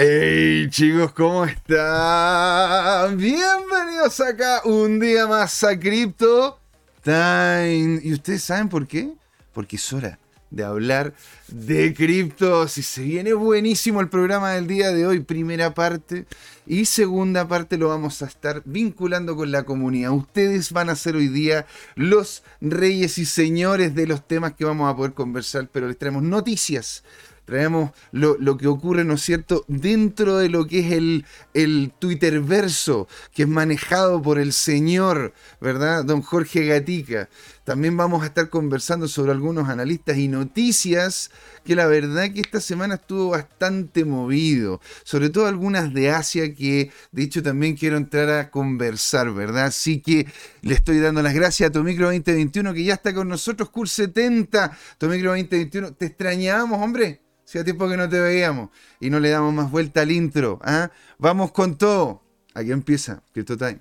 Hey chicos, ¿cómo están? Bienvenidos acá un día más a Crypto Time. ¿Y ustedes saben por qué? Porque es hora de hablar de criptos y se viene buenísimo el programa del día de hoy, primera parte y segunda parte lo vamos a estar vinculando con la comunidad. Ustedes van a ser hoy día los reyes y señores de los temas que vamos a poder conversar, pero les traemos noticias traemos lo, que ocurre, ¿no es cierto?, dentro de lo que es el, el Twitter verso, que es manejado por el señor, ¿verdad?, don Jorge Gatica. También vamos a estar conversando sobre algunos analistas y noticias que la verdad que esta semana estuvo bastante movido, sobre todo algunas de Asia que de hecho también quiero entrar a conversar, ¿verdad? Así que le estoy dando las gracias a Tomicro 2021 que ya está con nosotros, Cur 70, Tomicro 2021, te extrañábamos, hombre. Hacía tiempo que no te veíamos y no le damos más vuelta al intro. ¿ah? Vamos con todo. Aquí empieza Crypto Time.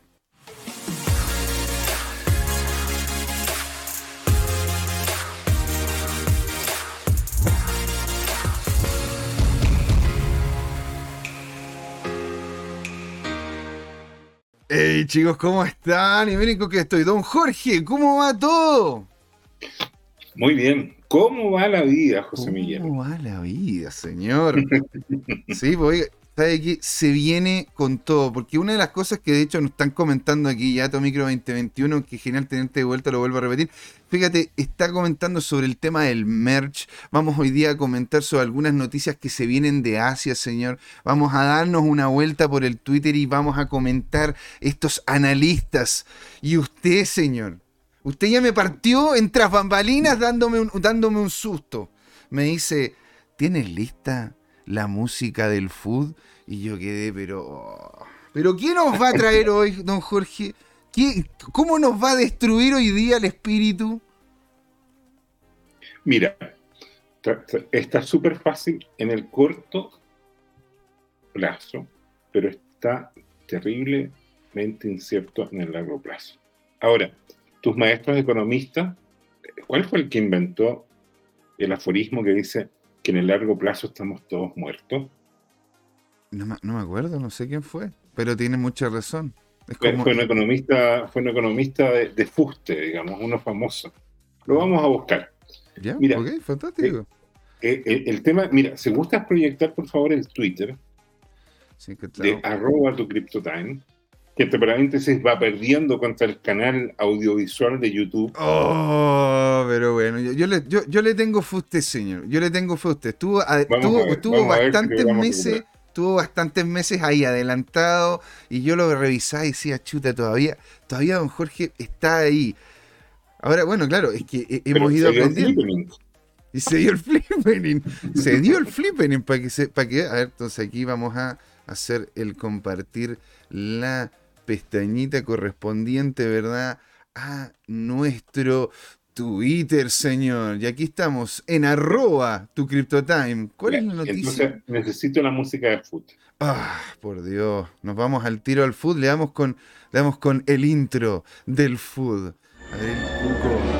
Hey chicos, ¿cómo están? Y miren con que estoy. Don Jorge, ¿cómo va todo? Muy bien, ¿Cómo va la vida, José Miguel? ¿Cómo va la vida, señor? sí, pues, ¿sabe qué? Se viene con todo, porque una de las cosas que de hecho nos están comentando aquí ya, Tomicro 2021, que genial tenerte de vuelta, lo vuelvo a repetir. Fíjate, está comentando sobre el tema del merch. Vamos hoy día a comentar sobre algunas noticias que se vienen de Asia, señor. Vamos a darnos una vuelta por el Twitter y vamos a comentar estos analistas. Y usted, señor, Usted ya me partió en tras bambalinas dándome un, dándome un susto. Me dice, ¿tienes lista la música del food? Y yo quedé, pero... ¿Pero qué nos va a traer hoy, don Jorge? ¿Cómo nos va a destruir hoy día el espíritu? Mira, está súper fácil en el corto plazo, pero está terriblemente incierto en el largo plazo. Ahora, tus maestros economistas, ¿cuál fue el que inventó el aforismo que dice que en el largo plazo estamos todos muertos? No me, acuerdo, no sé quién fue, pero tiene mucha razón. fue, un economista, fue un economista de, fuste, digamos, uno famoso. Lo vamos a buscar. Ya, mira, ok, fantástico. Eh, eh, el, tema, mira, si gustas proyectar por favor el Twitter de arroba tu CryptoTime, que entre paréntesis va perdiendo contra el canal audiovisual de YouTube. Oh, pero bueno, yo, le, yo, le tengo fuste, señor. Yo le tengo fuste. Estuvo, estuvo, bastantes meses. Estuvo bastantes meses ahí adelantado y yo lo revisaba y decía, chuta, todavía, todavía don Jorge está ahí. Ahora, bueno, claro, es que hemos ido aprendiendo. Y se dio el flippening. se dio el flippening para que se, para que, a ver, entonces aquí vamos a hacer el compartir la pestañita correspondiente, ¿verdad? A nuestro Twitter, señor. Y aquí estamos, en arroba tu CryptoTime. ¿Cuál es la noticia? Entonces, necesito la música de foot. Ah, por Dios. Nos vamos al tiro al food. Le damos con, le damos con el intro del food. A ver, el cuco.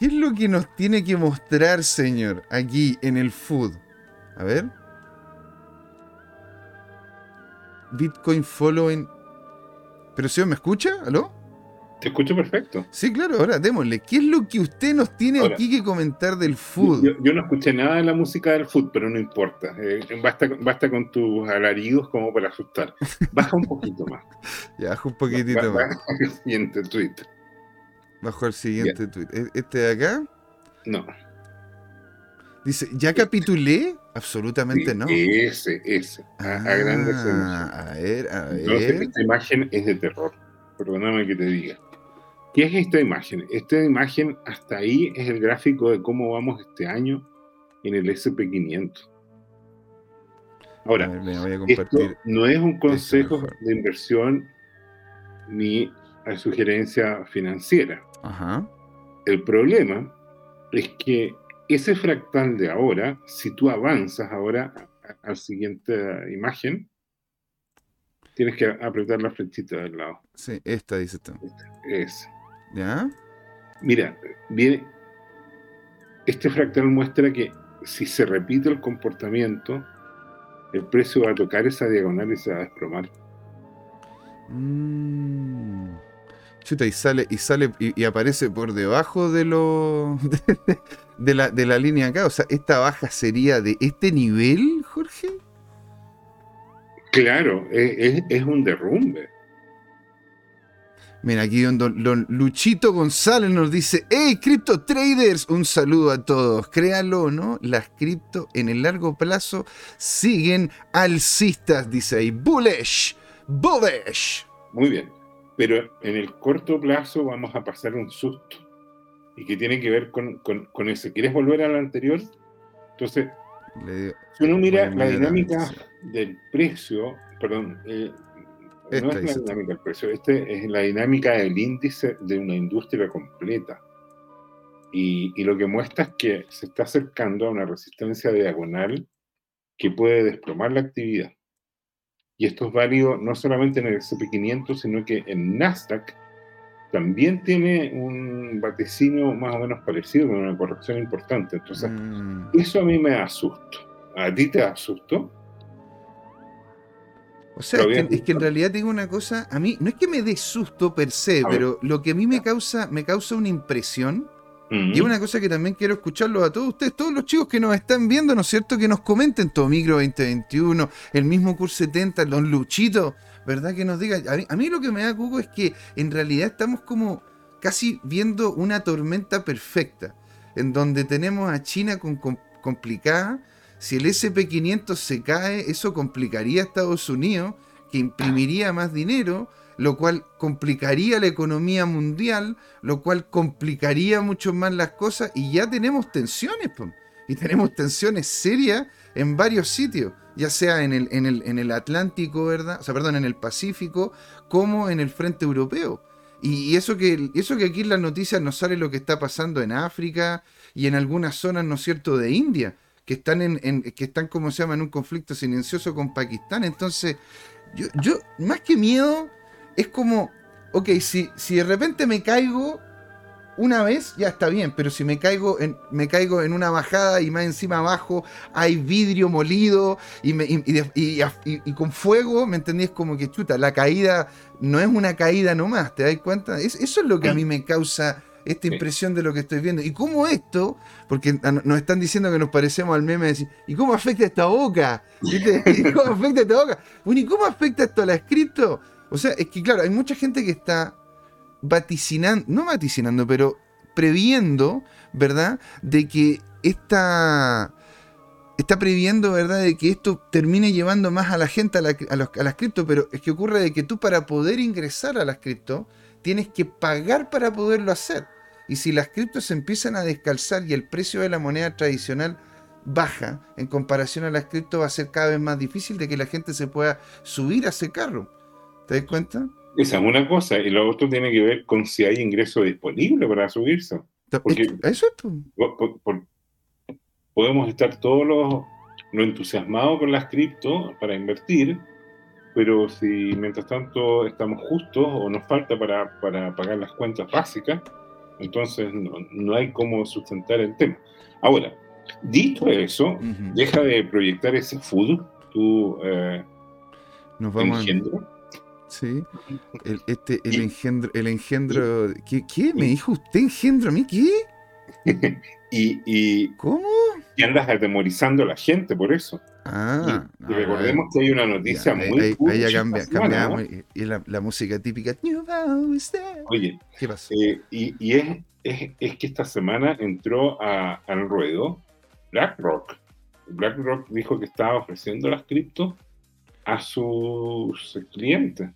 ¿Qué es lo que nos tiene que mostrar, señor, aquí en el food? A ver. Bitcoin following. Pero si ¿me escucha? ¿Aló? Te escucho perfecto. Sí, claro, ahora démosle. ¿Qué es lo que usted nos tiene aquí que comentar del food? Yo, no escuché nada de la música del food, pero no importa. Eh, basta, basta con tus alaridos como para asustar. Baja un poquito más. ya, baja un poquitito más. Baja el siguiente tweet. Bajo el siguiente tweet. ¿E-, ¿Este de acá? No. Dice, ¿ya capitulé? Absolutamente no. Ese, ese. A, a grandes ah, A ver, a ver. esta imagen es de terror. Perdóname que te diga. ¿Qué es esta imagen? Esta imagen hasta ahí es el gráfico de cómo vamos este año en el SP500. Ahora, esto no es un consejo de inversión ni a sugerencia financiera. Ajá. El problema es que ese fractal de ahora, si tú avanzas ahora a, la siguiente imagen, tienes que apretar la flechita del lado. Sí, esta dice tú. Es. ¿Ya? Mira, viene, este fractal muestra que si se repite el comportamiento, el precio va a tocar esa diagonal y se va a desplomar. Mm. Chuta, y sale, y sale, y, aparece por debajo de lo de, la, de la línea acá. O sea, ¿esta baja sería de este nivel, Jorge? Claro, es, es un derrumbe. Mira, aquí don, Luchito González nos dice, hey, cripto traders, un saludo a todos. Créalo no, las cripto en el largo plazo siguen alcistas, dice ahí. Bullish, bullish. Muy bien, pero en el corto plazo vamos a pasar un susto. Y que tiene que ver con, con, eso. ¿Quieres volver al anterior? Entonces, si uno mira la dinámica del precio, perdón, eh, no es la dinámica del precio, este es la dinámica del índice de una industria completa. Y, lo que muestra es que se está acercando a una resistencia diagonal que puede desplomar la actividad. Y esto es válido no solamente en el SP500, sino que en Nasdaq también tiene un vaticino más o menos parecido, con una corrección importante. Entonces, mm. eso a mí me asusto. ¿A ti te asusto? O sea, es que, en realidad tengo una cosa, a mí, no es que me dé susto per se, pero lo que a mí me causa, me causa una impresión, y una cosa que también quiero escucharlo a todos ustedes, todos los chicos que nos están viendo, ¿no es cierto? Que nos comenten todo Micro 2021, el mismo Curso 70, los Luchitos, ¿verdad? Que nos digan. A mí, lo que me da cuco es que en realidad estamos como casi viendo una tormenta perfecta, en donde tenemos a China con complicada, si el SP500 se cae, eso complicaría a Estados Unidos, que imprimiría más dinero, lo cual complicaría la economía mundial, lo cual complicaría mucho más las cosas y ya tenemos tensiones, y tenemos tensiones serias en varios sitios, ya sea en el, en el, en el Atlántico, ¿verdad? O sea, perdón, en el Pacífico, como en el frente europeo. Y eso que, eso que aquí en las noticias nos sale lo que está pasando en África y en algunas zonas, ¿no es cierto?, de India que están en, que están como se llama en un conflicto silencioso con Pakistán. Entonces, yo, yo más que miedo es como, ok, si, si de repente me caigo una vez, ya está bien, pero si me caigo en, me caigo en una bajada y más encima abajo hay vidrio molido y, me, y, con fuego, ¿me entendés? Como que chuta, la caída no es una caída nomás, ¿te das cuenta? eso es lo que a mí me causa esta impresión de lo que estoy viendo. Y cómo esto, porque nos están diciendo que nos parecemos al meme de decir, ¿y cómo afecta esta boca? ¿Y cómo afecta esta boca? Bueno, ¿y cómo afecta esto a la escrito? O sea, es que claro, hay mucha gente que está vaticinando, no vaticinando, pero previendo, ¿verdad? De que esta está previendo, ¿verdad?, de que esto termine llevando más a la gente a, a, las cripto, pero es que ocurre de que tú para poder ingresar a las cripto, tienes que pagar para poderlo hacer. Y si las criptos se empiezan a descalzar y el precio de la moneda tradicional baja en comparación a las cripto, va a ser cada vez más difícil de que la gente se pueda subir a ese carro. ¿Te das cuenta? Esa es una cosa. Y lo otro tiene que ver con si hay ingreso disponible para subirse. Porque eso es podemos estar todos los, los entusiasmados con las cripto para invertir, pero si mientras tanto estamos justos o nos falta para, para pagar las cuentas básicas, entonces no, hay cómo sustentar el tema. Ahora, dicho eso, deja de proyectar ese food, tu eh, Nos vamos engendro. Sí, el, este, el engendro, el engendro, ¿qué, ¿qué? ¿Me dijo usted engendro a mí? ¿Qué? y, ¿Cómo? Y andas atemorizando a la gente por eso. Ah, y, recordemos que hay una noticia muy ahí, ahí ya cambia, y, la, la, música típica. Oye, ¿qué pasó? Eh, y, y es, es, es, que esta semana entró a, al ruedo BlackRock. BlackRock dijo que estaba ofreciendo las criptos a sus clientes.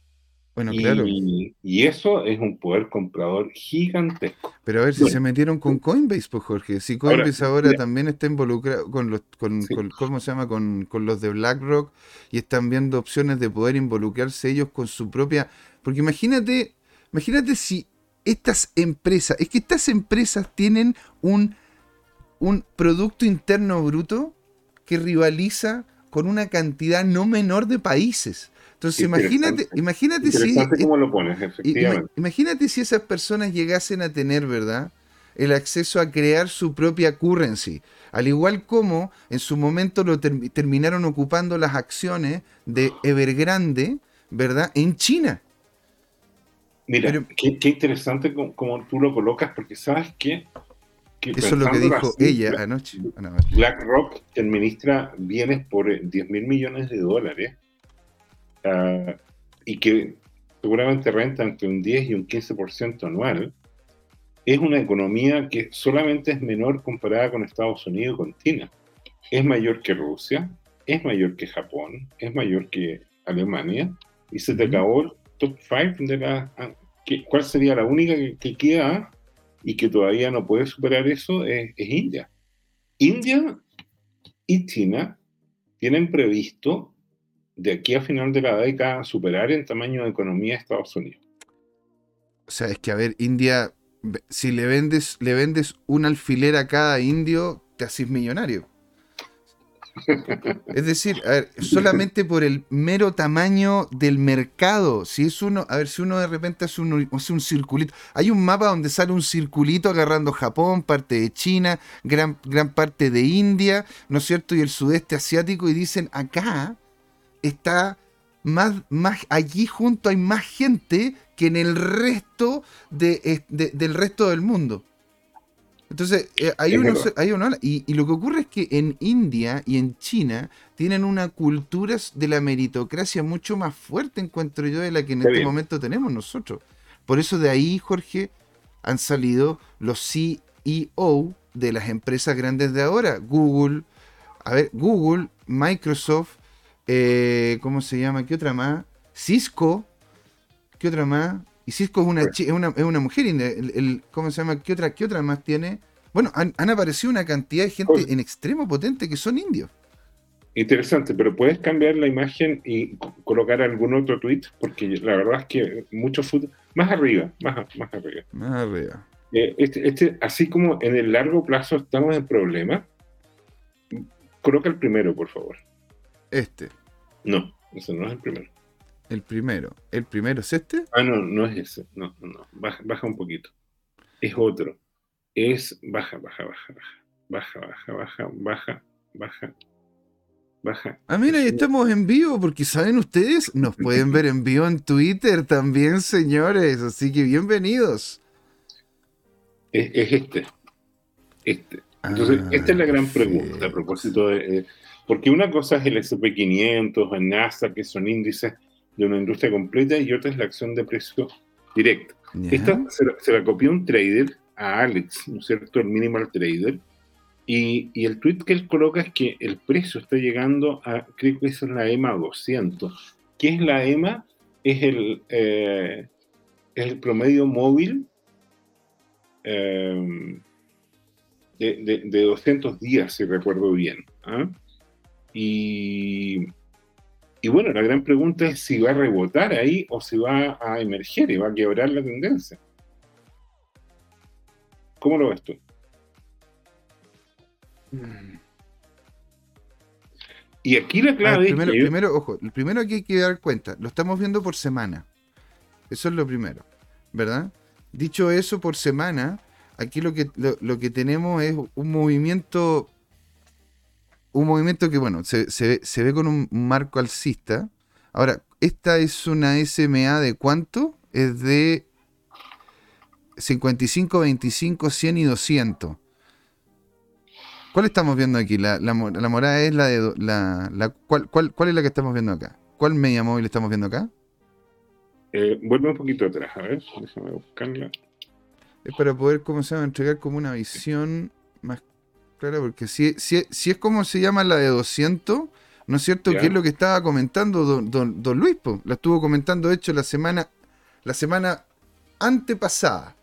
Bueno, claro. Y eso es un poder comprador gigantesco. Pero a ver si se metieron con Coinbase, pues Jorge. Si Coinbase ahora, también está involucrado con los, con, ¿cómo se llama? Con, los de BlackRock y están viendo opciones de poder involucrarse ellos con su propia. Porque imagínate, imagínate si estas empresas, es que estas empresas tienen un, un producto interno bruto que rivaliza con una cantidad no menor de países. Entonces imagínate, imagínate si. Cómo lo pones, efectivamente. Imagínate si esas personas llegasen a tener, ¿verdad? el acceso a crear su propia currency. Al igual como en su momento lo terminaron ocupando las acciones de Evergrande, ¿verdad? En China. Mira, qué, interesante como, tú lo colocas, porque sabes que... Eso es lo que dijo ella anoche. BlackRock administra bienes por 10 mil millones de dólares ah, y que seguramente renta entre un 10 y un 15% anual es una economía que solamente es menor comparada con Estados Unidos y con China. Es mayor que Rusia, es mayor que Japón, es mayor que Alemania, y se te acabó el top 5 de la... Ah, ¿Cuál sería la única que, queda y que todavía no puede superar eso? Es, es India. India y China tienen previsto de aquí a final de la década superar en tamaño de economía a Estados Unidos. O sea, es que a ver, India si le vendes, le vendes un alfiler a cada indio, te haces millonario. Es decir, a ver, solamente por el mero tamaño del mercado. Si es uno, a ver, si uno de repente hace un, hace un circulito. Hay un mapa donde sale un circulito agarrando Japón, parte de China, gran, gran parte de India, ¿no es cierto? Y el sudeste asiático, y dicen, acá está más, más allí junto hay más gente que en el resto de, del resto del mundo. Entonces, eh, hay, uno, hay uno, y, y, lo que ocurre es que en India y en China tienen una cultura de la meritocracia mucho más fuerte, encuentro yo, de la que en este momento tenemos nosotros. Por eso de ahí, Jorge, han salido los CEO de las empresas grandes de ahora. Google, a ver, Google, Microsoft, eh, ¿cómo se llama? ¿Qué otra más? Cisco, ¿qué otra más? Y Cisco es una, es una, es una mujer, el, ¿cómo se llama? ¿Qué otra, ¿Qué otra más tiene? Bueno, han, aparecido una cantidad de gente en extremo potente que son indios. Interesante, pero puedes cambiar la imagen y colocar algún otro tweet, porque la verdad es que mucho fútbol. Más arriba, más, más arriba. Más arriba. Eh, este, este, así como en el largo plazo estamos en problemas, coloca el primero, por favor. Este. No, ese no es el primero. El primero. ¿El primero es este? Ah, no, no es ese. No, no, no. Baja, baja un poquito. Es otro. Es baja, baja, baja, baja. Baja, baja, baja, baja, baja. Baja. Ah, mira, ahí estamos en vivo, porque saben ustedes, nos pueden ver en vivo en Twitter también, señores. Así que bienvenidos. Es, este. Este. Entonces, esta es la gran pregunta a propósito de. Eh, porque una cosa es el SP500, el NASA, que son índices de una industria completa, y otra es la acción de precio directo. Esta se, la copió un trader a Alex, ¿no es cierto? El minimal trader. Y, el tweet que él coloca es que el precio está llegando a, creo que esa es la EMA 200. ¿Qué es la EMA? Es el, eh, el promedio móvil eh, de, de, 200 días, si recuerdo bien. ¿ah? Y, bueno, la gran pregunta es si va a rebotar ahí o si va a emerger y va a quebrar la tendencia. ¿Cómo lo ves tú? Y aquí la clave primero, primero, ojo, el primero que hay que dar cuenta, lo estamos viendo por semana. Eso es lo primero, ¿verdad? Dicho eso, por semana, aquí lo que, lo que tenemos es un movimiento un movimiento que, bueno, se, ve con un marco alcista. Ahora, esta es una SMA de cuánto? Es de 55, 25, 100 y 200. ¿Cuál estamos viendo aquí? La, morada es la de... La, ¿cuál, cuál, es la que estamos viendo acá? ¿Cuál media móvil estamos viendo acá? Eh, vuelve un poquito atrás, a ver, déjame buscarla. Es para poder, ¿cómo se llama? Entregar como una visión más Claro, porque si, si, si es como se llama la de 200, ¿no es cierto? ¿Qué es lo que estaba comentando don, don, Luis? La estuvo comentando, de hecho, la semana, la semana antepasada.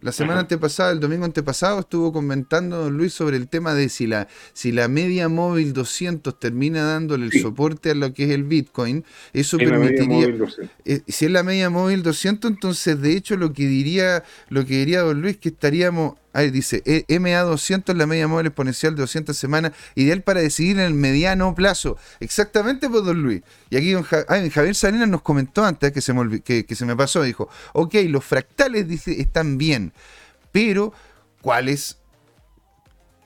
La semana antepasada, el domingo antepasado, estuvo comentando don Luis sobre el tema de si la, si la media móvil 200 termina dándole el soporte a lo que es el Bitcoin, eso permitiría... Eh, si es la media móvil 200, entonces de hecho lo que diría, lo que diría don Luis que estaríamos Ahí dice, e, MA200 es la media móvil exponencial de 200 semanas, ideal para decidir en el mediano plazo. Exactamente, pues, don Luis. Y aquí don Javier Salinas nos comentó antes que se, me que, se me pasó, dijo, ok, los fractales dice, están bien, pero cuáles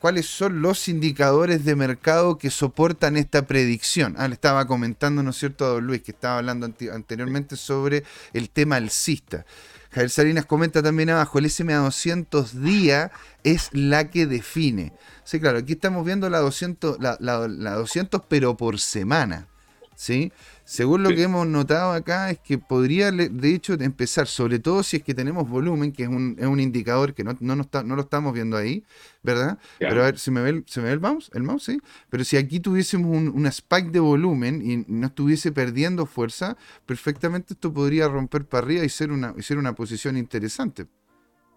cuáles son los indicadores de mercado que soportan esta predicción. Ah, le estaba comentando, ¿no es cierto?, a don Luis, que estaba hablando anteriormente sobre el tema alcista. Javier Salinas comenta también abajo, el SMA 200 día es la que define. Sí, claro, aquí estamos viendo la 200, la, la 200 pero por semana. ¿sí? Según lo que hemos notado acá, es que podría, de hecho, empezar, sobre todo si es que tenemos volumen, que es un, es un indicador que no, no, no, lo estamos viendo ahí, ¿verdad? Pero a ver, ¿se me, ve el, ¿se me ve el mouse? ¿El mouse? Sí. Pero si aquí tuviésemos un, una spike de volumen y no estuviese perdiendo fuerza, perfectamente esto podría romper para arriba y ser una, y ser una posición interesante.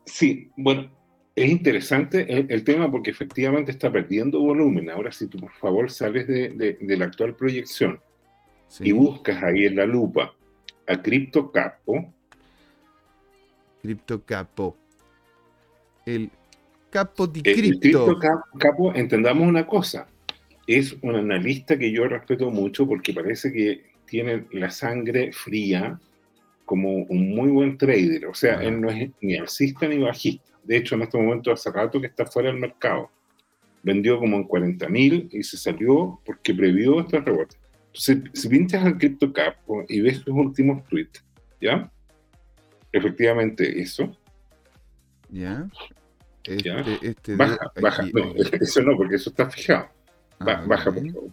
Sí, bueno, es interesante el, tema porque efectivamente está perdiendo volumen. Ahora, si tú por favor sales de, de la actual proyección y buscas ahí en la lupa a CryptoCapo. CryptoCapo. El capo de cripto. Capo, entendamos una cosa. Es un analista que yo respeto mucho porque parece que tiene la sangre fría como un muy buen trader. O sea, él no es ni alcista ni bajista. De hecho, en este momento hace rato que está fuera del mercado. Vendió como en 40 mil y se salió porque previó este rebote si, si pinchas al CryptoCap y ves los últimos tweets, ¿ya? Efectivamente, eso. ¿Ya? Este, este baja, baja. no, eso no, porque eso está fijado. Ah, baja, por favor.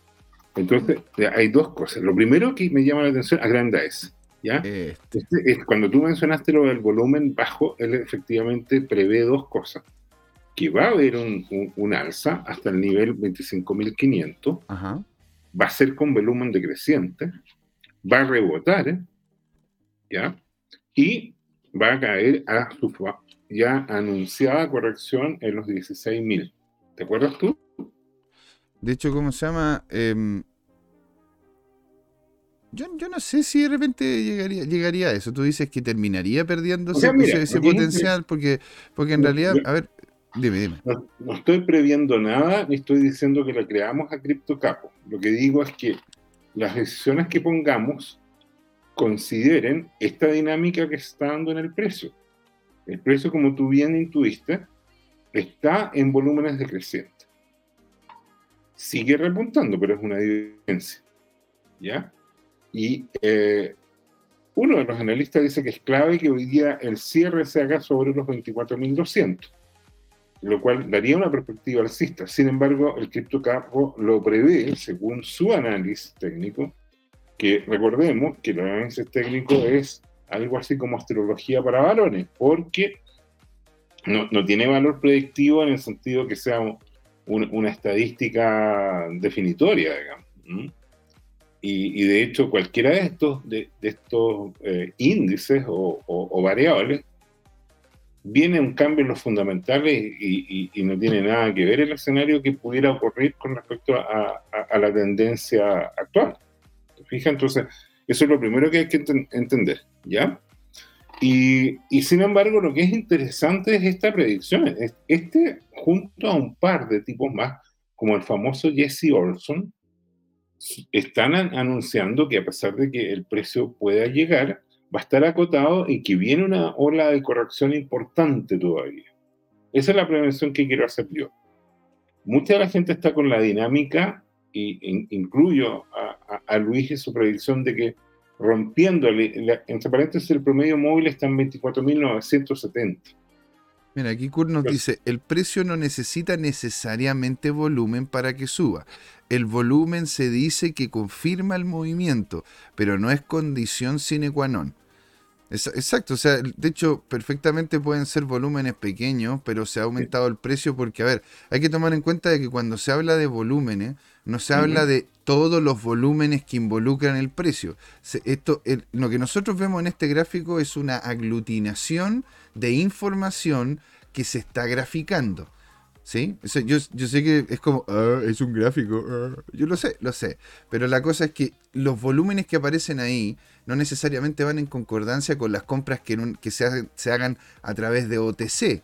Entonces, hay dos cosas. Lo primero que me llama la atención, agranda es. ¿ya? Este. este. es, cuando tú mencionaste lo del volumen bajo, él efectivamente prevé dos cosas. Que va a haber un, un, un alza hasta el nivel 25.500. Va a ser con volumen decreciente, va a rebotar, ¿ya? Y va a caer a su ya anunciada corrección en los 16.000. ¿Te acuerdas tú? De hecho, ¿cómo se llama? Em, yo, no sé si de repente llegaría, llegaría a eso. Tú dices que terminaría perdiendo ese, potencial, porque, porque en realidad, a ver, No, estoy previendo nada, ni estoy diciendo que la creamos a CryptoCapo. Lo que digo es que las decisiones que pongamos consideren esta dinámica que está dando en el precio. El precio, como tú bien intuiste, está en volúmenes decrecientes. Sigue repuntando, pero es una diferencia. ¿Ya? Y eh, uno de los analistas dice que es clave que hoy día el cierre se haga sobre los 24.200 lo cual daría una perspectiva alcista. Sin embargo, el criptocapo lo prevé, según su análisis técnico, que recordemos que el análisis técnico es algo así como astrología para varones, porque no, tiene valor predictivo en el sentido que sea una estadística definitoria, digamos. Y, de hecho, cualquiera de estos, de, estos eh, índices o variables viene un cambio en los fundamentales y, no tiene nada que ver el escenario que pudiera ocurrir con respecto a, la tendencia actual. Fija, entonces, eso es lo primero que hay que entender, ¿ya? Y, sin embargo, lo que es interesante es esta predicción. Este, junto a un par de tipos más, como el famoso Jesse Olson, están anunciando que a pesar de que el precio pueda llegar, va a estar acotado y que viene una ola de corrección importante todavía. Esa es la prevención que quiero hacer yo. Mucha de la gente está con la dinámica, y incluyo a, Luis y su predicción de que rompiendo, entre paréntesis, el promedio móvil está en 24.970. Mira, aquí Kurt nos dice, el precio no necesita necesariamente volumen para que suba. El volumen se dice que confirma el movimiento, pero no es condición sine qua non. Exacto, o sea, de hecho, perfectamente pueden ser volúmenes pequeños, pero se ha aumentado el precio porque, a ver, hay que tomar en cuenta de que cuando se habla de volúmenes, no se habla de todos los volúmenes que involucran el precio. esto, lo que nosotros vemos en este gráfico es una aglutinación de información que se está graficando. ¿Sí? yo, sé que es como, ah, es un gráfico. Ah". Yo lo sé, lo sé. Pero la cosa es que los volúmenes que aparecen ahí no necesariamente van en concordancia con las compras que, que se, hagan a través de OTC.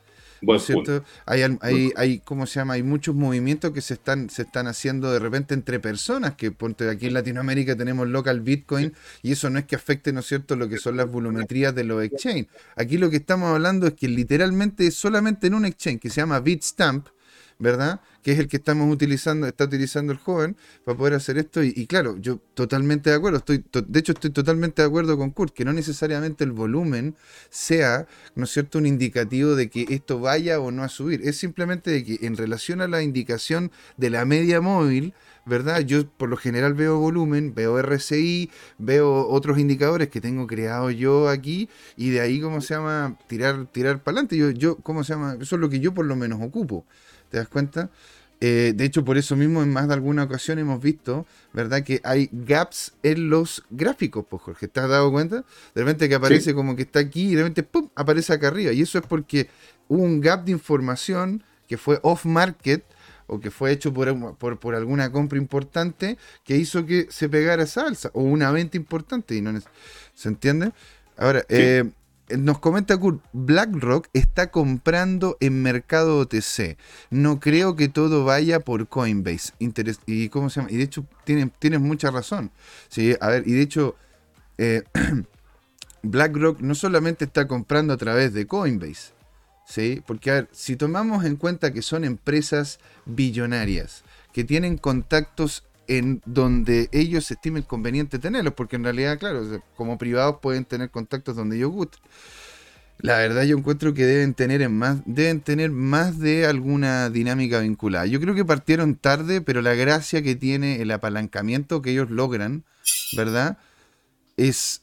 Cierto? Hay, hay, hay, ¿cómo se llama? Hay muchos movimientos que se están, se están haciendo de repente entre personas, que ponte aquí en Latinoamérica tenemos local Bitcoin y eso no es que afecte, ¿no es cierto?, lo que son las volumetrías de los exchange. Aquí lo que estamos hablando es que literalmente solamente en un exchange que se llama Bitstamp, ¿verdad? Que es el que estamos utilizando, está utilizando el joven para poder hacer esto. Y, claro, yo totalmente de acuerdo, estoy, de hecho estoy totalmente de acuerdo con Kurt, que no necesariamente el volumen sea, ¿no es cierto?, un indicativo de que esto vaya o no a subir. Es simplemente de que en relación a la indicación de la media móvil, ¿verdad? Yo por lo general veo volumen, veo RSI, veo otros indicadores que tengo creados yo aquí y de ahí, ¿cómo se llama? Tirar, tirar para adelante. Yo, yo, ¿cómo se llama? Eso es lo que yo por lo menos ocupo. ¿Te das cuenta? Eh, de hecho, por eso mismo en más de alguna ocasión hemos visto, ¿verdad? Que hay gaps en los gráficos, pues Jorge, ¿te has dado cuenta? De repente que aparece como que está aquí y de repente, ¡pum!, aparece acá arriba. Y eso es porque hubo un gap de información que fue off-market o que fue hecho por, por, alguna compra importante que hizo que se pegara esa alza o una venta importante. Y no ¿Se entiende? Ahora, eh, eh, nos comenta Kurt, BlackRock está comprando en mercado OTC. No creo que todo vaya por Coinbase. y cómo se llama? Y de hecho tienes, tienes mucha razón. Sí, a ver, y de hecho eh, BlackRock no solamente está comprando a través de Coinbase. ¿sí? Porque a ver, si tomamos en cuenta que son empresas billonarias, que tienen contactos en donde ellos estimen conveniente tenerlos, porque en realidad, claro, como privados pueden tener contactos donde ellos gusten. La verdad yo encuentro que deben tener más, deben tener más de alguna dinámica vinculada. Yo creo que partieron tarde, pero la gracia que tiene el apalancamiento que ellos logran, ¿verdad? Es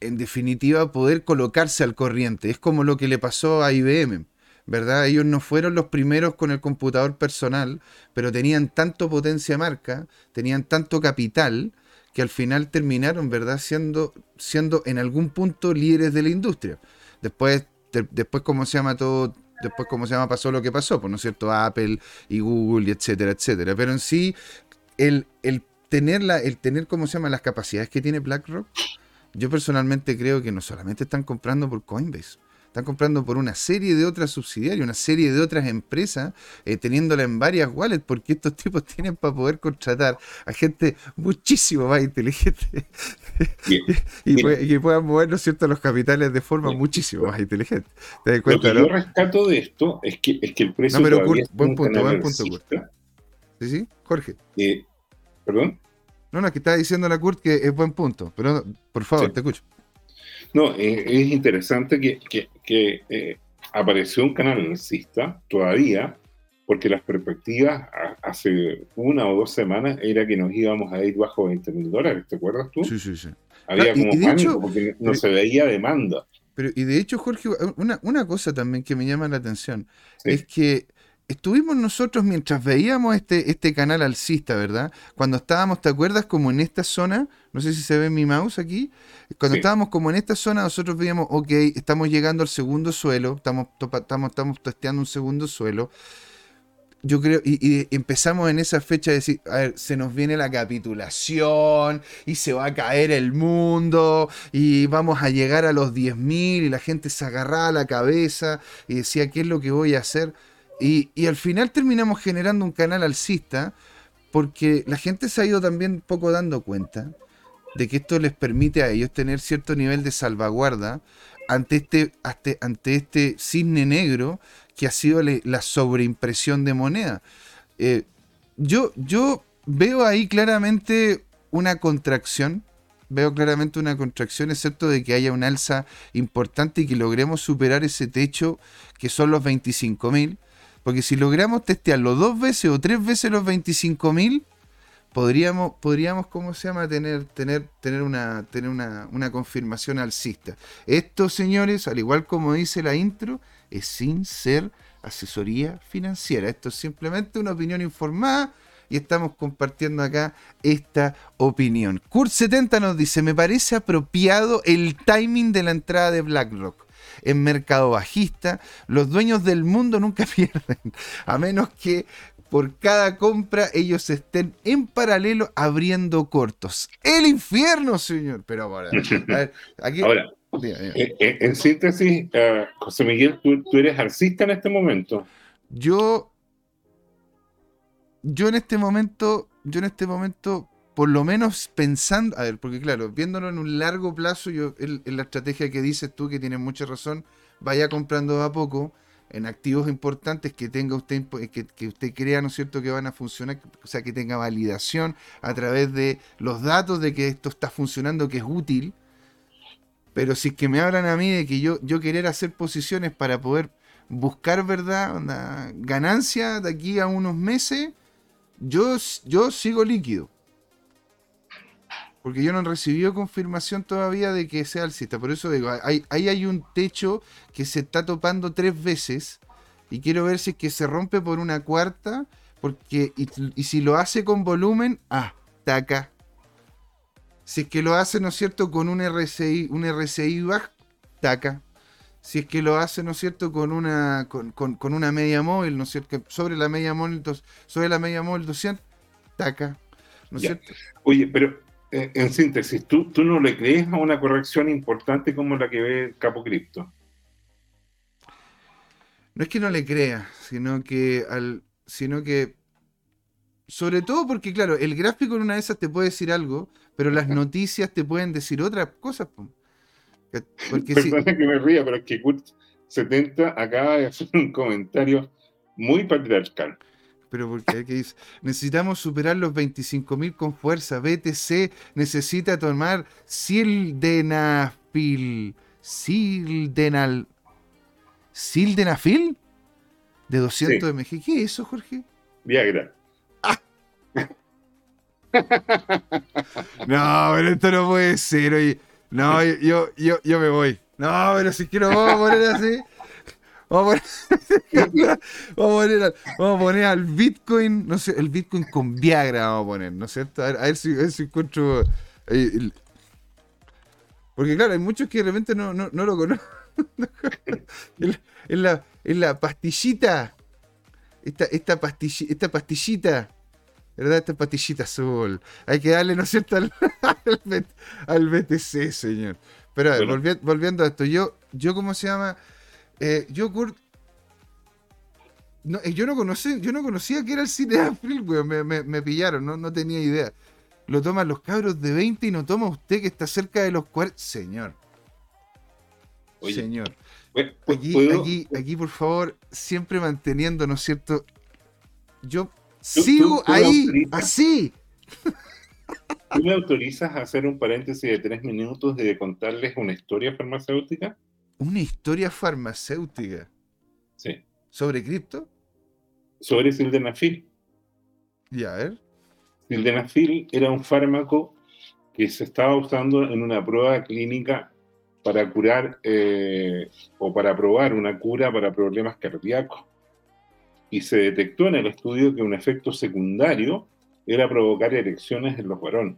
en definitiva poder colocarse al corriente. Es como lo que le pasó a IBM. ¿Verdad? Ellos no fueron los primeros con el computador personal, pero tenían tanto potencia marca, tenían tanto capital, que al final terminaron, ¿verdad? Siendo, siendo en algún punto líderes de la industria. Después, después ¿cómo se llama todo? Después, ¿cómo se llama? Pasó lo que pasó, por no es cierto, Apple y Google, y etcétera, etcétera. Pero en sí, el, el tener, la, el tener, ¿cómo se llama? Las capacidades que tiene BlackRock, yo personalmente creo que no solamente están comprando por Coinbase, están comprando por una serie de otras subsidiarias, una serie de otras empresas, eh, teniéndola en varias wallets, porque estos tipos tienen para poder contratar a gente muchísimo más inteligente y, puedan mover cierto? los capitales de forma muchísimo más inteligente. ¿Te das cuenta, Lo que yo rescato de esto es que, es que el precio. No, pero buen punto, buen punto, Kurt. Sí, sí, Jorge. Eh, ¿Perdón? No, no, es que estaba diciendo la Kurt que es buen punto, pero por favor, te escucho. No, eh, es interesante que, eh, apareció un canal alcista todavía, porque las perspectivas hace una o dos semanas era que nos íbamos a ir bajo 20 mil dólares, ¿te acuerdas tú? Sí, sí, sí. Había como pánico porque no se veía demanda. Pero, y de hecho, Jorge, una, una cosa también que me llama la atención es que estuvimos nosotros mientras veíamos este, este canal alcista, ¿verdad? Cuando estábamos, ¿te acuerdas? Como en esta zona, no sé si se ve mi mouse aquí, cuando estábamos como en esta zona, nosotros veíamos, ok, estamos llegando al segundo suelo, estamos, estamos, estamos testeando un segundo suelo. Yo creo, y, empezamos en esa fecha a decir, a ver, se nos viene la capitulación y se va a caer el mundo y vamos a llegar a los 10.000 y la gente se agarraba la cabeza y decía, ¿qué es lo que voy a hacer? Y, al final terminamos generando un canal alcista porque la gente se ha ido también poco dando cuenta de que esto les permite a ellos tener cierto nivel de salvaguarda ante este, ante, este cisne negro que ha sido la sobreimpresión de moneda. Eh, yo, yo veo ahí claramente una contracción, veo claramente una contracción, excepto de que haya una alza importante y que logremos superar ese techo que son los 25 mil. Porque si logramos testearlo dos veces o tres veces los 25.000, podríamos, podríamos, ¿cómo se llama? Tener, tener, tener, una, tener una, una confirmación alcista. Esto, señores, al igual como dice la intro, es sin ser asesoría financiera. Esto es simplemente una opinión informada y estamos compartiendo acá esta opinión. Kurt70 nos dice, me parece apropiado el timing de la entrada de BlackRock en mercado bajista. Los dueños del mundo nunca pierden, a menos que por cada compra ellos estén en paralelo abriendo cortos. El infierno, señor. Pero ahora, aquí... ahora Eh, eh, en síntesis, uh, José Miguel, ¿tú, ¿tú, eres artista en este momento. Yo, yo en este momento, yo en este momento, por lo menos pensando, a ver, porque claro, viéndolo en un largo plazo, yo en, la estrategia que dices tú, que tienes mucha razón, vaya comprando a poco en activos importantes que tenga usted, que, que, usted crea, ¿no es cierto?, que van a funcionar, o sea, que tenga validación a través de los datos de que esto está funcionando, que es útil. Pero si es que me hablan a mí de que yo, yo querer hacer posiciones para poder buscar, ¿verdad?, una ganancia de aquí a unos meses, yo, yo sigo líquido. Porque yo no he recibido confirmación todavía de que sea alcista. Por eso digo, ahí hay, hay un techo que se está topando tres veces. Y quiero ver si es que se rompe por una cuarta. Porque, y, si lo hace con volumen, ah, taca. Si es que lo hace, ¿no es cierto?, con un RSI, un RSI bajo, taca. Si es que lo hace, ¿no es cierto?, con una, con, con, una media móvil, ¿no es cierto?, sobre la media móvil, sobre la media móvil 200, taca. ¿No es cierto? Oye, pero en síntesis, ¿tú, ¿tú no le crees a una corrección importante como la que ve Capo Cripto? No es que no le crea, sino que al, sino que sobre todo porque, claro, el gráfico en una de esas te puede decir algo, pero las noticias te pueden decir otras cosas. Porque Perdona que me ría, pero es que Kurt 70 acaba de hacer un comentario muy patriarcal pero porque que dice, necesitamos superar los 25.000 con fuerza. BTC necesita tomar sildenafil. Sildenal. ¿Sildenafil? De 200 mg. ¿Qué es eso, Jorge? Viagra. Ah. no, pero esto no puede ser. Oye. No, yo, yo, yo me voy. No, pero si quiero vamos a poner así. Vamos a poner, al Bitcoin, no sé, el Bitcoin con Viagra vamos a poner, ¿no es cierto? A ver, si, encuentro. Eh, porque claro, hay muchos que de repente no, lo conocen. en, la, la, pastillita. Esta, esta, esta pastillita. ¿Verdad? Esta pastillita azul. Hay que darle, ¿no es cierto? Al, al, BTC, señor. Pero a ver, volviendo a esto, yo, yo, ¿cómo se llama? Eh, yo, Kurt. No, eh, yo, no conocí, yo no conocía que era el cine de April, weón. Me, pillaron, no, no tenía idea. Lo toman los cabros de 20 y no toma usted que está cerca de los 40. Señor. Señor. Aquí, aquí, aquí, por favor, siempre manteniendo, ¿no es cierto? Yo sigo ahí, así. ¿Tú me autorizas a hacer un paréntesis de tres minutos de contarles una historia farmacéutica? Una historia farmacéutica. Sí. ¿Sobre cripto? Sobre sildenafil. Ya, a ver. Sildenafil era un fármaco que se estaba usando en una prueba clínica para curar eh, o para probar una cura para problemas cardíacos. Y se detectó en el estudio que un efecto secundario era provocar erecciones en los varones.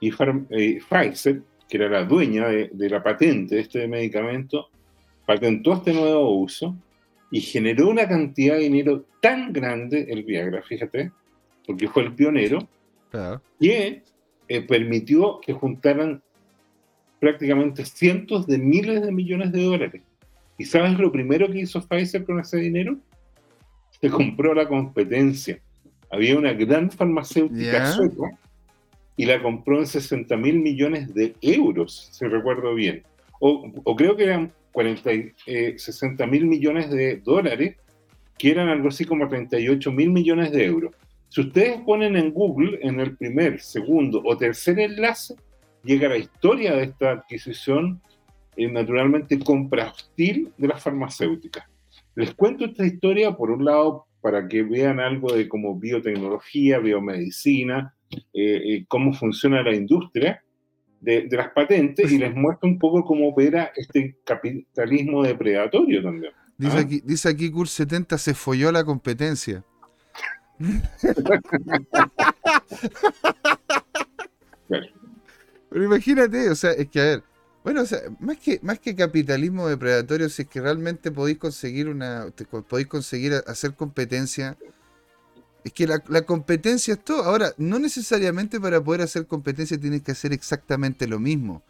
Y eh, Pfizer que era la dueña de, la patente de este medicamento, patentó este nuevo uso y generó una cantidad de dinero tan grande, el Viagra, fíjate, porque fue el pionero, que eh, permitió que juntaran prácticamente cientos de miles de millones de dólares. ¿Y sabes lo primero que hizo Pfizer con ese dinero? Se compró la competencia. Había una gran farmacéutica sueca y la compró en 60 mil millones de euros, si recuerdo bien. O, creo que eran 40, 60 mil millones de dólares, que eran algo así como 38 mil millones de euros. Si ustedes ponen en Google, en el primer, segundo o tercer enlace, llega la historia de esta adquisición, eh, naturalmente compra hostil de las farmacéuticas. Les cuento esta historia, por un lado, para que vean algo de como biotecnología, biomedicina, eh, eh, cómo funciona la industria de, las patentes y les muestra un poco cómo opera este capitalismo depredatorio también. Dice, ¿Ah? aquí, dice aquí Kurt 70 se folló la competencia. Pero imagínate, o sea, es que a ver, bueno, o sea, más que, más que capitalismo depredatorio, si es que realmente podéis conseguir una, podéis conseguir hacer competencia es que la, competencia es todo. Ahora, no necesariamente para poder hacer competencia tienes que hacer exactamente lo mismo.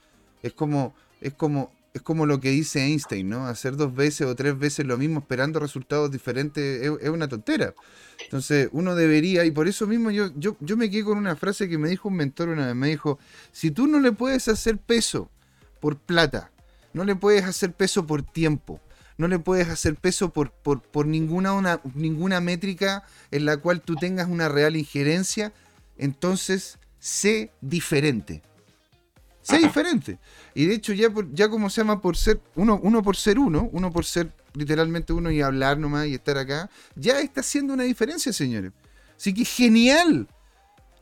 Es como, es como, es como lo que dice Einstein, ¿no? Hacer dos veces o tres veces lo mismo esperando resultados diferentes es, una tontera. Entonces, uno debería, y por eso mismo yo, yo, yo me quedé con una frase que me dijo un mentor una vez, me dijo, si tú no le puedes hacer peso por plata, no le puedes hacer peso por tiempo, no le puedes hacer peso por, por, por ninguna, una, ninguna métrica en la cual tú tengas una real injerencia, entonces sé diferente. Sé diferente. Y de hecho, ya, ya como se llama por ser uno, uno por ser uno, uno por ser literalmente uno y hablar nomás y estar acá, ya está haciendo una diferencia, señores. Así que genial.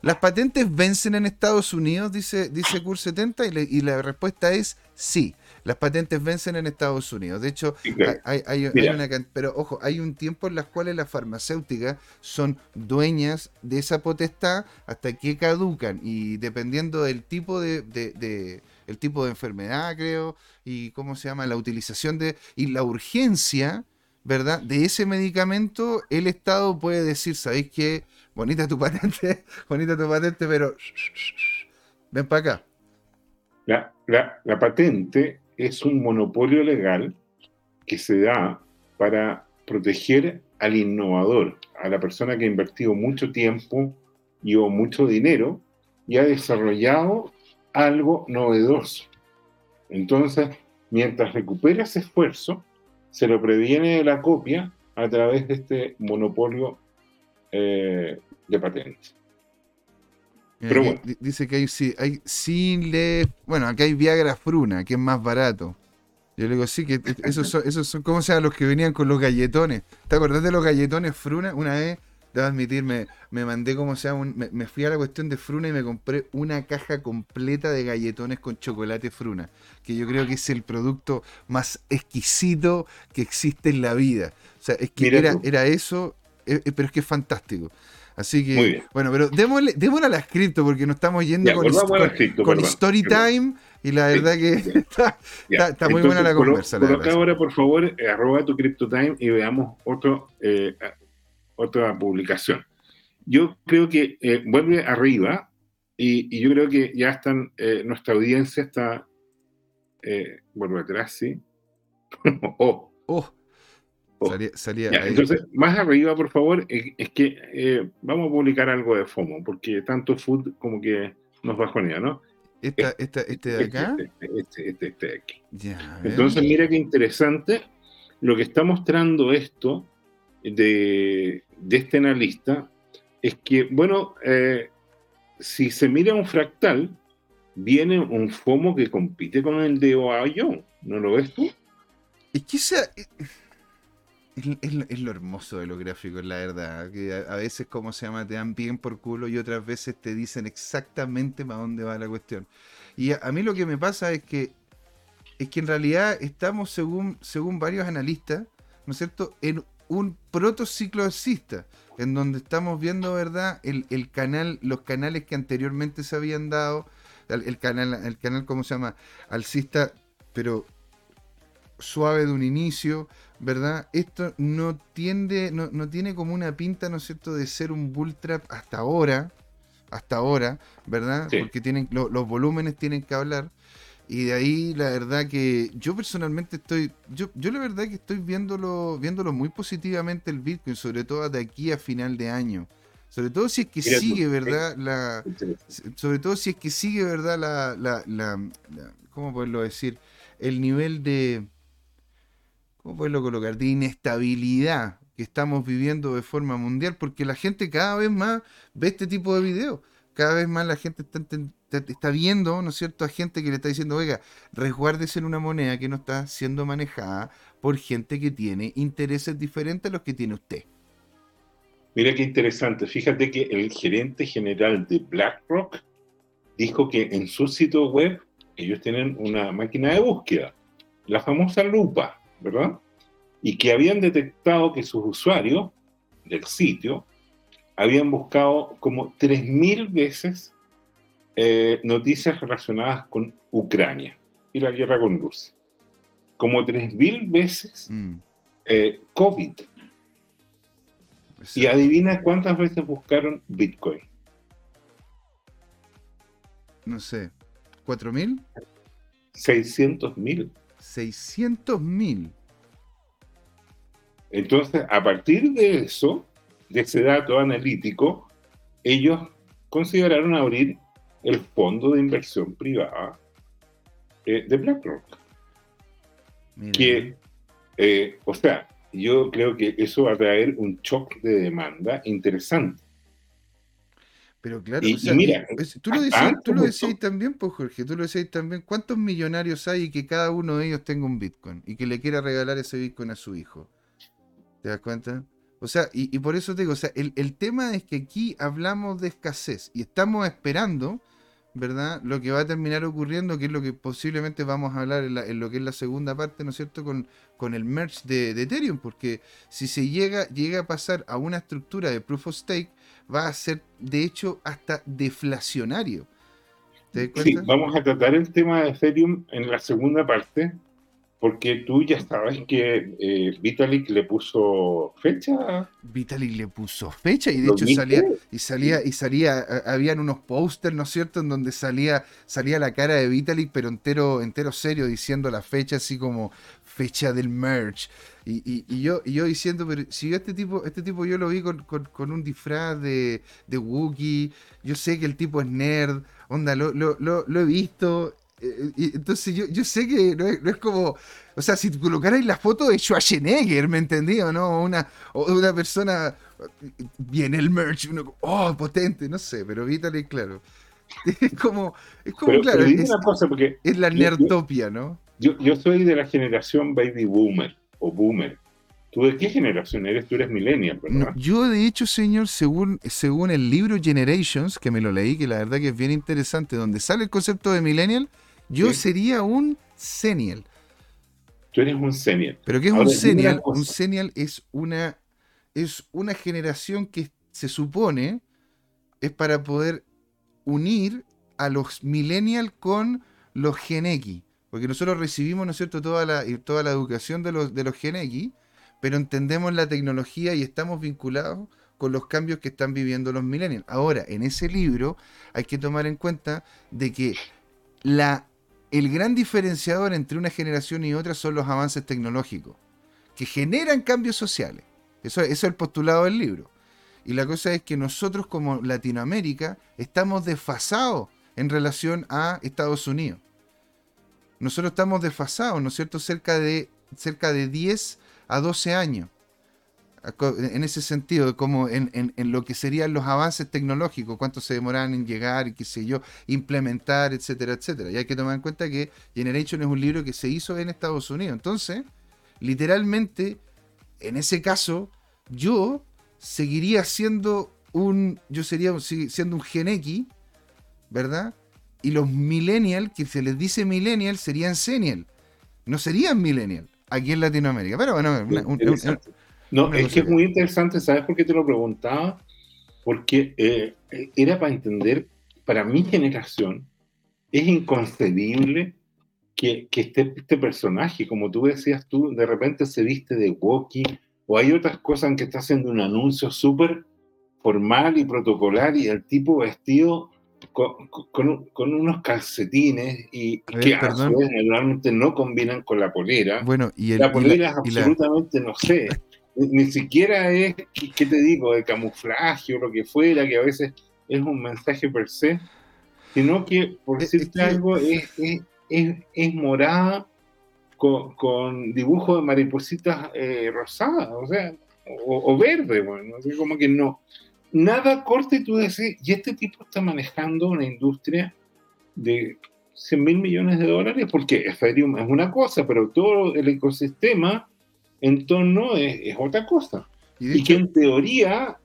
Las patentes vencen en Estados Unidos, dice, dice CUR 70, y, la respuesta es sí. Las patentes vencen en Estados Unidos. De hecho, hay, una pero ojo, hay un tiempo en las cuales las farmacéuticas son dueñas de esa potestad hasta que caducan. Y dependiendo del tipo de, de, el tipo de enfermedad, creo, y cómo se llama, la utilización de. y la urgencia, ¿verdad? De ese medicamento, el Estado puede decir, ¿sabéis qué? Bonita tu patente, bonita tu patente, pero ven para acá. La, la, la, patente es un monopolio legal que se da para proteger al innovador, a la persona que ha invertido mucho tiempo y o mucho dinero y ha desarrollado algo novedoso. Entonces, mientras recupera ese esfuerzo, se lo previene de la copia a través de este monopolio eh, de patentes. Pero Dice que hay, sí, hay sin le. Bueno, acá hay Viagra Fruna, que es más barato. Yo le digo, sí, que esos son, esos son, ¿cómo se llaman los que venían con los galletones? ¿Te acordás de los galletones Fruna? Una vez, debo admitir, me, mandé, como se llama, me, fui a la cuestión de Fruna y me compré una caja completa de galletones con chocolate Fruna, que yo creo que es el producto más exquisito que existe en la vida. O sea, es que era, era, eso, eh, eh, pero es que es fantástico. Así que, bueno, pero démosle, démosle a la cripto porque nos estamos yendo con, con, Story Time y la verdad que está, está, muy buena la conversa. Coloca ahora, por favor, eh, arroba tu CryptoTime y veamos otro, eh, otra publicación. Yo creo que eh, vuelve arriba y, yo creo que ya están, nuestra audiencia está, vuelve atrás, sí. oh. oh. Oh, salía, entonces, más arriba, por favor, es, que eh, vamos a publicar algo de FOMO, porque tanto food como que nos bajonea, ¿no? Esta, esta, este de acá. Este, este, este, este de aquí. entonces, mira qué interesante lo que está mostrando esto de, de este analista es que, bueno, eh, si se mira un fractal, viene un FOMO que compite con el de Ohio, ¿no lo ves tú? Es que es, lo hermoso de los gráficos, la verdad. Que a, veces, como se llama, te dan bien por culo y otras veces te dicen exactamente para dónde va la cuestión. Y a, mí lo que me pasa es que es que en realidad estamos, según, según varios analistas, ¿no es cierto?, en un protociclo alcista, en donde estamos viendo, ¿verdad?, el, el, canal, los canales que anteriormente se habían dado, el, el canal, el canal, ¿cómo se llama?, alcista, pero suave de un inicio, ¿verdad? Esto no tiende, no, no, tiene como una pinta, ¿no es cierto?, de ser un bull trap hasta ahora, hasta ahora, ¿verdad? Porque tienen, los volúmenes tienen que hablar. Y de ahí la verdad que yo personalmente estoy, yo, yo la verdad que estoy viéndolo, viéndolo muy positivamente el Bitcoin, sobre todo de aquí a final de año. Sobre todo si es que sigue, ¿verdad? La, sobre todo si es que sigue, ¿verdad? La, la, la, la ¿cómo poderlo decir? El nivel de, ¿cómo puedo colocar? De inestabilidad que estamos viviendo de forma mundial, porque la gente cada vez más ve este tipo de videos. Cada vez más la gente está, viendo, ¿no es cierto?, a gente que le está diciendo, oiga, resguárdese en una moneda que no está siendo manejada por gente que tiene intereses diferentes a los que tiene usted. Mira qué interesante. Fíjate que el gerente general de BlackRock dijo que en su sitio web ellos tienen una máquina de búsqueda, la famosa lupa. ¿Verdad? Y que habían detectado que sus usuarios del sitio habían buscado como 3.000 veces eh, noticias relacionadas con Ucrania y la guerra con Rusia. Como 3.000 veces mm. eh, COVID. Y adivina cuántas veces buscaron 600 mil. 600 mil. Entonces, a partir de eso, de ese dato analítico, ellos consideraron abrir el fondo de inversión privada eh, de BlackRock. Que, eh, o sea, yo creo que eso va a traer un shock de demanda interesante. Pero claro, mira, tú lo decías, tú lo decías también, pues Jorge, tú lo decías también, ¿cuántos millonarios hay y que cada uno de ellos tenga un Bitcoin y que le quiera regalar ese Bitcoin a su hijo? ¿Te das cuenta? O sea, y, por eso te digo, o sea, el, el, tema es que aquí hablamos de escasez y estamos esperando ¿verdad? Lo que va a terminar ocurriendo, que es lo que posiblemente vamos a hablar en, lo que es la segunda parte, ¿no es cierto?, con, con el merge de, Ethereum, porque si se llega, llega a pasar a una estructura de proof of stake, va a ser, de hecho, hasta deflacionario. sí, vamos a tratar el tema de Ethereum en la segunda parte, porque tú ya sabes que eh, Vitalik le puso fecha. Vitalik le puso fecha y de hecho salía y salía y salía habían unos pósters, ¿no es cierto?, en donde salía salía la cara de Vitalik pero entero entero serio diciendo la fecha así como fecha del merch. Y, y, yo, y yo diciendo, pero si yo este tipo, este tipo yo lo vi con, con, un disfraz de, de Wookiee, yo sé que el tipo es nerd, onda, lo, lo, lo, lo he visto, entonces yo, yo sé que no es, como, o sea, si colocarais la foto de Schwarzenegger, ¿me entendí o no? Una, una persona, viene el merch, uno, oh, potente, no sé, pero Vitaly, claro. Es como, es como claro, es, porque es, la nerdopia, ¿no? Yo, yo soy de la generación baby boomer o boomer. ¿Tú de qué generación eres? Tú eres millennial, ¿verdad? yo, de hecho, señor, según, según el libro Generations, que me lo leí, que la verdad que es bien interesante, donde sale el concepto de millennial, yo sería un senial. Tú eres un senial. ¿Pero qué es un senial? Un senial es una, es una generación que se supone es para poder unir a los millennials con los Gen X. Porque nosotros recibimos, ¿no es cierto?, toda la, toda la educación de los, de los Gen X, pero entendemos la tecnología y estamos vinculados con los cambios que están viviendo los millennials. Ahora, en ese libro hay que tomar en cuenta de que la el gran diferenciador entre una generación y otra son los avances tecnológicos, que generan cambios sociales. Eso, es el postulado del libro. Y la cosa es que nosotros como Latinoamérica estamos desfasados en relación a Estados Unidos. Nosotros estamos desfasados, ¿no es cierto? Cerca de, cerca de 10 a 12 años en ese sentido, como en, lo que serían los avances tecnológicos, cuánto se demoran en llegar y qué sé yo, implementar, etcétera, etcétera. Y hay que tomar en cuenta que Generation es un libro que se hizo en Estados Unidos. Entonces, literalmente, en ese caso, yo seguiría siendo un, yo sería siendo un Gen X, ¿verdad? Y los millennials, que se les dice millennial, serían senial. No serían millennial aquí en Latinoamérica. Pero bueno, no, es que es muy interesante, ¿sabes por qué te lo preguntaba? Porque eh, era para entender, para mi generación, es inconcebible que, que este, este, personaje, como tú decías tú, de repente se viste de walkie, o hay otras cosas en que está haciendo un anuncio súper formal y protocolar, y el tipo vestido con, con, unos calcetines y que a su vez naturalmente no combinan con la polera. Bueno, y el, la polera es absolutamente, no sé, ni siquiera es, ¿qué te digo?, de camuflaje o lo que fuera, que a veces es un mensaje per se, sino que, por decirte algo, es, es, morada con, con dibujo de maripositas eh, rosadas, o sea, o, verde, bueno, como que no. Nada corte, tú decís, y este tipo está manejando una industria de 100 mil millones de dólares, porque Ethereum es una cosa, pero todo el ecosistema en torno es, otra cosa. Y, que en teoría,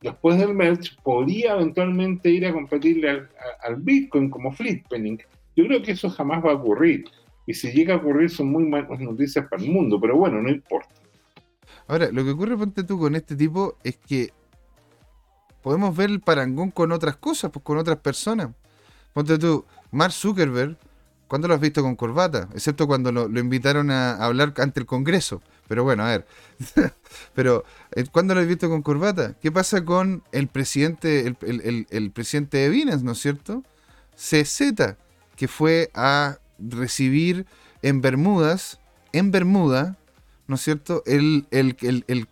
después del merge, podría eventualmente ir a competirle al, Bitcoin como flippening. Yo creo que eso jamás va a ocurrir. Y si llega a ocurrir son muy malas noticias para el mundo, pero bueno, no importa. Ahora, lo que ocurre, ponte tú, con este tipo es que podemos ver el parangón con otras cosas, pues con otras personas. Ponte tú, Mark Zuckerberg ¿Cuándo lo has visto con corbata? Excepto cuando lo, invitaron a, hablar ante el Congreso. Pero bueno, a ver. Pero, eh, ¿cuándo lo has visto con corbata? ¿Qué pasa con el presidente, el, presidente de Binance, ¿no es cierto? CZ, que fue a recibir en Bermudas, en Bermuda, ¿no es cierto? El,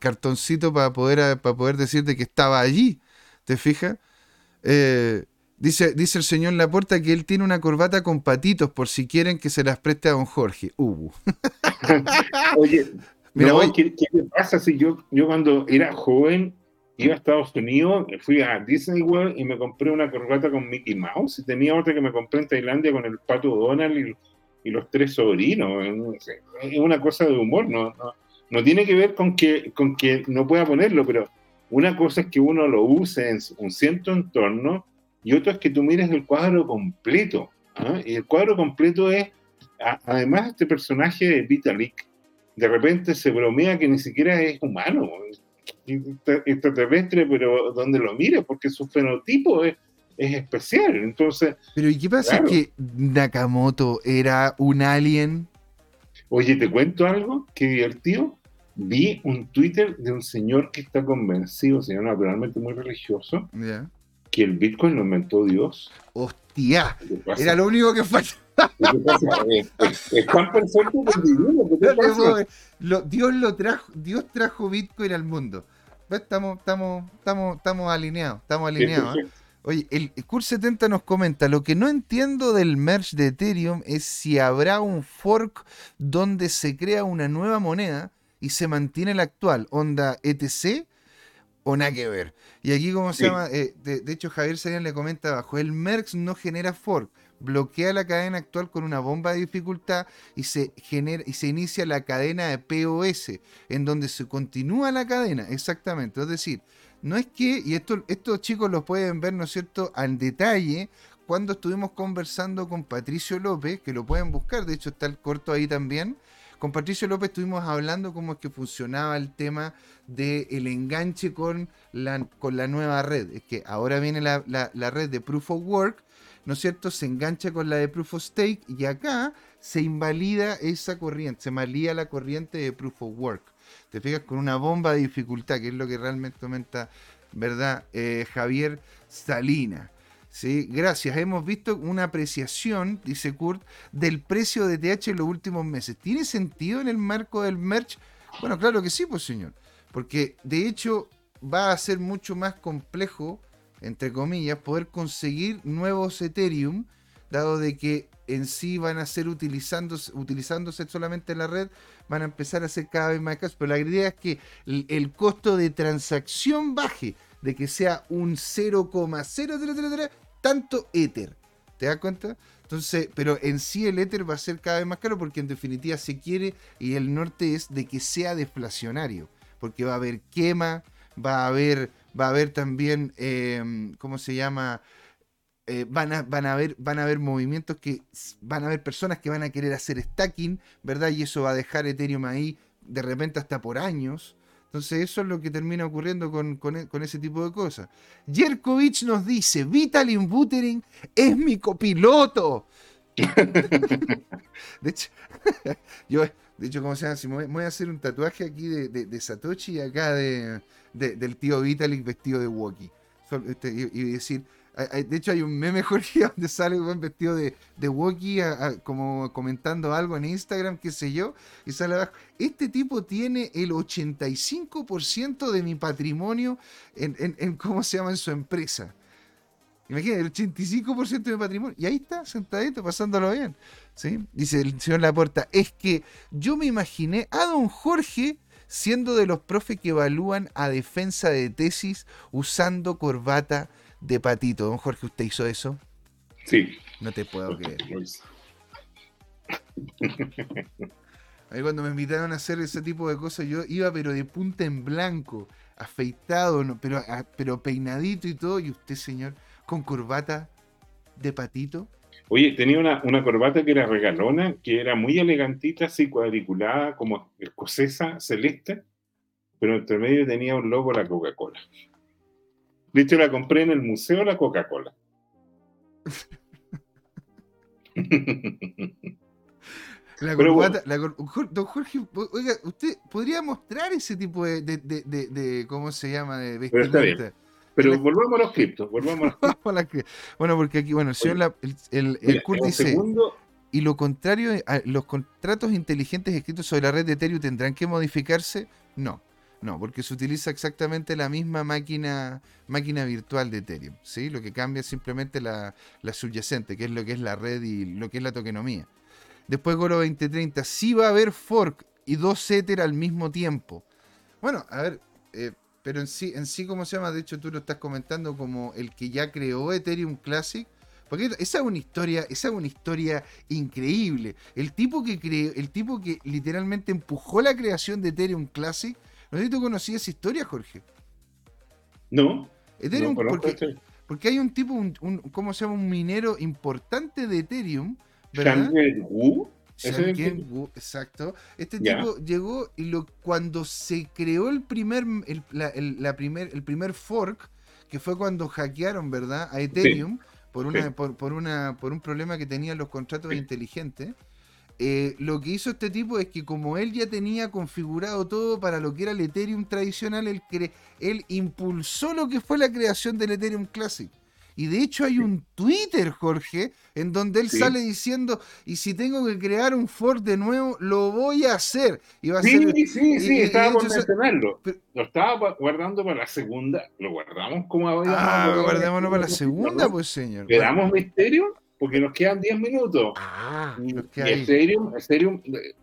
cartoncito para poder, para poder decirte que estaba allí. ¿Te fijas? Eh, dice, dice el señor Laporta que él tiene una corbata con patitos por si quieren que se las preste a don Jorge. Uh. Oye, Mira, ¿qué, pasa si yo, yo cuando era joven iba a Estados Unidos, fui a Disney World y me compré una corbata con Mickey Mouse y tenía otra que me compré en Tailandia con el pato Donald y, los tres sobrinos. Es una cosa de humor, no, no, tiene que ver con que, con que no pueda ponerlo, pero una cosa es que uno lo use en un cierto entorno y otra es que tú mires el cuadro completo. ¿ah? Y el cuadro completo es, además, este personaje de Vitalik, de repente se bromea que ni siquiera es humano, extraterrestre, pero donde lo mire, porque su fenotipo es, especial. Entonces. Pero ¿y qué pasa? ¿Que Nakamoto era un alien? Oye, te cuento algo, qué divertido. Vi un Twitter de un señor que está convencido, señor naturalmente muy religioso, que el Bitcoin lo inventó Dios. ¡Hostia! Era lo único que falta. Dios lo trajo, Dios trajo Bitcoin al mundo. Estamos, estamos, estamos, estamos alineados, estamos alineados. ¿eh? Oye, el Cur 70 nos comenta, lo que no entiendo del merge de Ethereum es si habrá un fork donde se crea una nueva moneda y se mantiene la actual, onda ETC, o nada que ver. Y aquí, ¿cómo se llama? Eh, de, de, hecho, Javier Serian le comenta abajo, el merge no genera fork, bloquea la cadena actual con una bomba de dificultad y se genera y se inicia la cadena de POS, en donde se continúa la cadena, exactamente. Es decir, no es que, y esto, estos chicos lo pueden ver, ¿no es cierto?, al detalle cuando estuvimos conversando con Patricio López, que lo pueden buscar, de hecho está el corto ahí también. Con Patricio López estuvimos hablando cómo es que funcionaba el tema del enganche con la, con la nueva red. Es que ahora viene la, la red de Proof of Work, ¿no es cierto? Se engancha con la de Proof of Stake y acá se invalida esa corriente, se malía la corriente de Proof of Work. Te fijas con una bomba de dificultad, que es lo que realmente aumenta, ¿verdad? Eh, Javier Salina. ¿Sí? Gracias. Hemos visto una apreciación, dice Kurt, del precio de TH en los últimos meses. ¿Tiene sentido en el marco del merch? Bueno, claro que sí, pues señor. Porque de hecho va a ser mucho más complejo entre comillas, poder conseguir nuevos Ethereum, dado de que en sí van a ser utilizándose, utilizándose solamente en la red, van a empezar a ser cada vez más casos. Pero la idea es que el, costo de transacción baje, de que sea un 0,033 tanto Ether. ¿Te das cuenta? Entonces, pero en sí el Ether va a ser cada vez más caro porque en definitiva se quiere y el norte es de que sea deflacionario. Porque va a haber quema, va a haber va a haber también, em, ¿cómo se llama? Eh, van, a, van, a haber, van a haber movimientos que van a haber personas que van a querer hacer stacking, ¿verdad? Y eso va a dejar Ethereum ahí de repente hasta por años. Entonces eso es lo que termina ocurriendo con, e, ese tipo de cosas. Jerkovich nos dice, Vitaly Buterin es mi copiloto. de hecho, yo, de hecho, como se llama, si me voy, a hacer un tatuaje aquí de, de Satoshi y acá de, del tío Vitalik vestido de Wookiee. Este, y, decir, de hecho hay un meme, Jorge, donde sale un vestido de, de como comentando algo en Instagram, qué sé yo, y sale abajo, este tipo tiene el 85% de mi patrimonio en, en, ¿cómo se llama?, en su empresa. Imagínate, el 85% de mi patrimonio. Y ahí está, sentadito, pasándolo bien. ¿sí? Dice el señor Laporta, es que yo me imaginé a don Jorge siendo de los profes que evalúan a defensa de tesis usando corbata de patito. Don Jorge, ¿usted hizo eso? Sí. No te puedo creer. Ahí cuando me invitaron a hacer ese tipo de cosas, yo iba pero de punta en blanco, afeitado, pero, ah, pero peinadito y todo, y usted, señor, con corbata de patito. Oye, tenía una, una, corbata que era regalona, que era muy elegantita, así cuadriculada, como escocesa, celeste, pero entre medio tenía un logo la Coca-Cola. De hecho, la compré en el Museo La Coca-Cola. La corbata, don Jorge, oiga, usted podría mostrar ese tipo de, de, de, de ¿cómo se llama? De vestimenta. Pero volvamos a los criptos, volvamos a los Bueno, porque aquí, bueno, el, el, el, Kurt dice... Segundo, y lo contrario, los contratos inteligentes escritos sobre la red de Ethereum tendrán que modificarse. No, no, porque se utiliza exactamente la misma máquina, máquina virtual de Ethereum. ¿sí? Lo que cambia es simplemente la, subyacente, que es lo que es la red y lo que es la tokenomía. Después Goro 2030, sí va a haber fork y dos Ether al mismo tiempo. Bueno, a ver, eh, pero en sí, en sí, ¿cómo se llama? De hecho, tú lo estás comentando como el que ya creó Ethereum Classic. Porque esa es una historia, esa es una historia increíble. El tipo que creó, el tipo que literalmente empujó la creación de Ethereum Classic no sé si tú conocías esa historia, Jorge. No. Ethereum, porque, hay un tipo, un, ¿cómo se llama? Un minero importante de Ethereum. ¿verdad? Wu. exacto. Este tipo llegó y lo, cuando se creó el primer, el, la, primer, el primer fork, que fue cuando hackearon, ¿verdad? A Ethereum por, una, por, una, por un problema que tenían los contratos inteligentes. Eh, lo que hizo este tipo es que como él ya tenía configurado todo para lo que era el Ethereum tradicional, él, él impulsó lo que fue la creación del Ethereum Classic. Y de hecho hay un Twitter, Jorge, en donde él sale diciendo, y si tengo que crear un Ford de nuevo, lo voy a hacer. Y va a sí, sí, sí, sí, estaba por mencionarlo. lo estaba guardando para la segunda. Lo guardamos como habíamos Ah, guardémoslo para la segunda, pues señor. ¿Le damos misterio? Porque nos quedan 10 minutos. Ah, y, Ethereum, Ethereum,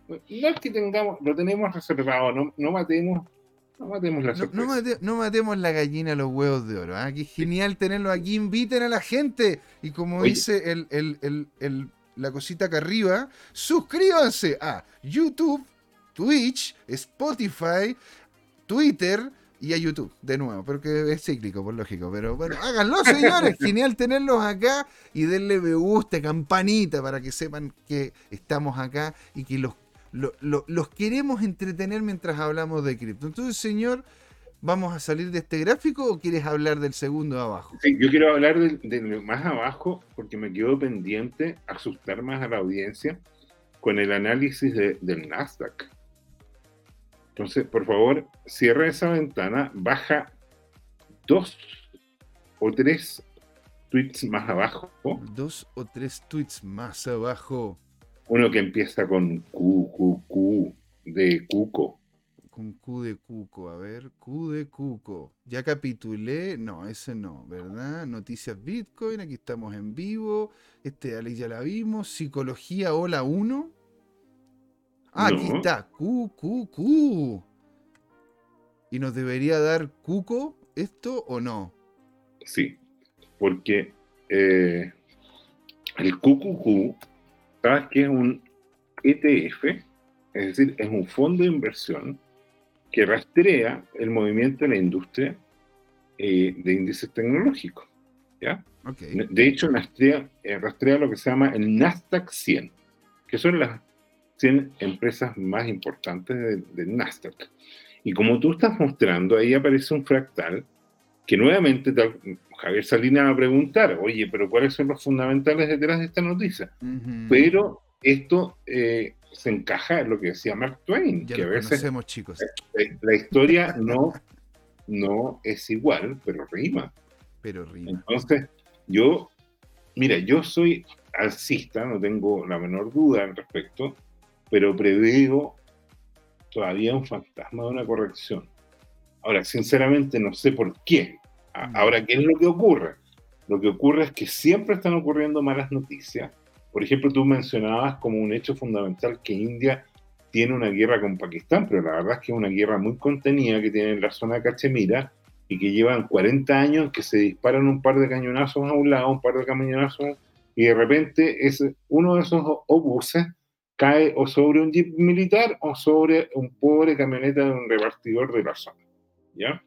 no es que tengamos, lo tenemos reservado, no, no matemos. No matemos la sorpresa. No, matemos la gallina a los huevos de oro. ¿ah? Qué genial tenerlo aquí. Inviten a la gente. Y como dice el, el, el, la cosita acá arriba, suscríbanse a YouTube, Twitch, Spotify, Twitter, y a YouTube, de nuevo, porque es cíclico, por lógico. Pero bueno, háganlo, señores. Genial tenerlos acá y denle me gusta, campanita, para que sepan que estamos acá y que los, los queremos entretener mientras hablamos de cripto. Entonces, señor, ¿vamos a salir de este gráfico o quieres hablar del segundo de abajo? Sí, yo quiero hablar del, más abajo porque me quedo pendiente asustar más a la audiencia con el análisis del Nasdaq. Entonces, por favor, cierra esa ventana, baja dos o tres tweets más abajo. Dos o tres tweets más abajo. Uno que empieza con Q, Q, Q, de Cuco. Con Q de Cuco, a ver, Q de Cuco. Ya capitulé, no, ese no, ¿verdad? Noticias Bitcoin, aquí estamos en vivo. Este, Ali ya la vimos. Psicología Hola 1. Ah, aquí está, Q, Q, Q. ¿Y nos debería dar Cuco esto o no? Sí, porque eh, el QQQ, ¿sabes que es un ETF? Es decir, es un fondo de inversión que rastrea el movimiento de la industria eh, de índices tecnológicos. ¿ya? De hecho, rastrea, eh, rastrea lo que se llama el Nasdaq 100, que son las 100 empresas más importantes del Nasdaq. Y como tú estás mostrando, ahí aparece un fractal que nuevamente Javier Salina va a preguntar, oye, pero ¿cuáles son los fundamentales detrás de esta noticia? Pero esto eh, se encaja en lo que decía Mark Twain, que a veces chicos. La, historia no, no es igual, pero rima. Pero rima. Entonces, yo, mira, yo soy alcista, no tengo la menor duda al respecto, pero preveo todavía un fantasma de una corrección. Ahora, sinceramente no sé por qué. Mm. Ahora, ¿qué es lo que ocurre? Lo que ocurre es que siempre están ocurriendo malas noticias. Por ejemplo, tú mencionabas como un hecho fundamental que India tiene una guerra con Pakistán, pero la verdad es que es una guerra muy contenida que tiene en la zona de Cachemira y que llevan 40 años que se disparan un par de cañonazos a un lado, un par de cañonazos, y de repente es uno de esos obuses cae o sobre un jeep militar o sobre un pobre camioneta de un repartidor de la zona. ¿Ya?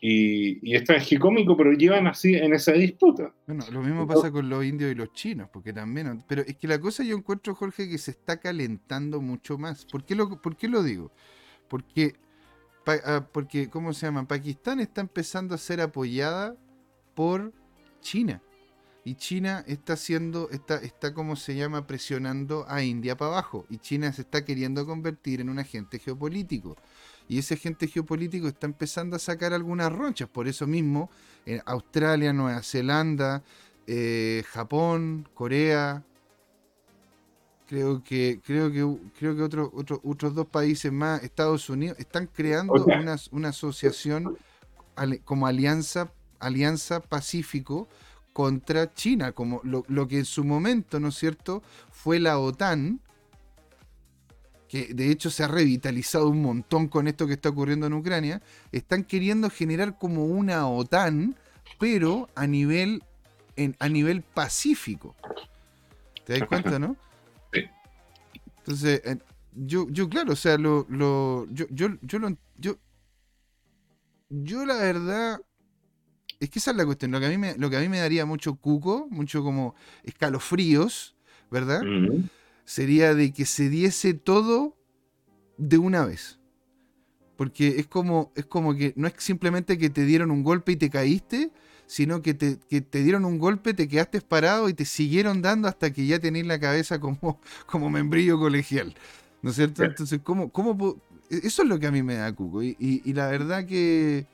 Y, y está cómico, pero llevan así en esa disputa. Bueno, lo mismo pasa con los indios y los chinos, porque también. Pero es que la cosa yo encuentro, Jorge, que se está calentando mucho más. ¿Por qué lo, por qué lo digo? Porque, ah, porque, ¿cómo se llama? Pakistán está empezando a ser apoyada por China. Y China está haciendo, está, está como se llama, presionando a India para abajo. Y China se está queriendo convertir en un agente geopolítico. Y ese agente geopolítico está empezando a sacar algunas ronchas. Por eso mismo, en Australia, Nueva Zelanda, eh, Japón, Corea, creo que creo que creo que otros otros otros dos países más, Estados Unidos, están creando una, una, asociación como alianza alianza Pacífico contra China, como lo, lo, que en su momento, ¿no es cierto?, fue la OTAN, que de hecho se ha revitalizado un montón con esto que está ocurriendo en Ucrania, están queriendo generar como una OTAN, pero a nivel, en, a nivel pacífico. ¿Te das cuenta, no? Sí. Entonces, yo, yo claro, o sea, lo, lo, yo, yo, yo, lo, yo, yo la verdad, es que esa es la cuestión, lo que a mí me, lo que a mí me daría mucho cuco, mucho como escalofríos, ¿verdad? sería de que se diese todo de una vez. Porque es como, es como que no es simplemente que te dieron un golpe y te caíste, sino que te, dieron un golpe, te quedaste parado y te siguieron dando hasta que ya tenés la cabeza como, como membrillo colegial. ¿No es cierto? Entonces, ¿cómo, cómo eso es lo que a mí me da cuco. Y, y la verdad que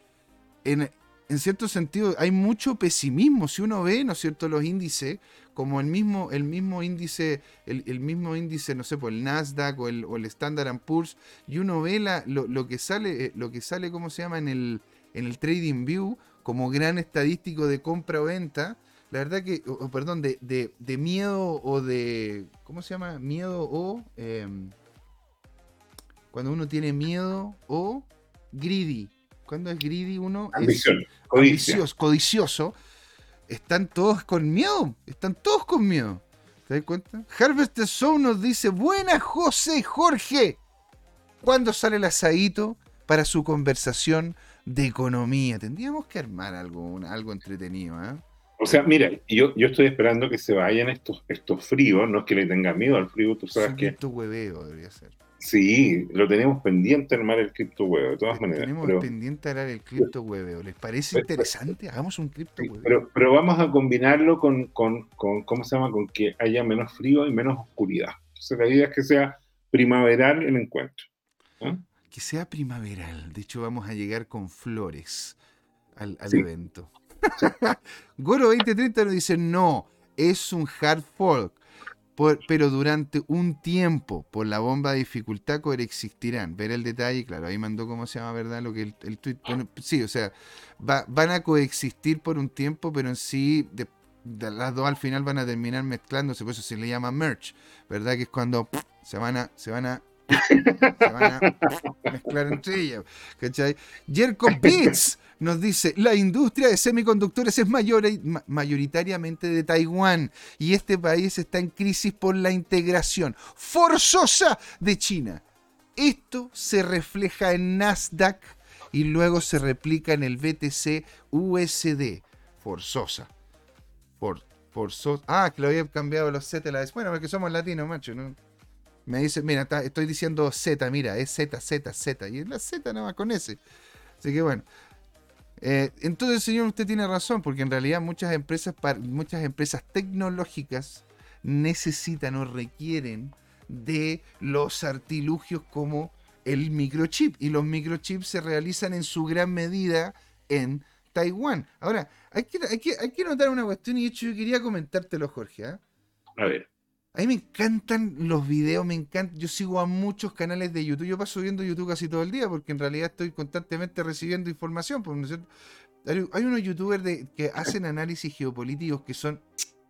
en, en cierto sentido hay mucho pesimismo. Si uno ve, ¿no es cierto?, los índices, como el mismo, el mismo índice, el, mismo índice, no sé, por el Nasdaq o el, o el Standard Poor's, y uno ve la, lo, que sale, eh, lo que sale, ¿cómo se llama?, en el, en el Trading View, como gran estadístico de compra o venta, la verdad que, o, perdón, de, de, miedo o de, ¿cómo se llama? Miedo o, em, cuando uno tiene miedo o greedy, cuando es greedy uno es ambicioso, codicioso. Están todos con miedo. Están todos con miedo. ¿Te das cuenta? Harvest Show nos dice: Buenas, José Jorge. ¿Cuándo sale el asadito para su conversación de economía? Tendríamos que armar algo, algo entretenido, ¿eh? O sea, mira, yo, yo estoy esperando que se vayan estos, estos fríos, no es que le tenga miedo al frío, tú sabes que... Tu hueveo debería ser. Sí, lo tenemos pendiente armar el cripto huevo, de todas maneras. Tenemos pendiente armar el cripto huevo. ¿Les parece interesante? Hagamos un cripto huevo. Pero, pero vamos a combinarlo con, con, con, ¿cómo se llama? Con que haya menos frío y menos oscuridad. Entonces la idea es que sea primaveral el encuentro. Que sea primaveral. De hecho, vamos a llegar con flores al, evento. Goro 2030 nos dice, no, es un hard pero durante un tiempo, por la bomba de dificultad, coexistirán. Ver el detalle, claro, ahí mandó cómo se llama, ¿verdad? Lo que el, el tweet. sí, o sea, van a coexistir por un tiempo, pero en sí, las dos al final van a terminar mezclándose, por eso se le llama merch, ¿verdad? Que es cuando se van a, se van a se van a mezclar entre ellas. ¿Cachai? Jerko Beats nos dice: La industria de semiconductores es mayor, mayoritariamente de Taiwán y este país está en crisis por la integración forzosa de China. Esto se refleja en Nasdaq y luego se replica en el BTC USD. Forzosa. For, forzosa. Ah, que lo había cambiado los Z la vez. Bueno, porque somos latinos, macho. ¿no? Me dice, mira, estoy diciendo Z, mira, es Z, Z, Z. Y es la Z nada más con S. Así que bueno. Eh, entonces, señor, usted tiene razón, porque en realidad muchas empresas, muchas empresas tecnológicas necesitan o requieren de los artilugios como el microchip. Y los microchips se realizan en su gran medida en Taiwán. Ahora, hay que, hay que, hay que notar una cuestión y de hecho yo quería comentártelo, Jorge. ¿ah? A ver. A mí me encantan los videos, me encanta. Yo sigo a muchos canales de YouTube. Yo paso viendo YouTube casi todo el día porque en realidad estoy constantemente recibiendo información. Pues, hay unos youtubers de, que hacen análisis geopolíticos que son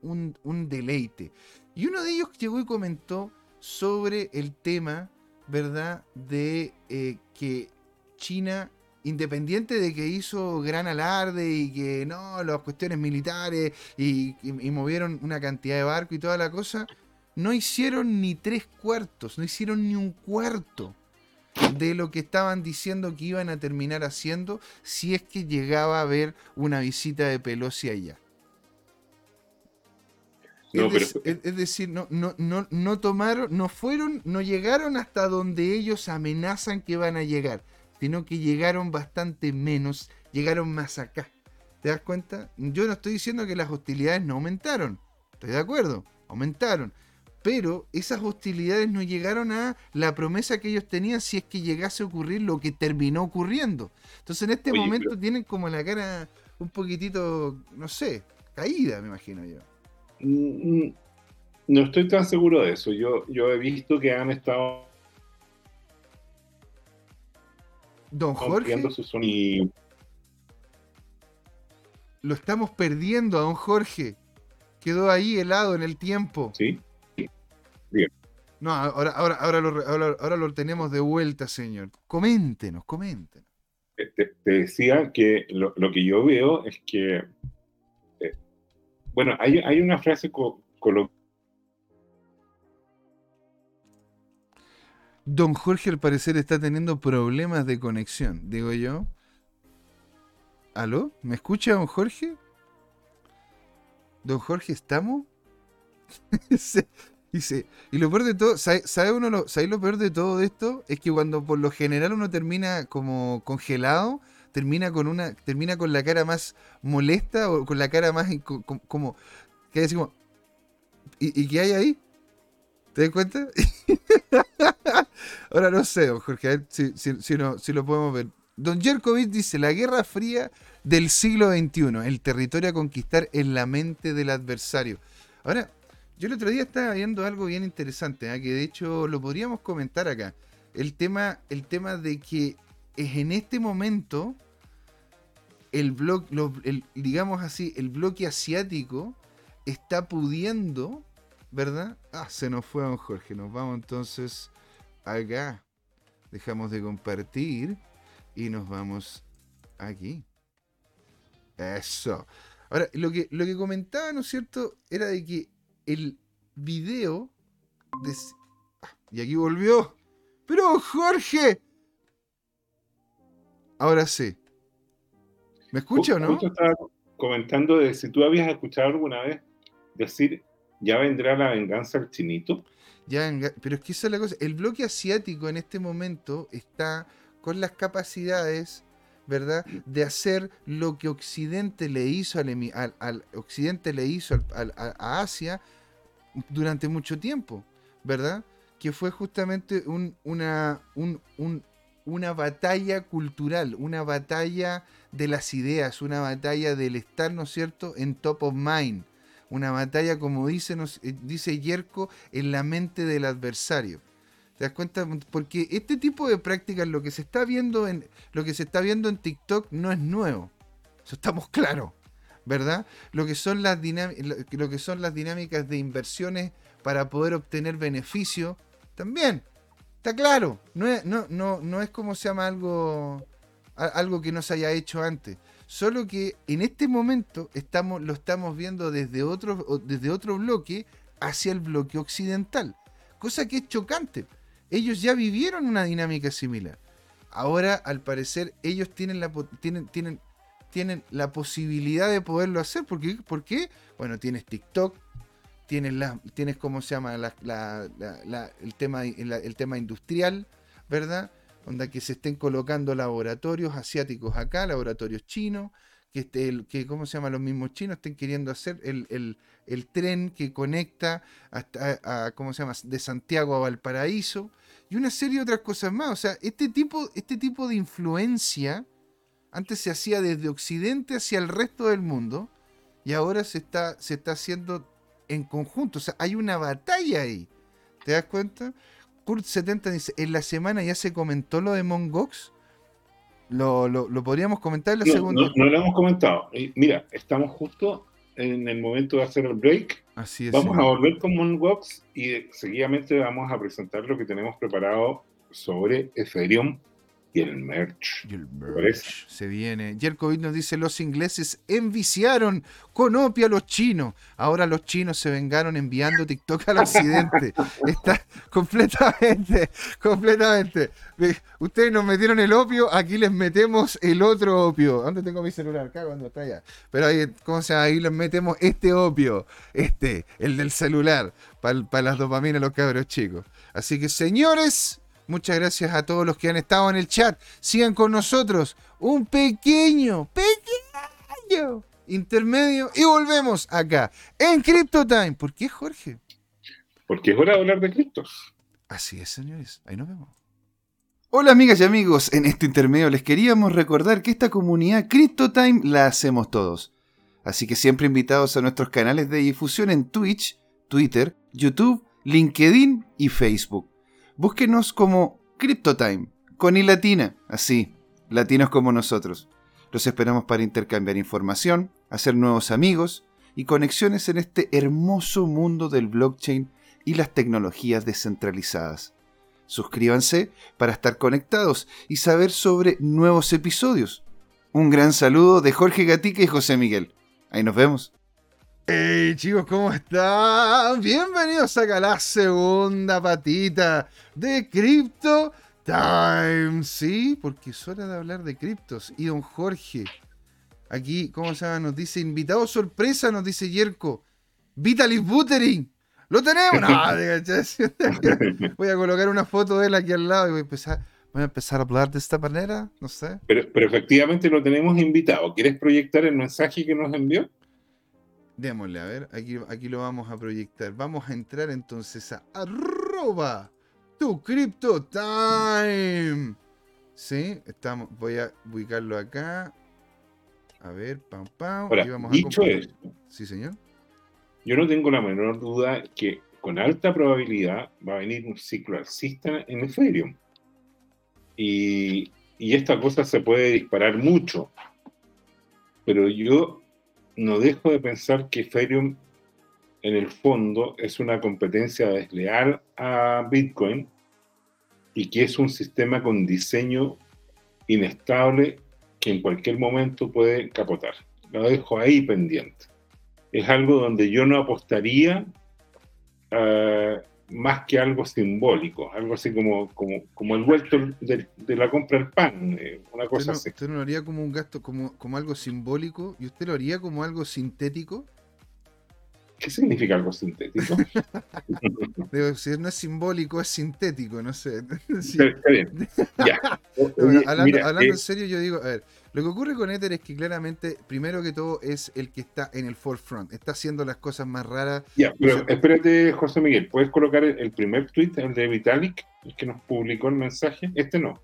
un, deleite. Y uno de ellos llegó y comentó sobre el tema, ¿verdad?, de eh, que China, independiente de que hizo gran alarde y que no, las cuestiones militares y movieron una cantidad de barcos y toda la cosa, no hicieron ni tres cuartos, no hicieron ni un cuarto de lo que estaban diciendo que iban a terminar haciendo si es que llegaba a haber una visita de Pelosi allá. es, decir, no, no, no, no tomaron, no fueron, no llegaron hasta donde ellos amenazan que van a llegar, sino que llegaron bastante menos, llegaron más acá. ¿Te das cuenta? Yo no estoy diciendo que las hostilidades no aumentaron, estoy de acuerdo, aumentaron, pero esas hostilidades no llegaron a la promesa que ellos tenían si es que llegase a ocurrir lo que terminó ocurriendo. Entonces en este momento tienen como la cara un poquitito, no sé, caída, me imagino yo. Mm, mm, No estoy tan seguro de eso. Yo, yo he visto que han estado Don Jorge, su sonido. lo estamos perdiendo a don Jorge. Quedó ahí helado en el tiempo. ¿Sí? No, ahora, ahora, ahora, lo, ahora, ahora lo tenemos de vuelta, señor. Coméntenos, coméntenos. Te, te decía que lo, lo que yo veo es que, eh, bueno, hay, hay una frase co- coloquial Don Jorge al parecer está teniendo problemas de conexión, digo yo. ¿Aló? ¿Me escucha don Jorge? ¿Don Jorge estamos? Se- y, lo peor de todo, ¿sabe, lo, sabe lo peor de todo esto? Es que cuando por lo general uno termina como congelado, termina con una, termina con la cara más molesta o con la cara más inco- com- como, que como, ¿y, qué hay ahí? ¿Te das cuenta? Ahora no sé, Jorge, a ver si, si- si si lo podemos ver. Don Jerkovic dice, la Guerra Fría del siglo XXI, el territorio a conquistar en la mente del adversario. Ahora, yo el otro día estaba viendo algo bien interesante, ¿ah? que de hecho lo podríamos comentar acá. El tema, el tema de que es en este momento el bloque, digamos así, el bloque asiático está pudiendo, ¿verdad? Ah, se nos fue don Jorge. Nos vamos entonces acá. Dejamos de compartir y nos vamos aquí. Eso. Ahora, lo que, lo que comentaba, ¿no es cierto? Era de que el video... de- Ah, y aquí volvió. Pero Jorge. Ahora sí. ¿Me escucha o no? Estaba comentando de si tú habías escuchado alguna vez decir, ya vendrá la venganza al chinito. Ya, pero es que esa es la cosa. El bloque asiático en este momento está con las capacidades, ¿verdad? De hacer lo que Occidente le hizo al, Occidente le hizo a, Asia durante mucho tiempo, ¿verdad? Que fue justamente un- una, un- un- una batalla cultural, una batalla de las ideas, una batalla del estar, ¿no es cierto?, en top of mind. Una batalla, como dice, eh, dice Yerko, en la mente del adversario. ¿Te das cuenta? Porque este tipo de prácticas, lo que se está viendo en, lo que se está viendo en TikTok no es nuevo. Eso estamos claros, ¿verdad? Lo que son las lo que son las dinámicas de inversiones para poder obtener beneficio, también. Está claro. No es, no, no, no es como se llama algo, algo que no se haya hecho antes. Solo que en este momento estamos, lo estamos viendo desde otro, desde otro bloque hacia el bloque occidental. Cosa que es chocante. Ellos ya vivieron una dinámica similar. Ahora, al parecer, ellos tienen la, tienen, tienen, tienen la posibilidad de poderlo hacer. ¿Por qué? ¿Por qué? Bueno, tienes TikTok, tienes, la, tienes ¿cómo se llama? La- la- la- la- el, tema, el tema industrial, ¿verdad? Onda que se estén colocando laboratorios asiáticos acá, laboratorios chinos, que, este, el, que ¿cómo se llama? Los mismos chinos estén queriendo hacer el, el- el tren que conecta hasta, a, ¿cómo se llama? De Santiago a Valparaíso y una serie de otras cosas más. O sea, este tipo, este tipo de influencia antes se hacía desde Occidente hacia el resto del mundo y ahora se está, se está haciendo en conjunto. O sea, hay una batalla ahí. ¿Te das cuenta? Kurt70 dice, en la semana ya se comentó lo de Mongox. Lo, lo, lo podríamos comentar en la No, segunda. no, no lo hemos comentado. Mira, estamos justo en el momento de hacer el break. Así es. Vamos a volver con Moonbox y seguidamente vamos a presentar lo que tenemos preparado sobre Ethereum y el merch. Y el merch se viene. Jerkovic nos dice: Los ingleses enviciaron con opio a los chinos. Ahora los chinos se vengaron enviando TikTok al occidente. Está completamente, completamente. Ustedes nos metieron el opio, aquí les metemos el otro opio. ¿Dónde tengo mi celular? Acá cuando está allá. Pero ahí, ¿cómo se llama? Ahí les metemos este opio. Este, el del celular. Para las dopaminas los cabros chicos. Así que, señores. Muchas gracias a todos los que han estado en el chat. Sigan con nosotros. Un pequeño, pequeño intermedio. Y volvemos acá en Crypto Time. ¿Por qué, Jorge? Porque es hora de hablar de criptos. Así es, señores. Ahí nos vemos. Hola amigas y amigos, en este intermedio les queríamos recordar que esta comunidad CryptoTime la hacemos todos. Así que siempre invitados a nuestros canales de difusión en Twitch, Twitter, YouTube, LinkedIn y Facebook. Búsquenos como CryptoTime, con y latina, así, latinos como nosotros. Los esperamos para intercambiar información, hacer nuevos amigos y conexiones en este hermoso mundo del blockchain y las tecnologías descentralizadas. Suscríbanse para estar conectados y saber sobre nuevos episodios. Un gran saludo de Jorge Gatica y José Miguel. Ahí nos vemos. Hey chicos, ¿cómo están? Bienvenidos a la segunda patita de Crypto Time. Sí, porque es hora de hablar de criptos. Y don Jorge, aquí, ¿cómo se llama? Nos dice invitado sorpresa, nos dice Yerko. Vitalis Buttering. ¡Lo tenemos! voy a colocar una foto de él aquí al lado y voy a empezar, voy a, empezar a hablar de esta manera, no sé. Pero, pero efectivamente lo tenemos invitado. ¿Quieres proyectar el mensaje que nos envió? Démosle, a ver, aquí, aquí lo vamos a proyectar. Vamos a entrar entonces a arroba tu crypto time. Sí, estamos, voy a ubicarlo acá. A ver, pam, pam. Ahora, vamos dicho esto, sí, señor. Yo no tengo la menor duda que con alta probabilidad va a venir un ciclo alcista en Ethereum. Y, y esta cosa se puede disparar mucho. Pero yo no dejo de pensar que Ethereum en el fondo es una competencia desleal a Bitcoin y que es un sistema con diseño inestable que en cualquier momento puede capotar. Lo dejo ahí pendiente. Es algo donde yo no apostaría uh, más que algo simbólico, algo así como, como, como el vuelto de, de la compra del pan, eh, una cosa ¿Usted no, así. ¿Usted no lo haría como un gasto, como, como algo simbólico? ¿Y usted lo haría como algo sintético? ¿Qué significa algo sintético? Si no es simbólico, es sintético, no sé. Sí. Está bien. Ya. Oye, hablando, mira, hablando eh, en serio, yo digo, a ver, lo que ocurre con Ether es que claramente, primero que todo, es el que está en el forefront, está haciendo las cosas más raras. Ya, pero o sea, espérate, José Miguel, ¿puedes colocar el, el, primer tweet, el de Vitalik, el que nos publicó el mensaje? Este no,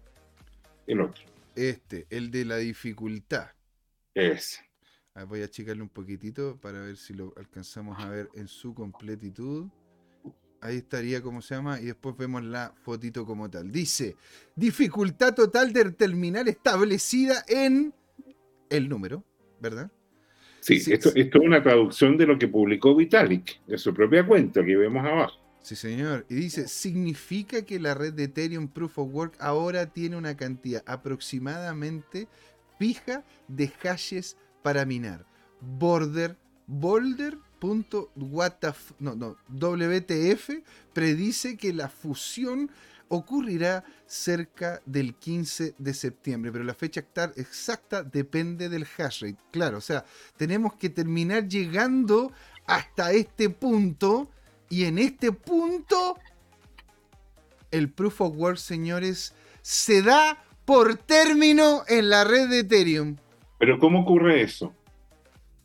el otro. Este, el de la dificultad. Ese. Ver, voy a achicarle un poquitito para ver si lo alcanzamos a ver en su completitud. Ahí estaría como se llama y después vemos la fotito como tal. Dice, dificultad total del terminal establecida en el número, ¿verdad? Sí, sí esto, esto, es una traducción de lo que publicó Vitalik, de su propia cuenta que vemos abajo. Sí, señor. Y dice, significa que la red de Ethereum Proof of Work ahora tiene una cantidad aproximadamente fija de hashes para minar. Border, Boulder WTF, no, no, WTF predice que la fusión ocurrirá cerca del 15 de septiembre, pero la fecha exacta depende del hash rate. Claro, o sea, tenemos que terminar llegando hasta este punto y en este punto el proof of work, señores, se da por término en la red de Ethereum. Pero ¿cómo ocurre eso?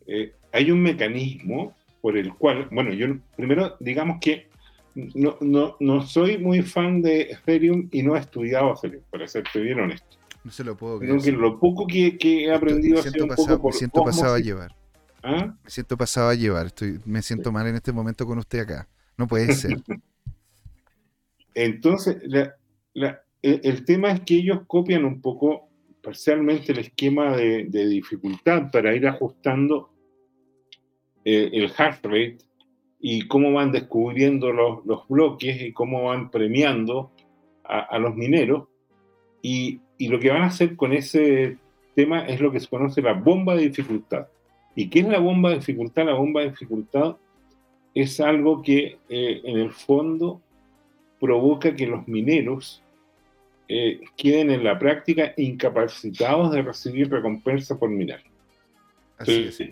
Eh, hay un mecanismo por el cual, bueno, yo primero digamos que no, no, no soy muy fan de Ethereum y no he estudiado Ethereum, para serte bien honesto. No se lo puedo creer. Que lo poco que, que he aprendido me siento, pasado, me siento pasado a llevar. ¿Ah? Me siento pasado a llevar. Estoy, me siento sí. mal en este momento con usted acá. No puede ser. Entonces, la, la, el, el, tema es que ellos copian un poco parcialmente el esquema de, dificultad para ir ajustando eh, el hash rate y cómo van descubriendo los, bloques y cómo van premiando a, los mineros. Y, y, lo que van a hacer con ese tema es lo que se conoce la bomba de dificultad. ¿Y qué es la bomba de dificultad? La bomba de dificultad es algo que eh, en el fondo provoca que los mineros eh, queden en la práctica incapacitados de recibir recompensa por minar. Así Entonces,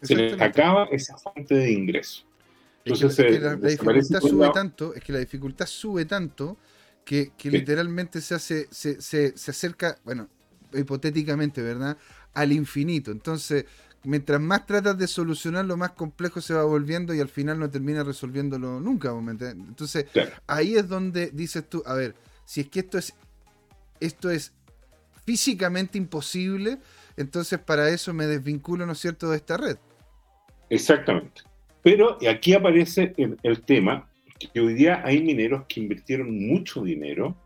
es se les acaba esa fuente de ingreso. Entonces, es que, es que la, la dificultad sube lado. tanto, es que la dificultad sube tanto que, literalmente se hace, se, se, se, acerca, bueno, hipotéticamente, ¿verdad? Al infinito. Entonces, mientras más tratas de solucionarlo, más complejo se va volviendo y al final no termina resolviéndolo nunca. Entonces, claro. ahí es donde dices tú, a ver, si es que esto es, esto es físicamente imposible, entonces para eso me desvinculo, ¿no es cierto?, de esta red. Exactamente. Pero aquí aparece el, tema que hoy día hay mineros que invirtieron mucho dinero,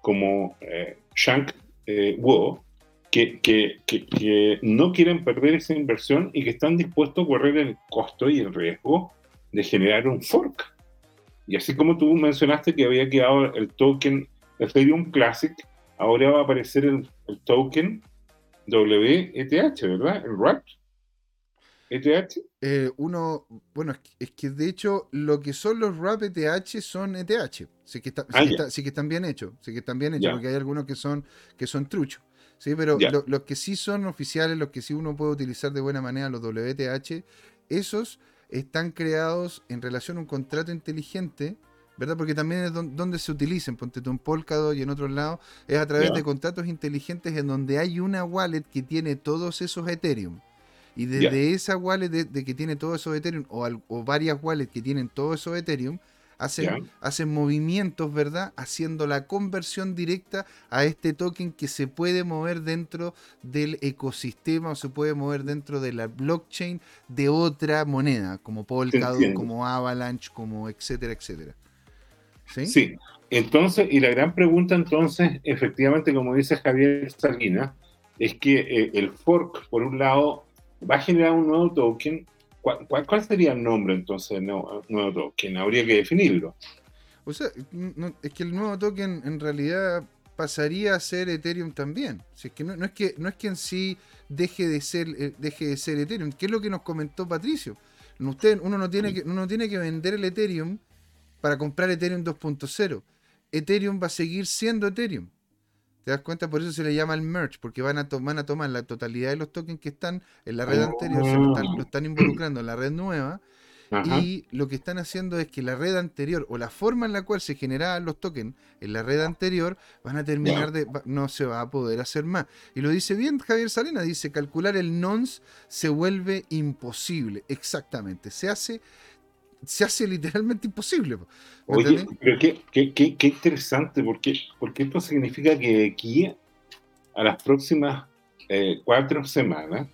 como eh, Shank eh, Wo, que, que, no quieren perder esa inversión y que están dispuestos a correr el costo y el riesgo de generar un fork. Y así como tú mencionaste que había quedado el token Ethereum Classic, ahora va a aparecer el, token WETH, ¿verdad? El RAP. ¿ETH? Eh, uno, bueno, es que, de hecho lo que son los RAP ETH son ETH. Sí que, ah, sí, que están bien hechos, sí que están bien hechos, porque hay algunos que son, que son truchos. Sí, pero los que sí son oficiales, los que sí uno puede utilizar de buena manera, los WTH, esos están creados en relación a un contrato inteligente, ¿verdad? Porque también es donde se utilicen, ponte tú en Polkadot y en otros lados, es a través de contratos inteligentes en donde hay una wallet que tiene todos esos Ethereum. Y desde esa wallet de, que tiene todos esos Ethereum, o, o varias wallets que tienen todos esos Ethereum, hacen, movimientos, ¿verdad? Haciendo la conversión directa a este token que se puede mover dentro del ecosistema o se puede mover dentro de la blockchain de otra moneda, como Polkadot, como Avalanche, como etcétera, etcétera. ¿Sí? Sí. Entonces, y la gran pregunta entonces, efectivamente, como dice Javier Salinas, es que eh, el fork, por un lado, va a generar un nuevo token ¿Cuál, sería el nombre entonces del nuevo, token? Habría que definirlo. O sea, es que el nuevo token en realidad pasaría a ser Ethereum también. es que no, es que no es que en sí deje de ser eh, deje de ser Ethereum, ¿Qué es lo que nos comentó Patricio. Usted, uno no tiene que uno tiene que vender el Ethereum para comprar Ethereum 2.0. Ethereum va a seguir siendo Ethereum. ¿Te das cuenta? Por eso se le llama el merge, porque van a, a tomar la totalidad de los tokens que están en la red anterior, se lo están, involucrando en la red nueva, y lo que están haciendo es que la red anterior, o la forma en la cual se generaban los tokens en la red anterior, van a terminar de... no se va a poder hacer más. Y lo dice bien Javier Salena, dice, calcular el nonce se vuelve imposible. Exactamente, se hace se hace literalmente imposible. Oye, pero qué, qué, qué, interesante, porque, porque esto significa que aquí a las próximas eh, cuatro semanas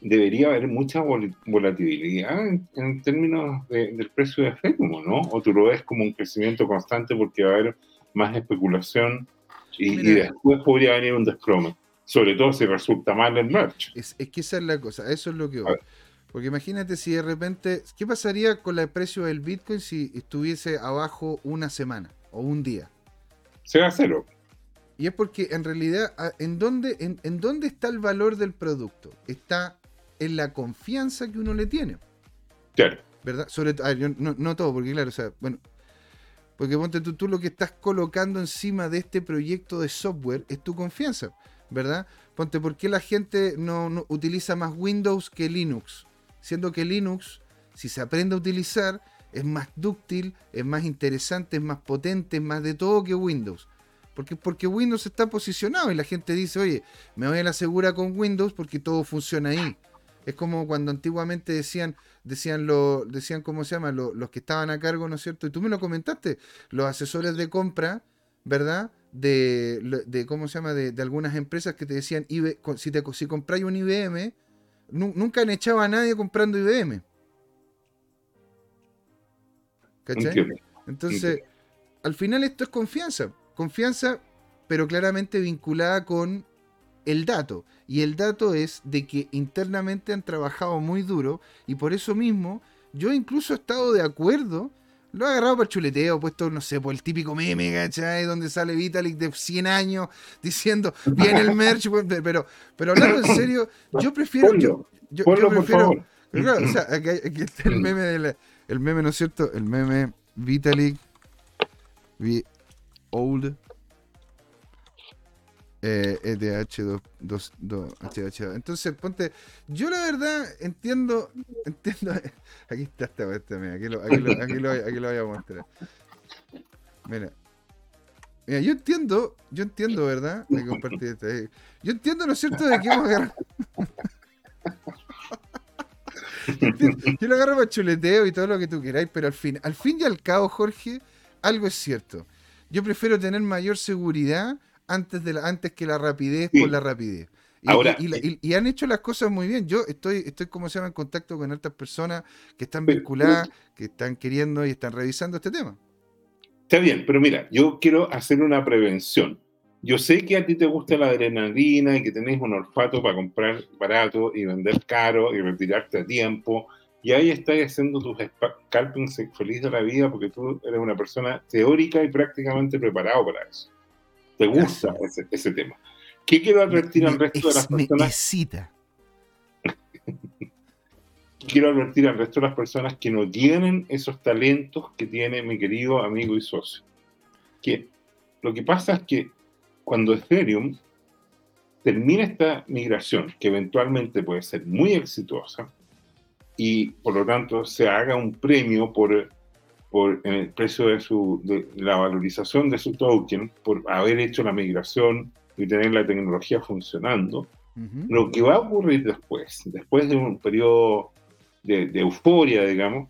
debería haber mucha volatilidad en, términos del precio de Ethereum, ¿no? O tú lo ves como un crecimiento constante porque va a haber más especulación y, después podría venir un desplome, sobre todo si resulta mal el merch. Es, es que esa es la cosa, eso es lo que... Porque imagínate si de repente, ¿qué pasaría con el precio del Bitcoin si estuviese abajo una semana o un día? Será cero. Y es porque en realidad, ¿en dónde, en, dónde está el valor del producto? Está en la confianza que uno le tiene. Claro. ¿Verdad? Sobre todo, no, no, todo, porque claro, o sea, bueno, porque ponte tú, tú lo que estás colocando encima de este proyecto de software es tu confianza, ¿verdad? Ponte, ¿por qué la gente no utiliza más Windows que Linux? Siendo que Linux, si se aprende a utilizar, es más dúctil, es más interesante, es más potente, es más de todo que Windows. Porque, porque Windows está posicionado y la gente dice, oye, me voy a la segura con Windows porque todo funciona ahí. Es como cuando antiguamente decían, decían lo, decían cómo se llama, los que estaban a cargo, ¿no es cierto? Y tú me lo comentaste, los asesores de compra, ¿verdad? De, de ¿cómo se llama? De, algunas empresas que te decían, si, te, si compráis un IBM, nunca han echado a nadie comprando IBM. ¿Cachai? Entonces, al final esto es confianza. Confianza, pero claramente vinculada con el dato. Y el dato es de que internamente han trabajado muy duro y por eso mismo yo incluso he estado de acuerdo. Lo he agarrado para chuleteo, puesto, no sé, por el típico meme, ¿cachai? Donde sale Vitalik de 100 años diciendo, viene el merch, pero, pero hablando en serio, yo prefiero, yo, yo, prefiero, claro, o sea, aquí, está el meme, de el meme, ¿no es cierto? El meme Vitalik, Old, eh, ETH 2, HH. Entonces, ponte, yo la verdad entiendo, entiendo, aquí está esta este, mira, aquí lo, aquí, lo, aquí, lo, voy a mostrar. Mira, Mira, yo entiendo, yo entiendo, ¿verdad? De compartir esta, eh. Yo entiendo, ¿no es cierto?, de que hemos agarrado. yo lo agarro para chuleteo y todo lo que tú queráis, pero al fin, al fin y al cabo, Jorge, algo es cierto. Yo prefiero tener mayor seguridad antes, de la, antes que la rapidez por la rapidez. Y, Ahora, y, han hecho las cosas muy bien. Yo estoy, estoy como se llama, en contacto con otras personas que están vinculadas, que están queriendo y están revisando este tema. Está bien, pero mira, yo quiero hacer una prevención. Yo sé que a ti te gusta la adrenalina y que tenés un olfato para comprar barato y vender caro y retirarte a tiempo. Y ahí estás haciendo tus scalpings feliz de la vida porque tú eres una persona teórica y prácticamente preparado para eso. Te gusta ese, ese tema. ¿Qué quiero advertir al resto de las personas? quiero advertir al resto de las personas que no tienen esos talentos que tiene mi querido amigo y socio. Que lo que pasa es que cuando Ethereum termina esta migración, que eventualmente puede ser muy exitosa, y por lo tanto se haga un premio por, por el precio de, su, de la valorización de su token, por haber hecho la migración y tener la tecnología funcionando, lo que va a ocurrir después, después de un periodo de, euforia, digamos,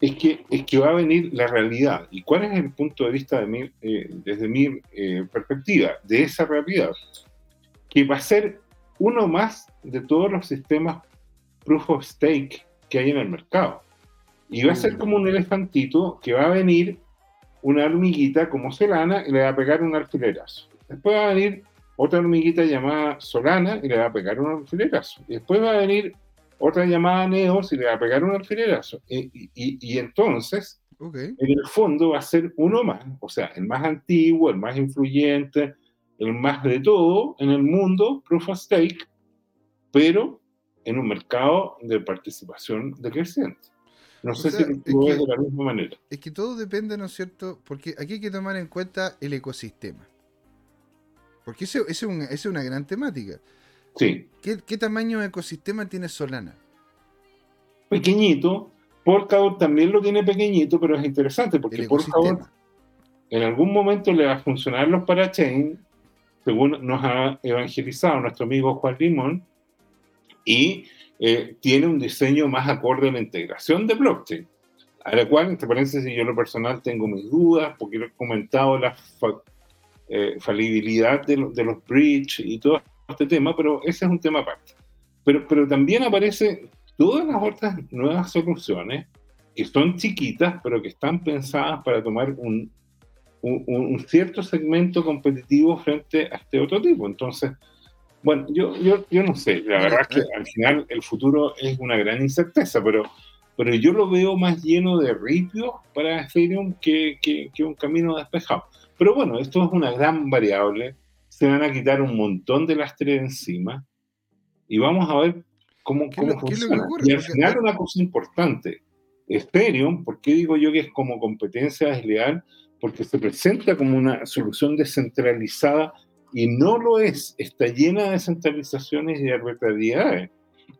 es que, es que va a venir la realidad. ¿Y cuál es el punto de vista de mi, eh, desde mi eh, perspectiva de esa realidad? Que va a ser uno más de todos los sistemas proof of stake que hay en el mercado. Y va a ser mm. como un elefantito que va a venir una hormiguita como Solana y le va a pegar un alfilerazo. Después va a venir otra hormiguita llamada Solana y le va a pegar un alfilerazo. Y después va a venir otra llamada Neos y le va a pegar un alfilerazo. Y, y, entonces, en el fondo va a ser uno más, o sea, el más antiguo, el más influyente, el más de todo en el mundo, proof of stake, pero en un mercado de participación decreciente. No sé si lo ves de la misma manera. Es que todo depende, ¿no es cierto? Porque aquí hay que tomar en cuenta el ecosistema. Porque esa es, es una gran temática. Sí. ¿Qué, tamaño de ecosistema tiene Solana? Pequeñito. Polkadot también lo tiene pequeñito, pero es interesante porque Polkadot en algún momento le va a funcionar los parachain, según nos ha evangelizado nuestro amigo Juan Limón, y eh, tiene un diseño más acorde a la integración de blockchain. A la cual, te parece si yo lo personal tengo mis dudas, porque he comentado la eh, falibilidad de, de los bridge y todo este tema, pero ese es un tema aparte. Pero, pero también aparecen todas las otras nuevas soluciones que son chiquitas, pero que están pensadas para tomar un, un, cierto segmento competitivo frente a este otro tipo. Entonces, bueno, yo, yo, yo no sé, la verdad es que al final el futuro es una gran incerteza, pero, pero yo lo veo más lleno de ripio para Ethereum que, que, que un camino despejado. Pero bueno, esto es una gran variable se van a quitar un montón de lastre encima y vamos a ver cómo, cómo funciona. y al final una cosa importante, Ethereum, ¿por qué digo yo que es como competencia desleal? Porque se presenta como una solución descentralizada y no lo es, está llena de centralizaciones y de arbitrariedades.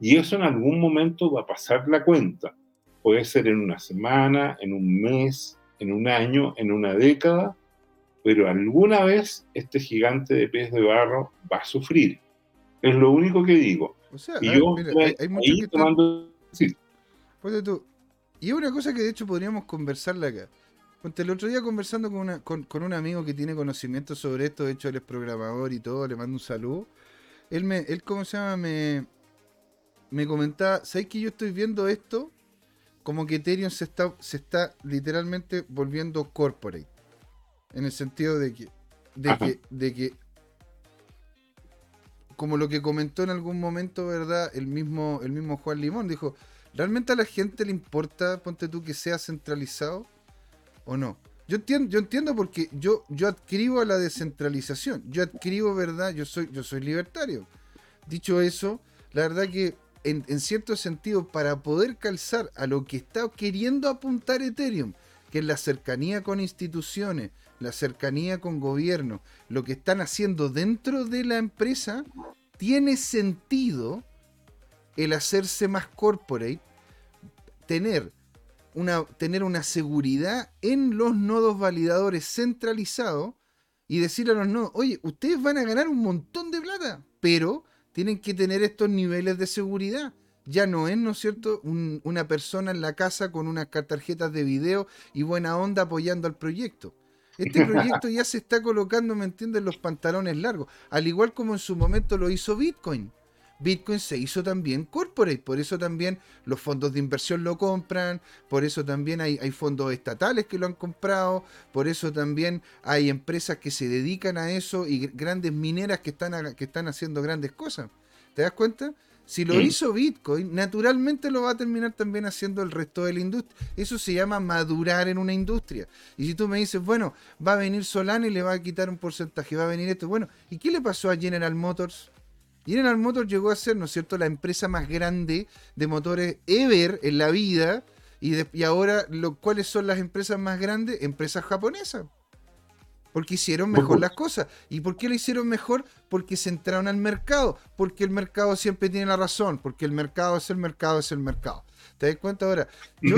Y eso en algún momento va a pasar la cuenta. Puede ser en una semana, en un mes, en un año, en una década, pero alguna vez este gigante de pies de barro va a sufrir. Es lo único que digo. y yo hay, ahí tomando... Sí. tú, y es una cosa que de hecho podríamos conversarla acá. Ponte, el otro día conversando con, una, con, con, un amigo que tiene conocimiento sobre esto, de hecho él es programador y todo, le mando un saludo. Él, me, él ¿cómo se llama? Me, me comentaba, ¿sabes que yo estoy viendo esto? Como que Ethereum se está, se está literalmente volviendo corporate. En el sentido de que, de que, de que, como lo que comentó en algún momento, ¿verdad? El mismo, el mismo Juan Limón dijo, ¿realmente a la gente le importa, ponte tú, que sea centralizado o no? Yo entiendo, yo entiendo porque yo, yo a la descentralización. Yo adquiero, ¿verdad? Yo soy, yo soy libertario. Dicho eso, la verdad que en, en, cierto sentido, para poder calzar a lo que está queriendo apuntar Ethereum, que es la cercanía con instituciones, la cercanía con gobierno, lo que están haciendo dentro de la empresa, tiene sentido el hacerse más corporate, tener una, tener una seguridad en los nodos validadores centralizados y decir a los nodos, oye, ustedes van a ganar un montón de plata, pero tienen que tener estos niveles de seguridad. Ya no es, ¿no es cierto?, una persona en la casa con unas tarjetas de video y buena onda apoyando al proyecto Este proyecto ya se está colocando, ¿me entiendes?, los pantalones largos. Al igual como en su momento lo hizo Bitcoin. Bitcoin se hizo también corporate, por eso también los fondos de inversión lo compran, por eso también hay, hay, fondos estatales que lo han comprado, por eso también hay empresas que se dedican a eso y grandes mineras que están, que están haciendo grandes cosas. ¿Te das cuenta? Si lo hizo Bitcoin, naturalmente lo va a terminar también haciendo el resto de la industria. Eso se llama madurar en una industria. Y si tú me dices, bueno, va a venir Solana y le va a quitar un porcentaje, va a venir esto. Bueno, ¿y qué le pasó a General Motors? General Motors llegó a ser, ¿no es cierto?, la empresa más grande de motores ever en la vida. Y, y ahora, lo, ¿cuáles son las empresas más grandes? Empresas japonesas porque hicieron mejor las cosas. ¿Y por qué lo hicieron mejor? Porque se entraron al mercado, porque el mercado siempre tiene la razón, porque el mercado es el mercado, es el mercado. ¿Te das cuenta ahora? Yo,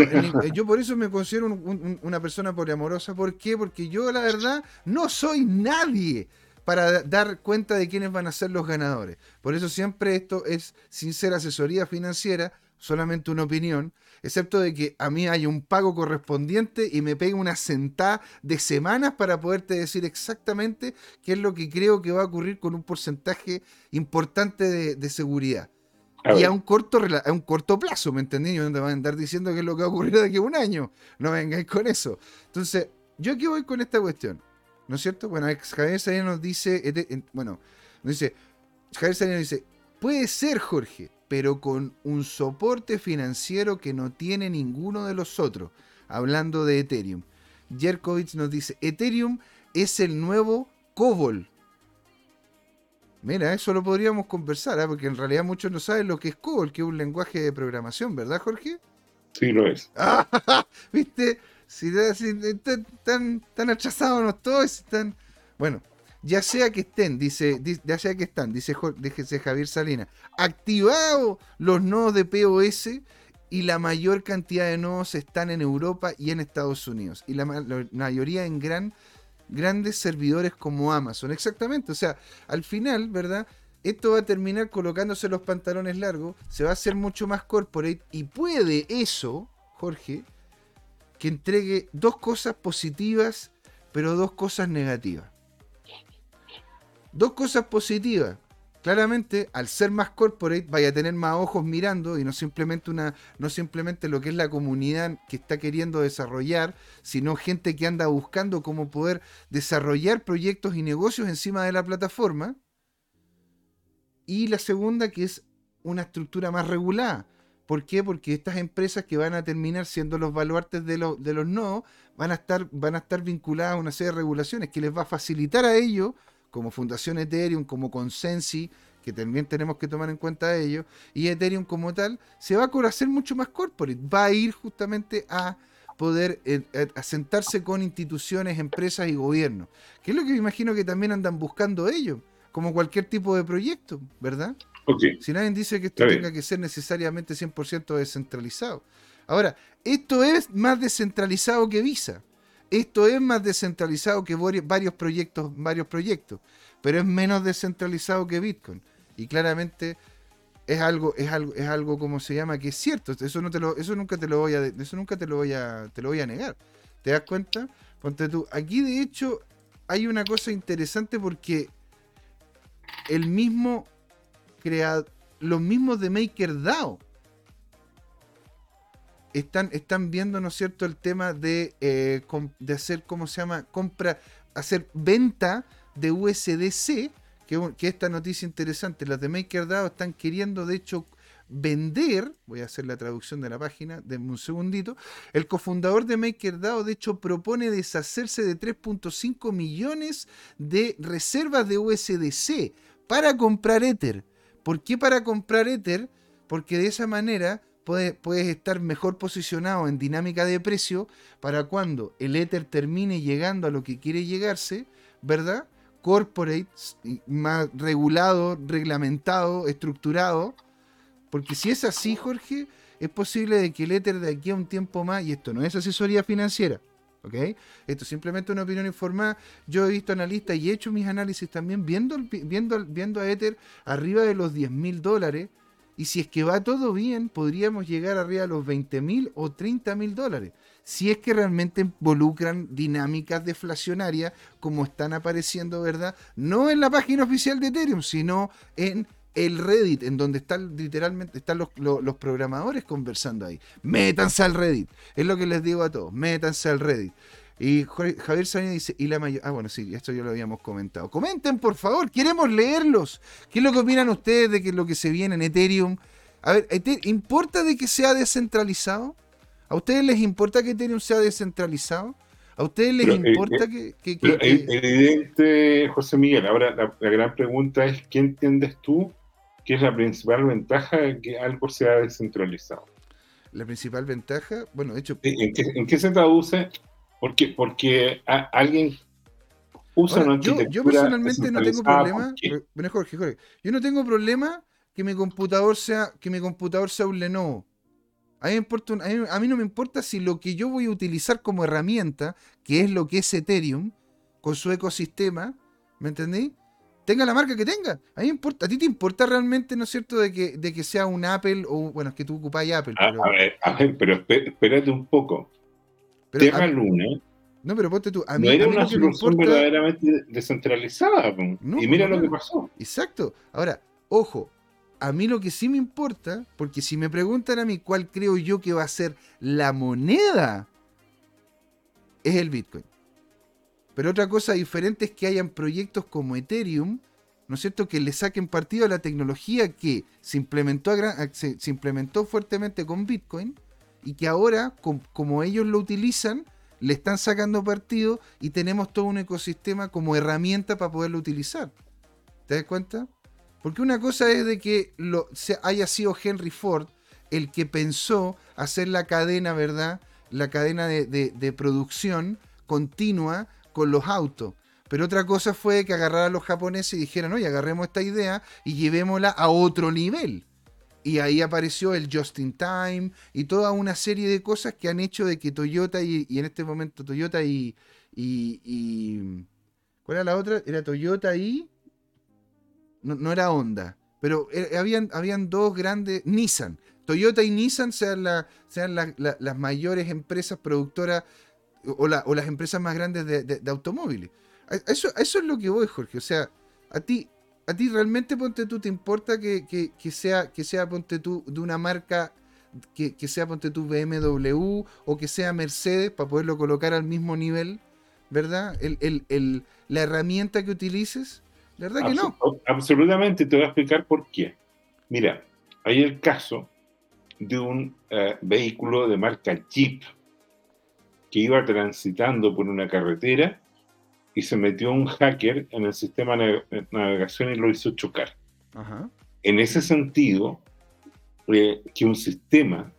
yo por eso me considero una persona poliamorosa. ¿Por qué? Porque yo, la verdad, no soy nadie para dar cuenta de quiénes van a ser los ganadores. Por eso siempre esto es sincera asesoría financiera, solamente una opinión excepto de que a mí hay un pago correspondiente y me pega una sentada de semanas para poderte decir exactamente qué es lo que creo que va a ocurrir con un porcentaje importante de, seguridad. y a un, corto, a un corto plazo, ¿me entendí? Yo no te van a andar diciendo qué es lo que va a ocurrir de aquí a un año. No vengáis con eso. Entonces, ¿yo aquí voy con esta cuestión? ¿No es cierto? Bueno, Javier Salinas nos dice, bueno, nos dice, Javier Salinas dice, puede ser, Jorge, pero con un soporte financiero que no tiene ninguno de los otros, hablando de Ethereum. Jerkovich nos dice, Ethereum es el nuevo COBOL. Mira, eso lo podríamos conversar, ¿eh? porque en realidad muchos no saben lo que es COBOL, que es un lenguaje de programación, ¿verdad, Jorge? Sí, lo es. ¿Viste? Si, están tan atrasados todos, están... Bueno, ya sea que estén, dice, ya sea que están, dice, dice Javier Salinas, activados los nodos de POS y la mayor cantidad de nodos están en Europa y en Estados Unidos. Y la, mayoría en gran, grandes servidores como Amazon. Exactamente. O sea, al final, ¿verdad? Esto va a terminar colocándose los pantalones largos, se va a hacer mucho más corporate y puede eso, Jorge, que entregue dos cosas positivas, pero dos cosas negativas. Dos cosas positivas. Claramente, al ser más corporate, vaya a tener más ojos mirando y no simplemente una, no simplemente lo que es la comunidad que está queriendo desarrollar, sino gente que anda buscando cómo poder desarrollar proyectos y negocios encima de la plataforma. Y la segunda, que es una estructura más regulada. ¿Por qué? Porque estas empresas que van a terminar siendo los baluartes de, de los nodos van a, estar, van a estar vinculadas a una serie de regulaciones que les va a facilitar a ellos como Fundación Ethereum, como Consensi, que también tenemos que tomar en cuenta ello, y Ethereum como tal, se va a hacer mucho más corporate, va a ir justamente a poder eh, asentarse con instituciones, empresas y gobiernos, que es lo que me imagino que también andan buscando ellos, como cualquier tipo de proyecto, ¿verdad? Si nadie dice que esto tenga que ser necesariamente 100% descentralizado. Ahora, esto es más descentralizado que Visa. Esto es más descentralizado que varios proyectos, varios proyectos, pero es menos descentralizado que Bitcoin. Y claramente es algo, es algo, es algo como se llama, que es cierto. Eso no te lo, eso nunca te lo voy a, eso nunca te lo voy a, te lo voy a negar. ¿Te das cuenta? Ponte tú. Aquí de hecho hay una cosa interesante porque el mismo creado, los mismos de MakerDAO están, viendo, ¿no es cierto?, el tema de, eh, de hacer, ¿cómo se llama?, compra, hacer venta de USDC, que, que esta noticia interesante, las de MakerDAO están queriendo, de hecho, vender, voy a hacer la traducción de la página, denme un segundito, el cofundador de MakerDAO de hecho propone deshacerse de 3.5 millones de reservas de USDC para comprar Ether. ¿Por qué para comprar Ether? Porque de esa manera puedes, estar mejor posicionado en dinámica de precio para cuando el Ether termine llegando a lo que quiere llegarse, ¿verdad? Corporate, más regulado, reglamentado, estructurado. Porque si es así, Jorge, es posible de que el Ether de aquí a un tiempo más, y esto no es asesoría financiera, ¿ok? Esto es simplemente una opinión informada. Yo he visto analistas y he hecho mis análisis también viendo, viendo, viendo a Ether arriba de los 10 mil dólares Y si es que va todo bien, podríamos llegar arriba a los 20 mil o 30 mil dólares. Si es que realmente involucran dinámicas deflacionarias como están apareciendo, ¿verdad? No en la página oficial de Ethereum, sino en el Reddit, en donde están literalmente están los, los, programadores conversando ahí. Métanse al Reddit. Es lo que les digo a todos. Métanse al Reddit. Y Javier Saña dice, y la mayor... Ah, bueno, sí, esto ya lo habíamos comentado. Comenten, por favor, queremos leerlos. ¿Qué es lo que opinan ustedes de que lo que se viene en Ethereum? A ver, ¿importa de que sea descentralizado? ¿A ustedes les importa que Ethereum sea descentralizado? ¿A ustedes les eh, importa eh, que, que, Evidente, José Miguel. Ahora, la, gran pregunta es, ¿qué entiendes tú que es la principal ventaja de que algo sea descentralizado? La principal ventaja, bueno, de hecho... ¿En qué, en qué se traduce porque, porque alguien usa una yo, yo personalmente no tengo problema. Bueno, Jorge, Jorge, yo no tengo problema que mi computador sea, que mi computador sea un Lenovo. A mí, a, no me importa si lo que yo voy a utilizar como herramienta, que es lo que es Ethereum, con su ecosistema, ¿me entendí? Tenga la marca que tenga. A mí me importa. ¿A ti te importa realmente, no es cierto, de que, de que sea un Apple o, bueno, es que tú ocupáis Apple? Pero... A, ver, a ver, pero espérate un poco. Tierra Luna. No, pero ponte tú. A mí, no era a una solución verdaderamente descentralizada. y mira lo que pasó. Exacto. Ahora, ojo. A mí lo que sí me importa, porque si me preguntan a mí cuál creo yo que va a ser la moneda, es el Bitcoin. Pero otra cosa diferente es que hayan proyectos como Ethereum, ¿no es cierto?, que le saquen partido a la tecnología que se implementó, fuertemente con Bitcoin y que ahora, como ellos lo utilizan, le están sacando partido y tenemos todo un ecosistema como herramienta para poderlo utilizar. ¿Te das cuenta? Porque una cosa es de que haya sido Henry Ford el que pensó hacer la cadena, ¿verdad? La cadena de, de producción continua con los autos. Pero otra cosa fue que agarraran a los japoneses y dijeran, oye, agarremos esta idea y llevémosla a otro nivel. Y ahí apareció el Just in Time y toda una serie de cosas que han hecho de que Toyota y, en este momento Toyota y, y, ¿Cuál era la otra? Era Toyota y... No, era Honda, pero eh, habían, habían dos grandes... Nissan. Toyota y Nissan sean las mayores empresas productoras o, las empresas más grandes de, automóviles. Eso, eso es lo que voy, Jorge. O sea, a ti, ¿A ti realmente, ponte tú, te importa que, sea, que sea, ponte tú, de una marca que, sea, ponte tú, BMW o que sea Mercedes para poderlo colocar al mismo nivel? ¿Verdad? El, la herramienta que utilices. La verdad que no. Absolutamente, te voy a explicar por qué. Mira, hay el caso de un eh, vehículo de marca Jeep que iba transitando por una carretera y se metió un hacker en el sistema de navegación y lo hizo chocar. En ese sentido, eh, que un sistema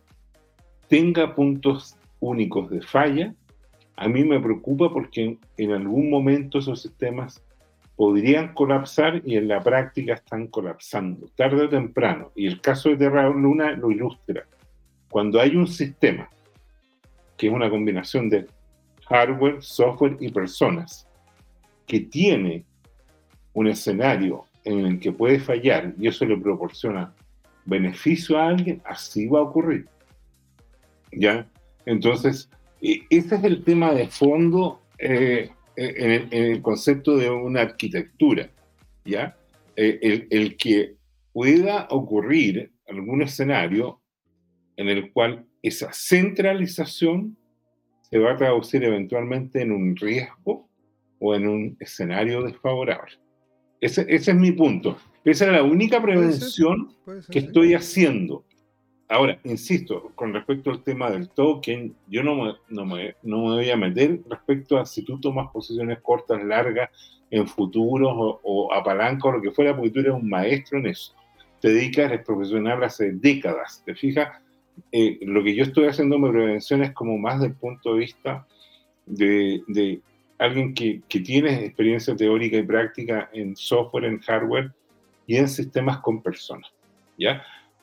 tenga puntos únicos de falla, a mí me preocupa porque en, algún momento esos sistemas podrían colapsar y en la práctica están colapsando, tarde o temprano. Y el caso de Terra Luna lo ilustra. Cuando hay un sistema, que es una combinación de hardware, software y personas, que tiene un escenario en el que puede fallar y eso le proporciona beneficio a alguien, así va a ocurrir. ¿Ya? Entonces, e, ese es el tema de fondo eh, en, el, concepto de una arquitectura. ¿Ya? Eh, el, el que pueda ocurrir algún escenario en el cual esa centralización se va a traducir eventualmente en un riesgo o en un escenario desfavorable. Ese, ese es mi punto. Esa es la única prevención que estoy haciendo. Ahora, insisto, con respecto al tema del token, yo no me, no, me, no me voy a meter respecto a si tú tomas posiciones cortas, largas, en futuros o, o o lo que fuera, porque tú eres un maestro en eso. Te dedicas, eres profesional hace décadas. ¿Te fijas? Eh, lo que yo estoy haciendo mi prevención es como más del punto de vista de, de alguien que, que, tiene experiencia teórica y práctica en software, en hardware y en sistemas con personas. ¿ya?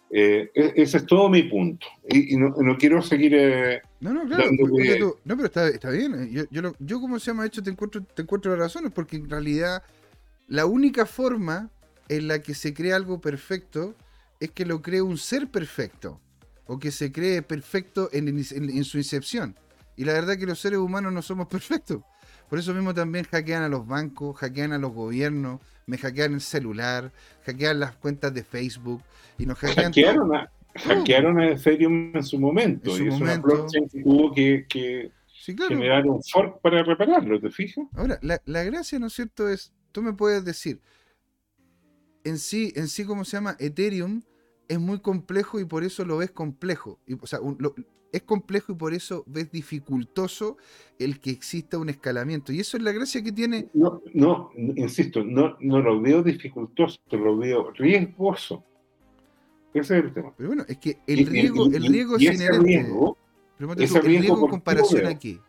Eh, e, ese es todo mi punto. Y, no, no, quiero seguir... Eh, no, no, claro. no, pero está, está bien. Yo, yo, yo, como se llama hecho, te encuentro, te encuentro las razones, porque en realidad la única forma en la que se crea algo perfecto es que lo cree un ser perfecto, o que se cree perfecto en, en su incepción. Y la verdad que los seres humanos no somos perfectos. Por eso mismo también hackean a los bancos, hackean a los gobiernos, me hackean el celular, hackean las cuentas de Facebook y nos hackean hackearon a, hackearon a Ethereum en su momento. y es una blockchain que tuvo que, generar un fork para repararlo, ¿te fijas? Ahora, la, la gracia, ¿no es cierto? Es, tú me puedes decir, en sí, en sí, ¿cómo se llama? Ethereum es muy complejo y por eso lo ves complejo. Y, o sea, es complejo y por eso ves dificultoso el que exista un escalamiento. Y eso es la gracia que tiene. No, no insisto, no, no lo veo dificultoso, lo veo riesgoso. Ese es el tema. Pero bueno, es que el riesgo, el riesgo es inherente. Riesgo, el riesgo en comparación a qué.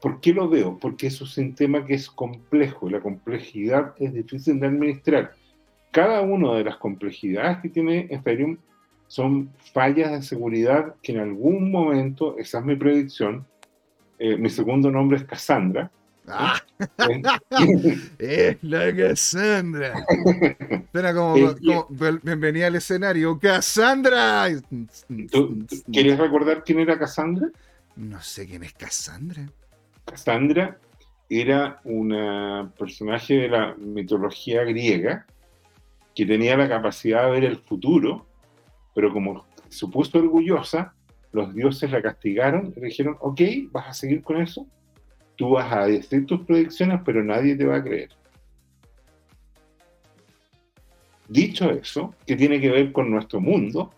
¿Por qué lo veo? Porque es un sistema que es complejo, la complejidad es difícil de administrar. Cada una de las complejidades que tiene Ethereum son fallas de seguridad que en algún momento, esa es mi predicción, eh, mi segundo nombre es Cassandra. Ah. es la Cassandra. Suena como, bienvenida al escenario. ¡Cassandra! quieres recordar quién era Cassandra? No sé quién es Cassandra. Cassandra era una personaje de la mitología griega que tenía la capacidad de ver el futuro, pero como se puso orgullosa, los dioses la castigaron y le dijeron, ok, vas a seguir con eso, tú vas a decir tus predicciones, pero nadie te va a creer. Dicho eso, que tiene que ver con nuestro mundo,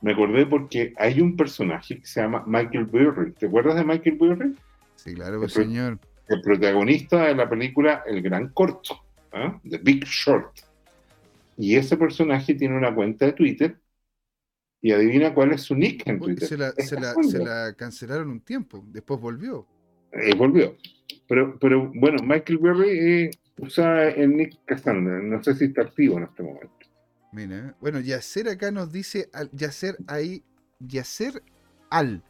me acordé porque hay un personaje que se llama Michael Burry. ¿Te acuerdas de Michael Burry? Sí, claro, señor. El protagonista de la película El Gran Corto, ¿ah? The Big Short. Y ese personaje tiene una cuenta de Twitter y adivina cuál es su nick en Twitter. Se la, cancelaron un tiempo, después volvió. Eh, volvió. Pero, pero bueno, Michael Berry eh, usa el nick Cassandra, no sé si está activo en este momento. Mira, bueno, Yacer acá nos dice, Yacer ahí, Yacer Al,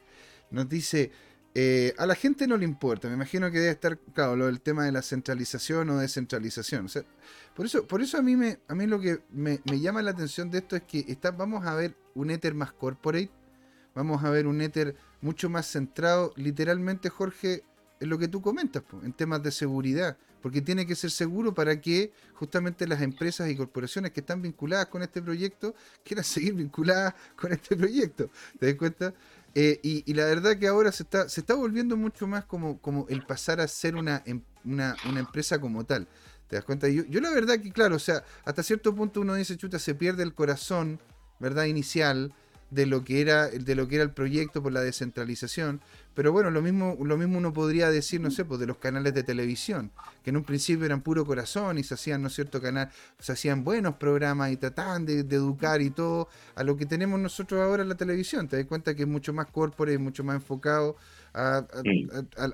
nos dice, eh, a la gente no le importa, me imagino que debe estar, claro, lo del tema de la centralización o descentralización. por, eso, por eso a mí, me, a mí lo que me, llama la atención de esto es que está, vamos a ver un Ether más corporate, vamos a ver un Ether mucho más centrado, literalmente, Jorge, en lo que tú comentas, en temas de seguridad, porque tiene que ser seguro para que justamente las empresas y corporaciones que están vinculadas con este proyecto quieran seguir vinculadas con este proyecto. ¿Te das cuenta? Eh, y, la verdad que ahora se está, se está volviendo mucho más como, como el pasar a ser una, em, una, una empresa como tal. ¿Te das cuenta? Yo, yo, la verdad que, claro, o sea, hasta cierto punto uno dice, chuta, se pierde el corazón, ¿verdad? Inicial de lo que era, de lo que era el proyecto por la descentralización. Pero bueno, lo mismo, lo mismo uno podría decir, no sé, pues de los canales de televisión, que en un principio eran puro corazón y se hacían, ¿no es cierto?, canal, se hacían buenos programas y trataban de, educar y todo, a lo que tenemos nosotros ahora en la televisión. Te das cuenta que es mucho más corporate, mucho más enfocado a,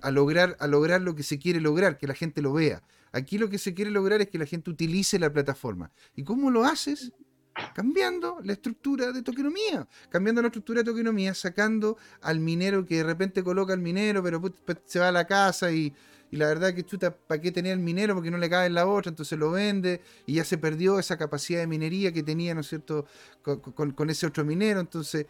a, lograr, a lograr lo que se quiere lograr, que la gente lo vea. Aquí lo que se quiere lograr es que la gente utilice la plataforma. ¿Y cómo lo haces? Cambiando la estructura de tokenomía, cambiando la estructura de tokenomía, sacando al minero que de repente coloca al minero, pero se va a la casa y, la verdad que chuta, ¿para qué tenía el minero? Porque no le cae en la otra, entonces lo vende y ya se perdió esa capacidad de minería que tenía, ¿no es cierto?, con ese otro minero, entonces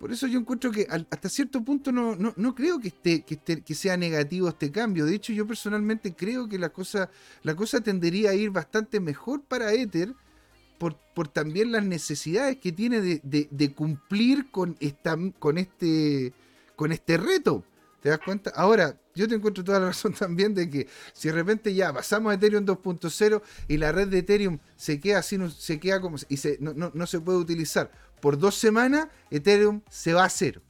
por eso yo encuentro que hasta cierto punto no, no, creo que, esté, que, esté, que sea negativo este cambio. De hecho, yo personalmente creo que la cosa, la cosa tendería a ir bastante mejor para Ether por, por también las necesidades que tiene de, cumplir con, esta, con, este, con este reto. ¿Te das cuenta? Ahora, yo te encuentro toda la razón también de que si de repente ya pasamos a Ethereum 2.0 y la red de Ethereum se queda así, se queda como y se, no, no, no se puede utilizar por dos semanas, Ethereum se va a cero.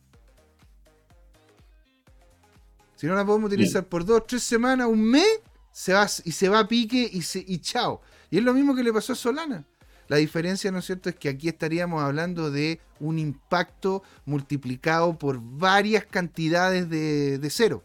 Si no la podemos utilizar por dos, tres semanas, un mes, se va y se va a pique y, se, y chao. Y es lo mismo que le pasó a Solana. La diferencia, ¿no es cierto?, es que aquí estaríamos hablando de un impacto multiplicado por varias cantidades de, cero.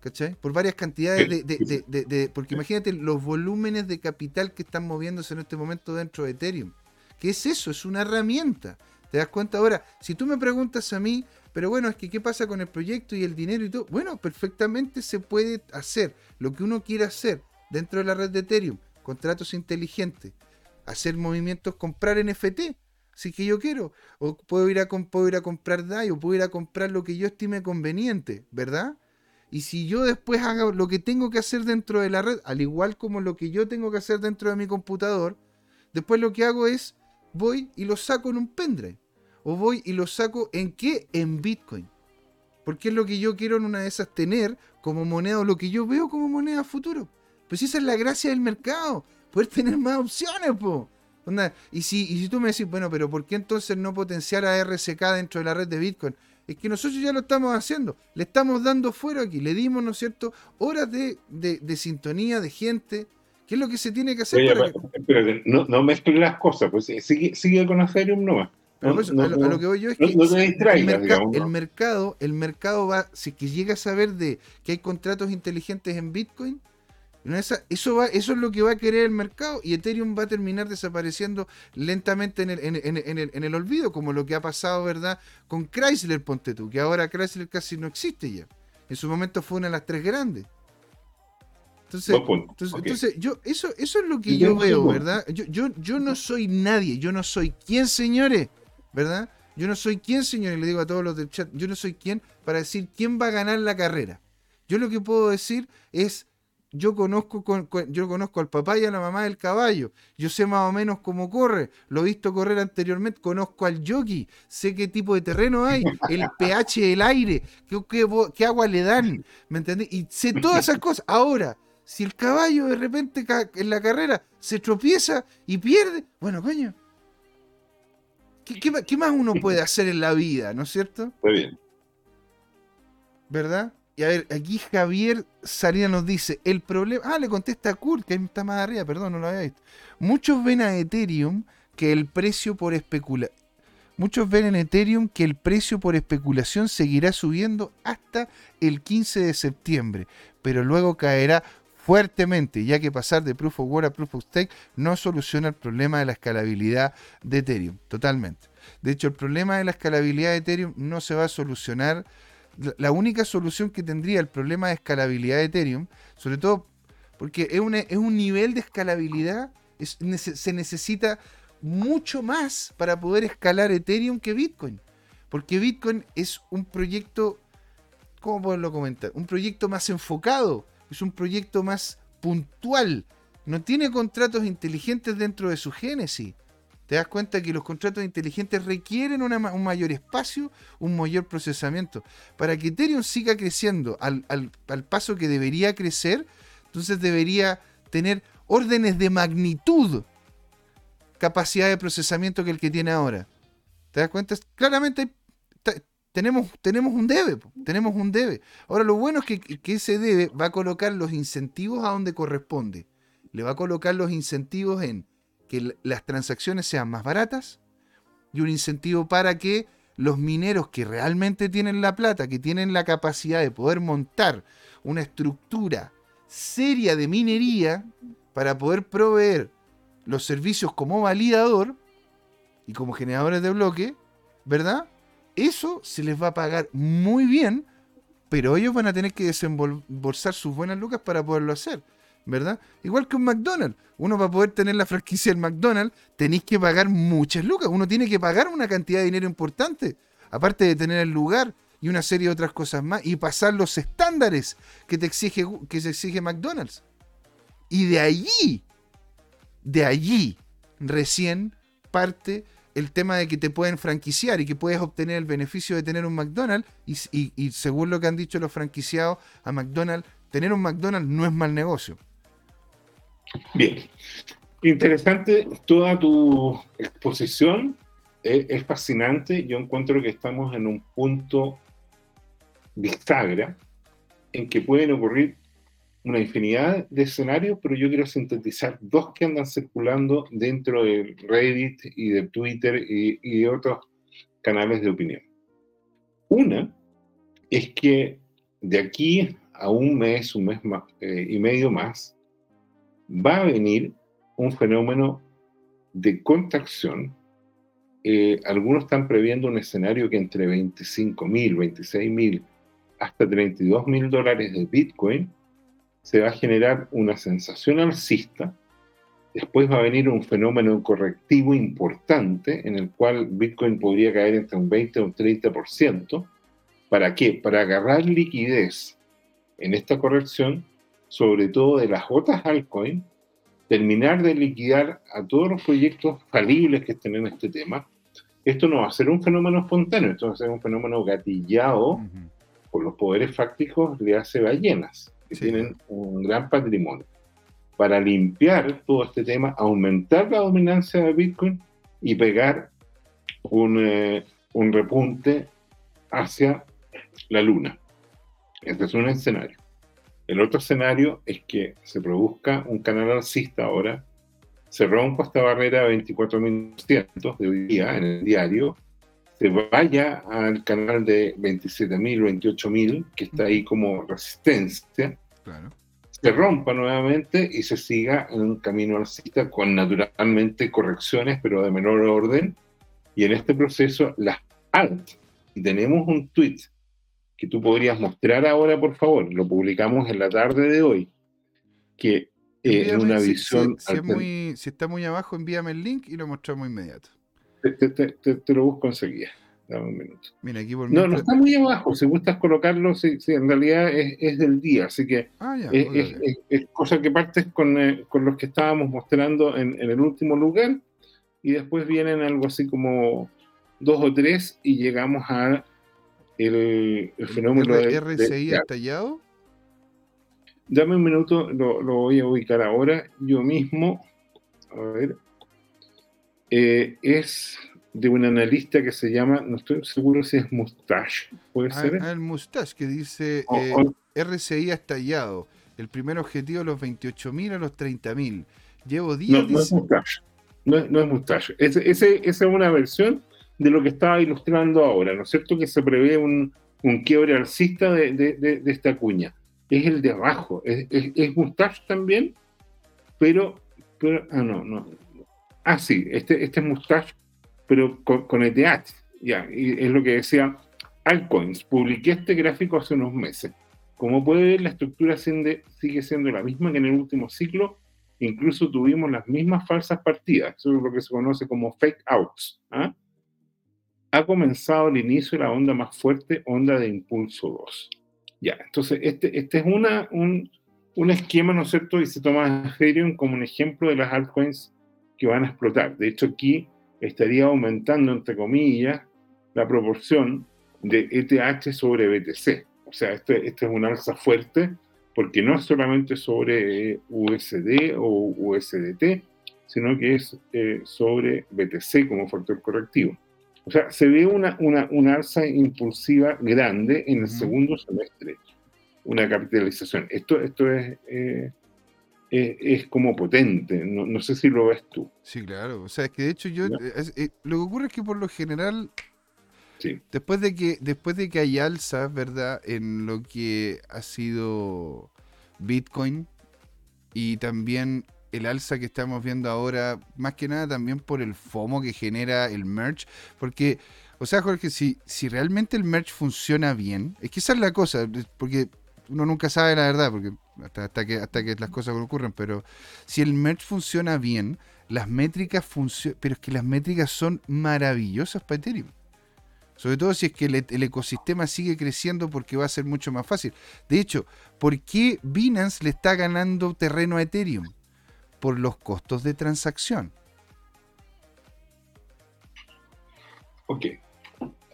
¿Cachai? Por varias cantidades de, de, Porque imagínate los volúmenes de capital que están moviéndose en este momento dentro de Ethereum. ¿Qué es eso? Es una herramienta. ¿Te das cuenta? Ahora, si tú me preguntas a mí, pero bueno, es que ¿qué pasa con el proyecto y el dinero y todo? Bueno, perfectamente se puede hacer lo que uno quiera hacer dentro de la red de Ethereum. contratos inteligentes, hacer movimientos, comprar NFT, si que yo quiero, o puedo ir a, puedo ir a comprar DAI, o puedo ir a comprar lo que yo estime conveniente, ¿verdad? Y si yo después hago lo que tengo que hacer dentro de la red, al igual como lo que yo tengo que hacer dentro de mi computador, después lo que hago es voy y lo saco en un pendrive. O voy y lo saco en qué? En Bitcoin. Porque es lo que yo quiero en una de esas tener como moneda o lo que yo veo como moneda futuro. Pues esa es la gracia del mercado. Poder tener más opciones, po. y, si, y si tú me decís, bueno, pero ¿por qué entonces no potenciar a RSK dentro de la red de Bitcoin? Es que nosotros ya lo estamos haciendo. Le estamos dando fuera aquí. Le dimos, ¿no es cierto?, horas de, de, sintonía, de gente. ¿Qué es lo que se tiene que hacer? no, no mezclen las cosas. Pues sigue, sigue con Ethereum nomás. Pero pues, a, lo, que voy yo es que el, mercado, el mercado va, si que llega a saber de que hay contratos inteligentes en Bitcoin, eso, va, eso es lo que va a querer el mercado y Ethereum va a terminar desapareciendo lentamente en el, en, el, olvido, como lo que ha pasado, ¿verdad? Con Chrysler, ponte tú, que ahora Chrysler casi no existe ya. En su momento fue una de las tres grandes. Entonces, entonces, yo, eso, eso es lo que yo veo, ¿verdad? Yo, yo, yo no soy nadie, yo no soy quién, señores, ¿verdad? Yo no soy quién, señores, le digo a todos los del chat, yo no soy quién para decir quién va a ganar la carrera. Yo lo que puedo decir es yo conozco, yo conozco al papá y a la mamá del caballo, yo sé más o menos cómo corre, lo he visto correr anteriormente, conozco al jockey, sé qué tipo de terreno hay, el pH del aire, qué, agua le dan, ¿me entendés? Y sé todas esas cosas. Ahora, si el caballo de repente en la carrera se tropieza y pierde, bueno, coño, ¿qué, qué más uno puede hacer en la vida, no es cierto? Muy bien. ¿Verdad? Y a ver, aquí Javier Salina nos dice, el problema... Ah, le contesta a Kurt, que está más arriba, perdón, no lo había visto. Muchos ven a Ethereum que el precio por especula... Muchos ven en Ethereum que el precio por especulación seguirá subiendo hasta el 15 de septiembre, pero luego caerá fuertemente, ya que pasar de Proof of Work a Proof of Stake no soluciona el problema de la escalabilidad de Ethereum, totalmente. De hecho, el problema de la escalabilidad de Ethereum no se va a solucionar la única solución que tendría el problema de escalabilidad de Ethereum, sobre todo porque es, es un nivel de escalabilidad, se necesita mucho más para poder escalar Ethereum que Bitcoin. Porque Bitcoin es un proyecto, ¿cómo poderlo comentar? Un proyecto más enfocado, es un proyecto más puntual, no tiene contratos inteligentes dentro de su génesis te das cuenta que los contratos inteligentes requieren un mayor espacio, un mayor procesamiento. Para que Ethereum siga creciendo al, paso que debería crecer, entonces debería tener órdenes de magnitud capacidad de procesamiento que el que tiene ahora. ¿Te das cuenta? Claramente tenemos, tenemos un debe, tenemos un debe. Ahora lo bueno es que, que ese debe va a colocar los incentivos a donde corresponde. Le va a colocar los incentivos en que las transacciones sean más baratas y un incentivo para que los mineros que realmente tienen la plata, que tienen la capacidad de poder montar una estructura seria de minería para poder proveer los servicios como validador y como generadores de bloque, ¿verdad? Eso se les va a pagar muy bien, pero ellos van a tener que desembolsar sus buenas lucas para poderlo hacer. ¿verdad? Igual que un McDonald's. Uno para poder tener la franquicia del McDonald's tenéis que pagar muchas lucas. Uno tiene que pagar una cantidad de dinero importante. Aparte de tener el lugar y una serie de otras cosas más. Y pasar los estándares que te exige, que se exige McDonald's. Y de allí, de allí, recién parte el tema de que te pueden franquiciar y que puedes obtener el beneficio de tener un McDonald's. Y, según lo que han dicho los franquiciados a McDonald's, tener un McDonald's no es mal negocio. Bien. Interesante toda tu exposición. Es, fascinante. Yo encuentro que estamos en un punto bisagra en que pueden ocurrir una infinidad de escenarios, pero yo quiero sintetizar dos que andan circulando dentro de Reddit y de Twitter y, de otros canales de opinión. Una es que de aquí a un mes, un mes eh, y medio más, va a venir un fenómeno de contracción. Eh, algunos están previendo un escenario que entre 25 mil, 26 mil, hasta 32 mil dólares de Bitcoin se va a generar una sensación alcista después va a venir un fenómeno correctivo importante en el cual Bitcoin podría caer entre un 20 o un 30%. ¿Para qué? Para agarrar liquidez en esta corrección, sobre todo de las otras altcoins, terminar de liquidar a todos los proyectos falibles que estén en este tema. Esto no va a ser un fenómeno espontáneo, esto va a ser un fenómeno gatillado por los poderes fácticos de hace ballenas, que tienen un gran patrimonio para limpiar todo este tema, aumentar la dominancia de Bitcoin y pegar un, eh, un repunte hacia la luna. Este es un escenario. El otro escenario es que se produzca un canal alcista ahora, se rompa esta barrera de 24.200 de hoy día en el diario, se vaya al canal de 27.000 28.000, que está ahí como resistencia, claro. Se rompa nuevamente y se siga en un camino alcista con naturalmente correcciones, pero de menor orden. Y en este proceso, las alt, y tenemos un tweet que tú podrías mostrar ahora, por favor, lo publicamos en la tarde de hoy, que eh, en una visión... Si, está muy abajo, envíame el link y lo mostramos inmediato. Te, te lo busco enseguida. Dame un minuto. Mira, aquí por no, no está muy abajo. Si gustas colocarlo, sí en realidad es, es, del día. Así que ah, es, es, cosa que partes con, eh, con, los que estábamos mostrando en, en, el último lugar y después vienen algo así como dos o tres y llegamos a el, el fenómeno de RCI de, estallado. Dame un minuto, lo, lo, voy a ubicar ahora. Yo mismo, a ver, eh, es de un analista que se llama, no estoy seguro si es Mustache, ¿puede ah, ser? Ah, el Mustache que dice eh, RCI ha estallado. El primer objetivo los 28.000 a los 30.000. Llevo días. No, no es Mustache. No, es Mustache. esa es una versión de lo que estaba ilustrando ahora, ¿no es cierto? Que se prevé un, un quiebre alcista de, de, esta cuña. Es el de abajo. Es, es, Mustache también, pero, pero. Ah, no, no. Ah, sí, este, este es Mustache pero con, ETH. Ya, y es lo que decía Altcoins. Publiqué este gráfico hace unos meses. Como puede ver, la estructura sigue siendo la misma que en el último ciclo. Incluso tuvimos las mismas falsas partidas. Eso es lo que se conoce como fake outs. ¿ah? Ha comenzado el inicio de la onda más fuerte, onda de impulso 2. Ya, entonces este, este es una, un, un esquema, ¿no es cierto? Y se toma Ethereum como un ejemplo de las altcoins que van a explotar. De hecho, aquí estaría aumentando, entre comillas, la proporción de ETH sobre BTC. O sea, este, este es un alza fuerte porque no es solamente sobre USD o USDT, sino que es eh, sobre BTC como factor correctivo. O sea, se ve una, una, alza impulsiva grande en el segundo semestre, una capitalización. Esto, esto es, eh, es, como potente. No, sé si lo ves tú. Sí, claro. O sea, es que de hecho yo... Eh, lo que ocurre es que por lo general... Después de que después de que hay alzas, ¿verdad? En lo que ha sido Bitcoin y también el alza que estamos viendo ahora, más que nada también por el FOMO que genera el merge, porque, o sea, Jorge, si, si realmente el merge funciona bien, es que esa es la cosa, porque uno nunca sabe la verdad, porque hasta, que, hasta que las cosas ocurren, pero si el merge funciona bien, las métricas funcionan, pero es que las métricas son maravillosas para Ethereum. Sobre todo si es que el, ecosistema sigue creciendo porque va a ser mucho más fácil. De hecho, ¿por qué Binance le está ganando terreno a Ethereum? Por los costos de transacción. Ok.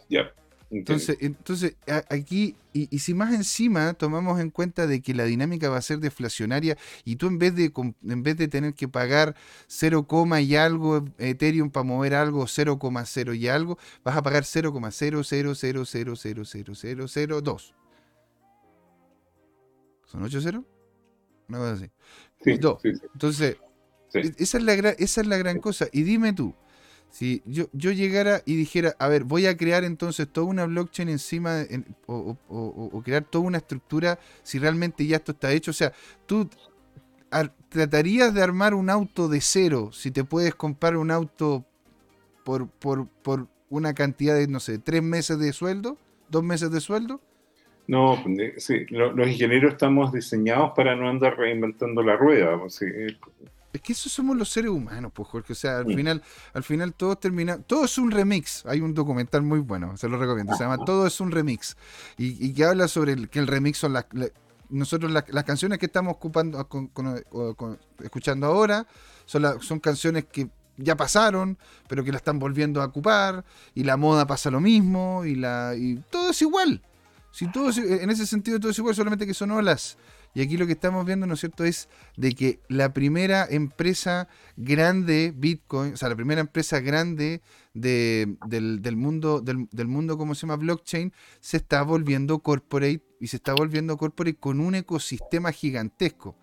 Ya. Entonces, entonces aquí, y, si más encima tomamos en cuenta de que la dinámica va a ser deflacionaria y tú en vez de, en vez de tener que pagar 0, y algo Ethereum para mover algo, 0,0 y algo, vas a pagar 0,000000002. ¿Son 8 ceros? Una cosa así. Sí, Entonces, e, Esa, es la, esa es la gran cosa. Y dime tú, si yo, yo llegara y dijera, a ver, voy a crear entonces toda una blockchain encima o, crear toda una estructura si realmente ya esto está hecho, o sea, tú tratarías de armar un auto de cero si te puedes comprar un auto por, por, por una cantidad de, no sé, tres meses de sueldo, dos meses de sueldo. No, sí, los ingenieros estamos diseñados para no andar reinventando la rueda. Pues, Es que eso somos los seres humanos, pues Jorge. O sea, al final, al final todo termina, todo es un remix. Hay un documental muy bueno, se lo recomiendo. Se llama Todo es un remix. Y, que habla sobre el, que el remix son las, nosotros las canciones que estamos ocupando, escuchando ahora, son, son canciones que ya pasaron, pero que la están volviendo a ocupar, y la moda pasa lo mismo, y la y todo es igual. Si todo en ese sentido todo es igual, solamente que son olas. Y aquí lo que estamos viendo, ¿no es cierto?, es de que la primera empresa grande, Bitcoin, o sea, la primera empresa grande del, mundo, del, del, mundo, ¿cómo se llama?, blockchain, se está volviendo corporate y se está volviendo corporate con un ecosistema gigantesco.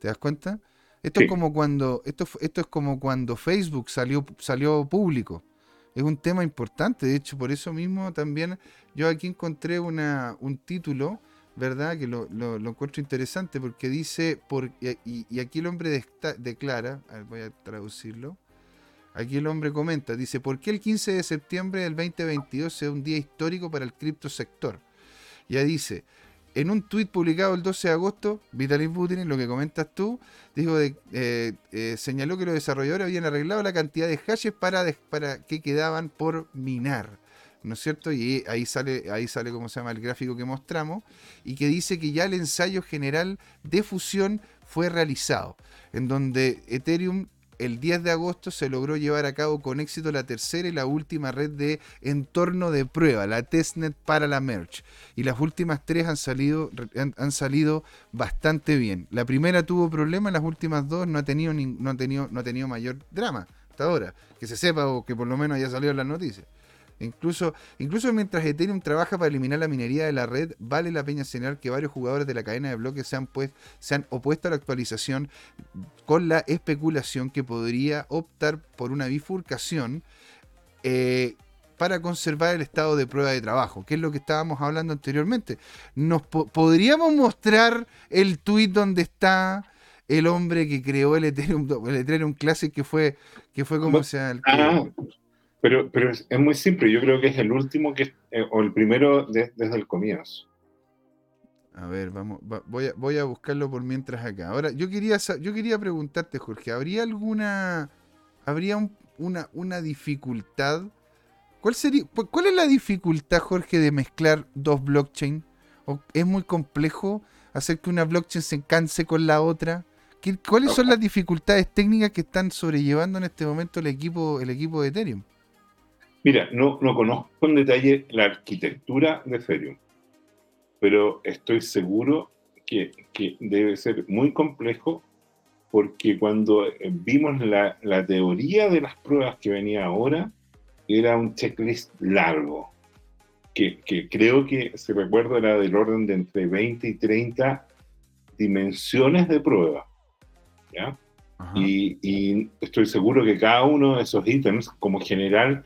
¿Te das cuenta? Esto es como cuando, esto, esto es como cuando Facebook salió, salió público. Es un tema importante. De hecho, por eso mismo también yo aquí encontré una, un título ¿verdad? Que lo, encuentro interesante porque dice, y, aquí el hombre declara, voy a traducirlo, aquí el hombre comenta, dice, ¿por qué el 15 de septiembre del 2022 es un día histórico para el criptosector? Ya dice, en un tuit publicado el 12 de agosto, Vitaly Putin, lo que comentas tú, dijo de, eh, eh, señaló que los desarrolladores habían arreglado la cantidad de hashes para que quedaban por minar. ¿No es cierto? Y ahí sale, ahí sale, ¿cómo se llama? El gráfico que mostramos, y que dice que ya el ensayo general de fusión fue realizado, en donde Ethereum el 10 de agosto se logró llevar a cabo con éxito la tercera y la última red de entorno de prueba, la testnet para la merge. Y las últimas tres han salido, han, salido bastante bien. La primera tuvo problemas, las últimas dos no ha tenido, no ha tenido, no ha tenido mayor drama hasta ahora. Que se sepa o que por lo menos haya salido en las noticias. Incluso, incluso mientras Ethereum trabaja para eliminar la minería de la red, vale la pena señalar que varios jugadores de la cadena de bloques se han, pues, se han opuesto a la actualización con la especulación que podría optar por una bifurcación eh, para conservar el estado de prueba de trabajo, que es lo que estábamos hablando anteriormente. ¿Nos podríamos mostrar el tweet donde está el hombre que creó el Ethereum, el Ethereum Classic que fue, que fue como sea el ah, pero, pero es, muy simple, yo creo que es el último que, eh, o el primero desde el comienzo. A ver, vamos, voy, a, voy a buscarlo por mientras acá. Ahora, yo quería, yo quería preguntarte, Jorge, ¿habría alguna, habría una, una dificultad? ¿Cuál, sería, ¿Cuál es la dificultad, Jorge, de mezclar dos blockchains? ¿Es muy complejo hacer que una blockchain se canse con la otra? ¿Cuáles son las dificultades técnicas que están sobrellevando en este momento el equipo, el equipo de Ethereum? Mira, no, no conozco en detalle la arquitectura de Ethereum, pero estoy seguro que, debe ser muy complejo porque cuando vimos la, teoría de las pruebas que venía ahora, era un checklist largo, que, creo que, se recuerda, era del orden de entre 20 y 30 dimensiones de prueba. Y, y, estoy seguro que cada uno de esos ítems, como general,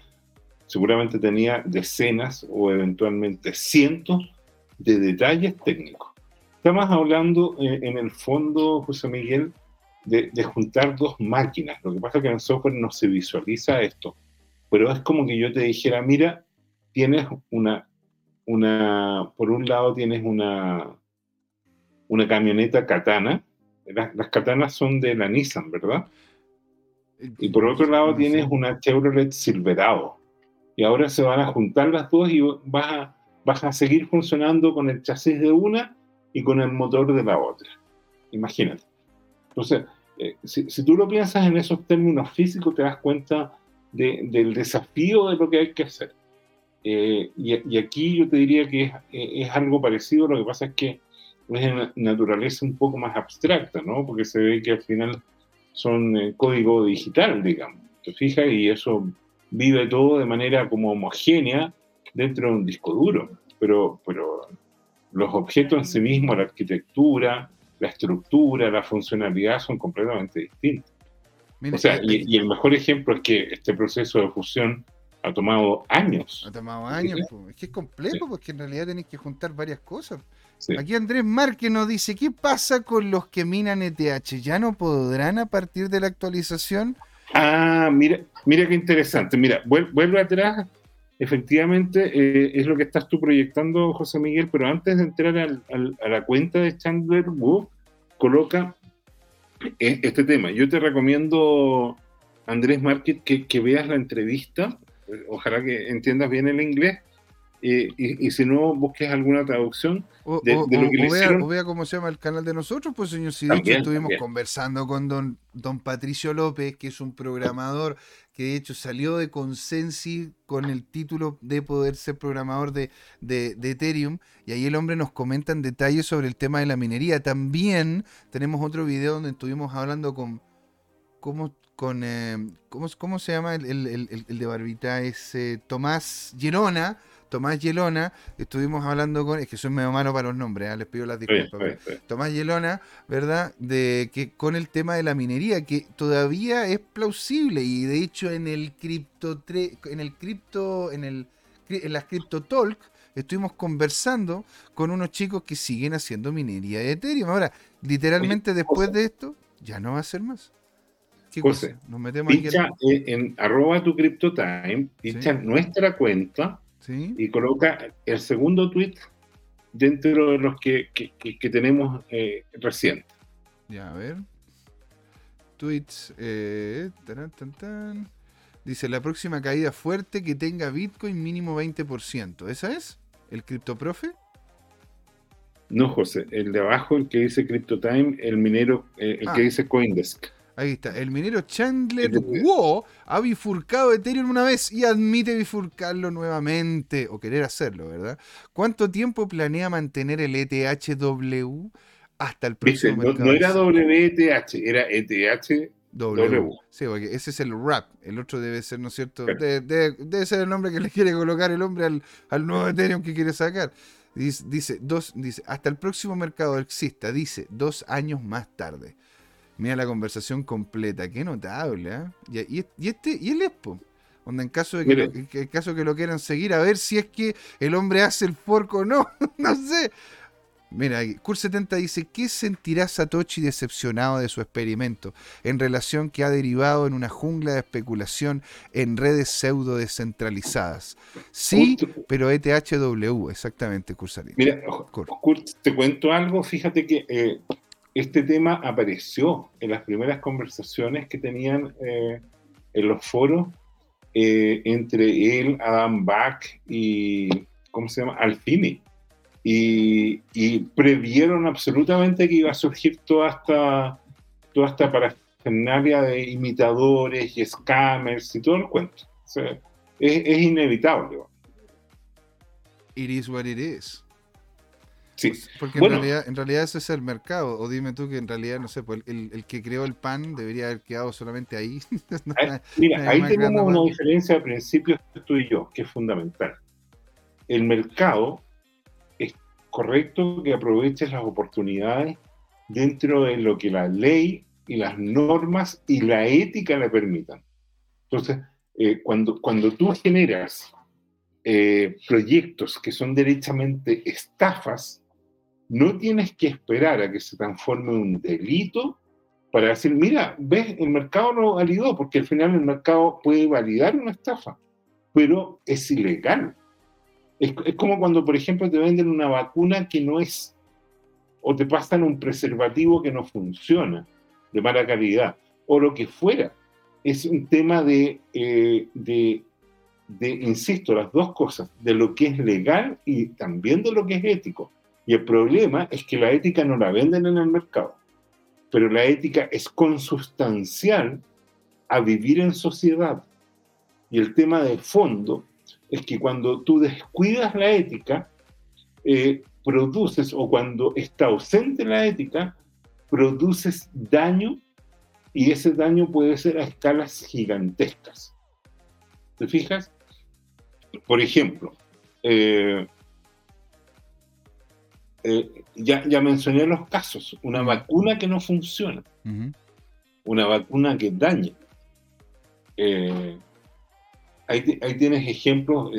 seguramente tenía decenas o eventualmente cientos de detalles técnicos. Estamos hablando eh, en el fondo, José Miguel, de, juntar dos máquinas. Lo que pasa es que en el software no se visualiza esto, pero es como que yo te dijera, mira, tienes una, una por un lado tienes una, una camioneta katana, las, las katanas son de la Nissan, ¿verdad? Y por otro lado tienes una Chevrolet Silverado y ahora se van a juntar las dos y vas a, vas a seguir funcionando con el chasis de una y con el motor de la otra. Imagínate. Entonces, eh, si, si, tú lo piensas en esos términos físicos, te das cuenta del desafío de lo que hay que hacer. Eh, y, aquí yo te diría que es, es, algo parecido, lo que pasa es que es de naturaleza un poco más abstracta, ¿no? Porque se ve que al final son eh, código digital, digamos. ¿Te fijas? Y eso vive todo de manera como homogénea dentro de un disco duro, pero, pero los objetos en sí mismos, la arquitectura, la estructura, la funcionalidad son completamente distintos. o sea, y, el mejor ejemplo es que este proceso de fusión ha tomado años. Ha tomado años, es que es complejo porque en realidad tenéis que juntar varias cosas. Aquí Andrés Márquez nos dice, ¿qué pasa con los que minan ETH? ¿Ya no podrán a partir de la actualización? Ah, mira, mira qué interesante. Mira, vuelvo atrás. Efectivamente, eh, es lo que estás tú proyectando, José Miguel, pero antes de entrar a la cuenta de Chandler Wu, coloca e, este tema. Yo te recomiendo, Andrés que, que veas la entrevista. Ojalá que entiendas bien el inglés y, si no, busques alguna traducción de, lo que le vea, o vea cómo se llama el canal de nosotros, pues señor, si de hecho estuvimos conversando con don, don Patricio López, que es un programador que de hecho salió de Consensi con el título de poder ser programador de, de, Ethereum, y ahí el hombre nos comenta en detalle sobre el tema de la minería. También tenemos otro video donde estuvimos hablando con... ¿Cómo, con eh, ¿cómo, ¿cómo, se llama el, el, el de Barbita? Es eh, Tomás Girona, Tomás Yelona, estuvimos hablando con, es que soy medio malo para los nombres, ¿eh? les pido las disculpas. Tomás Yelona, ¿verdad? De que con el tema de la minería, que todavía es plausible y de hecho en el cripto, en el cripto, en el en las Crypto Talk, estuvimos conversando con unos chicos que siguen haciendo minería de Ethereum. Ahora, literalmente después de esto, ya no va a ser más. ¿Qué José, Nos metemos pincha en, arroba tu CryptoTime, pincha nuestra cuenta y coloca el segundo tweet dentro de los que, tenemos eh, recientes. Ya, a ver. Tweets. Eh, Dice, la próxima caída fuerte que tenga Bitcoin mínimo 20%. ¿Esa es? ¿El CryptoProfe? No, José. El de abajo, el que dice CryptoTime, el minero, eh, el que ah. dice Coindesk. Ahí está. El minero Chandler Wu ha bifurcado Ethereum una vez y admite bifurcarlo nuevamente o querer hacerlo, ¿verdad? ¿Cuánto tiempo planea mantener el ETHW hasta el próximo no, no, era WETH, era ETHW. Sí, porque ese es el RAP. El otro debe ser, ¿no es cierto? Debe, ser el nombre que le quiere colocar el hombre al, al nuevo Ethereum que quiere sacar. Dice, dice, dos, dice, hasta el próximo mercado exista, dice, dos años más tarde. Mira la conversación completa, qué notable, ¿eh? y, y, este, y el Expo. Donde en caso de que, lo, en caso que lo quieran seguir, a ver si es que el hombre hace el fork o no. no sé. Mira, Cur70 dice, ¿qué sentirá Satoshi decepcionado de su experimento en relación que ha derivado en una jungla de especulación en redes pseudo descentralizadas? Sí, pero ETHW, exactamente, Cursalín. Mira, Kurt, te cuento algo, fíjate que eh, este tema apareció en las primeras conversaciones que tenían eh, en los foros eh, entre él, Adam Bach y, ¿cómo se llama? Alfini. Y, previeron absolutamente que iba a surgir toda esta, toda esta parafernalia de imitadores y scammers y todo el cuento. es, es inevitable. It is what it is. Sí. Porque en, realidad, en realidad ese es el mercado. O dime tú que en realidad, no sé, pues el, el que creó el pan debería haber quedado solamente ahí. mira, ahí tenemos una diferencia de principios tú y yo, que es fundamental. El mercado es correcto que aproveches las oportunidades dentro de lo que la ley y las normas y la ética le permitan. Entonces, eh, cuando, cuando tú generas eh, proyectos que son derechamente estafas, no tienes que esperar a que se transforme un delito para decir, mira, ves, el mercado no validó, porque al final el mercado puede validar una estafa, pero es ilegal. Es, como cuando, por ejemplo, te venden una vacuna que no es, o te pasan un preservativo que no funciona, de mala calidad, o lo que fuera. Es un tema de, eh, de, de, insisto, las dos cosas, de lo que es legal y también de lo que es ético. Y el problema es que la ética no la venden en el mercado, pero la ética es consustancial a vivir en sociedad. Y el tema de fondo es que cuando tú descuidas la ética, eh, produces, o cuando está ausente la ética, produces daño y ese daño puede ser a escalas gigantescas. ¿Te fijas? Por ejemplo, eh, eh, ya, ya, mencioné los casos, una vacuna que no funciona, una vacuna que daña. Eh, ahí, ahí, tienes ejemplos,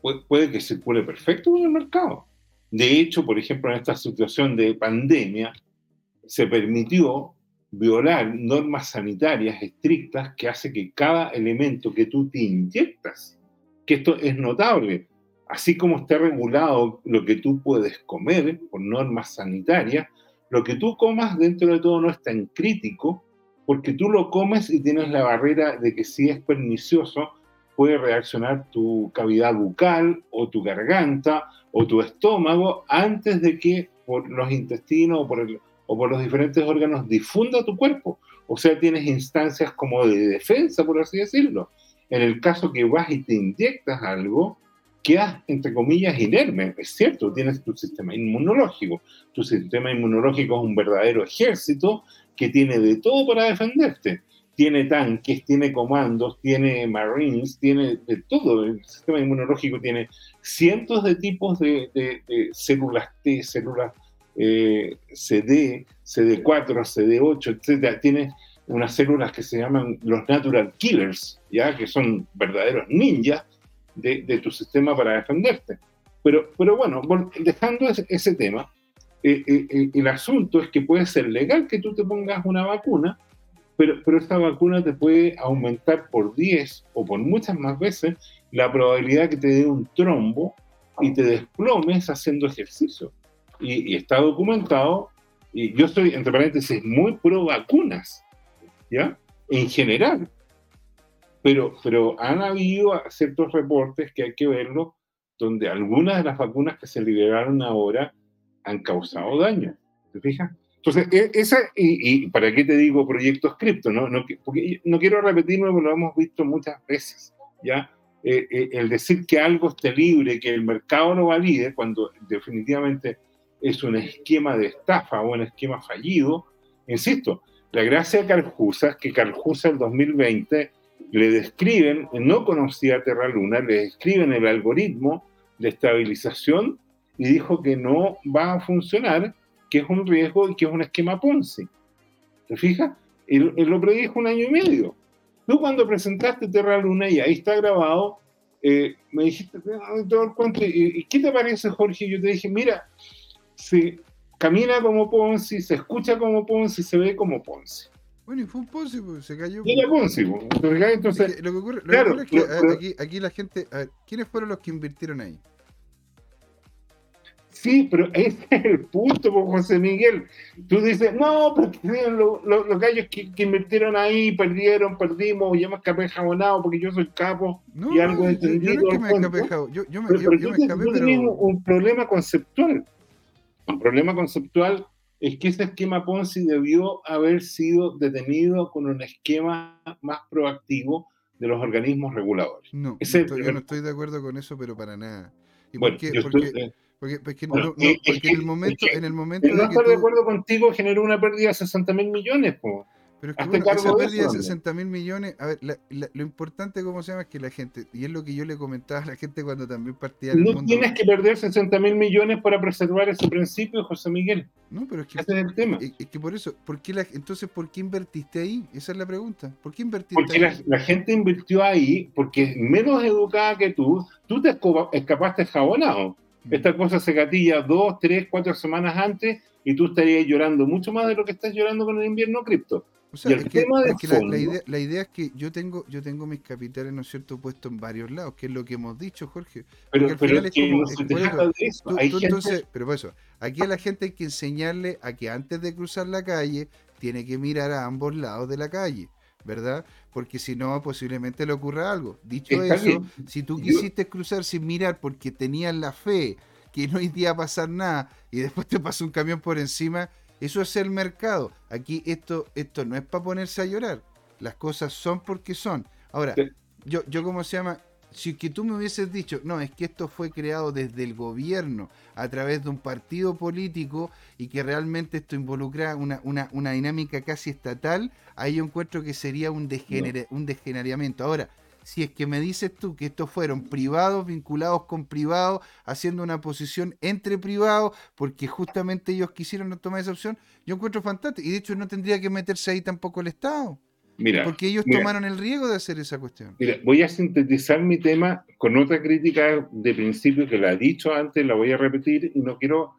puede, puede, que circule perfecto en el mercado. De hecho, por ejemplo, en esta situación de pandemia, se permitió violar normas sanitarias estrictas que hace que cada elemento que tú te inyectas, que esto es notable, así como está regulado lo que tú puedes comer por normas sanitarias, lo que tú comas dentro de todo no es tan crítico, porque tú lo comes y tienes la barrera de que si es pernicioso, puede reaccionar tu cavidad bucal o tu garganta o tu estómago antes de que por los intestinos o por, los diferentes órganos difunda tu cuerpo. O sea, tienes instancias como de defensa, por así decirlo. En el caso que vas y te inyectas algo, quedas, entre comillas, inerme. Es cierto, tienes tu sistema inmunológico. Tu sistema inmunológico es un verdadero ejército que tiene de todo para defenderte. Tiene tanques, tiene comandos, tiene marines, tiene de todo. El sistema inmunológico tiene cientos de tipos de, células T, células eh, CD, CD4, CD8, etc. Tiene unas células que se llaman los natural killers, ya que son verdaderos ninjas de, tu sistema para defenderte. Pero, pero bueno, dejando ese, tema, eh, eh, eh, el asunto es que puede ser legal que tú te pongas una vacuna, pero, pero esta vacuna te puede aumentar por 10 o por muchas más veces la probabilidad que te dé un trombo y te desplomes haciendo ejercicio. Y, y está documentado, y yo estoy, entre paréntesis, muy pro vacunas, ¿ya? En general, pero, pero han habido ciertos reportes que hay que verlo, donde algunas de las vacunas que se liberaron ahora han causado daño. ¿Te fijas? Entonces, e, esa, y, para qué te digo proyectos cripto, ¿no? no porque no quiero repetirme, lo hemos visto muchas veces, ¿ya? Eh, eh, el decir que algo esté libre, que el mercado lo valide, cuando definitivamente es un esquema de estafa o un esquema fallido, insisto, la gracia de Carjusa es que Carjusa el 2020 le describen, no conocía Terra Luna, le describen el algoritmo de estabilización y dijo que no va a funcionar, que es un riesgo y que es un esquema Ponzi. ¿Te fijas? Él, lo predijo un año y medio. Tú cuando presentaste Terra Luna, y ahí está grabado, eh, me dijiste todo el cuento, ¿y, qué te parece, Jorge? Yo te dije, mira, se camina como Ponzi, se escucha como Ponzi, se ve como Ponzi. Bueno, y fue un Ponzi, pues, se cayó. Era Ponzi, pues, entonces. lo que ocurre, lo que ocurre es que aquí, aquí, la gente. A ver, ¿quiénes fueron los que invirtieron ahí? Sí, pero ese es el punto, pues, José Miguel. Tú dices, no, porque los, los, gallos que, que, invirtieron ahí perdieron, perdimos, yo me escapé jabonado porque yo soy capo no, y algo entendido. Yo, no es que me escapé yo, yo, me, pero, yo, me escapé, pero... un problema conceptual. Un problema conceptual es que ese esquema Ponzi debió haber sido detenido con un esquema más proactivo de los organismos reguladores. No, yo no estoy de acuerdo con eso, pero para nada. ¿Y por qué? Porque, porque, no, en el momento, en el momento no estar de acuerdo contigo generó una pérdida de 60 mil millones, po. Pero es que bueno, esa pérdida de 60 mil millones, a ver, lo importante, ¿cómo se llama? Es que la gente, y es lo que yo le comentaba a la gente cuando también partía No mundo, tienes que perder 60 mil millones para preservar ese principio, José Miguel. No, pero es que... Ese es el tema. Es, que por eso, ¿por qué la, entonces, ¿por qué invertiste ahí? Esa es la pregunta. ¿Por qué invertiste porque ahí? Porque la, gente invirtió ahí porque menos educada que tú. Tú te escapaste jabonado. Mm. Esta cosa se gatilla dos, tres, cuatro semanas antes y tú estarías llorando mucho más de lo que estás llorando con el invierno cripto. O sea, es que, la, idea, es que yo tengo, yo tengo mis capitales, ¿no es cierto?, puestos en varios lados, que es lo que hemos dicho, Jorge. Pero, al final es como. entonces, pero por eso, aquí a la gente hay que enseñarle a que antes de cruzar la calle, tiene que mirar a ambos lados de la calle, ¿verdad? Porque si no, posiblemente le ocurra algo. Dicho eso, si tú quisiste cruzar sin mirar porque tenías la fe que no iba a pasar nada y después te pasó un camión por encima eso es el mercado. Aquí esto, esto no es para ponerse a llorar. Las cosas son porque son. Ahora, yo, yo ¿cómo se llama? Si que tú me hubieses dicho, no, es que esto fue creado desde el gobierno, a través de un partido político y que realmente esto involucra una, una, una dinámica casi estatal, ahí yo encuentro que sería un, un degeneramiento. Ahora, si es que me dices tú que estos fueron privados vinculados con privados, haciendo una posición entre privados, porque justamente ellos quisieron tomar esa opción, yo encuentro fantástico. Y de hecho no tendría que meterse ahí tampoco el Estado. Mira, porque ellos tomaron el riesgo de hacer esa cuestión. Mira, voy a sintetizar mi tema con otra crítica de principio que la he dicho antes, la voy a repetir y no quiero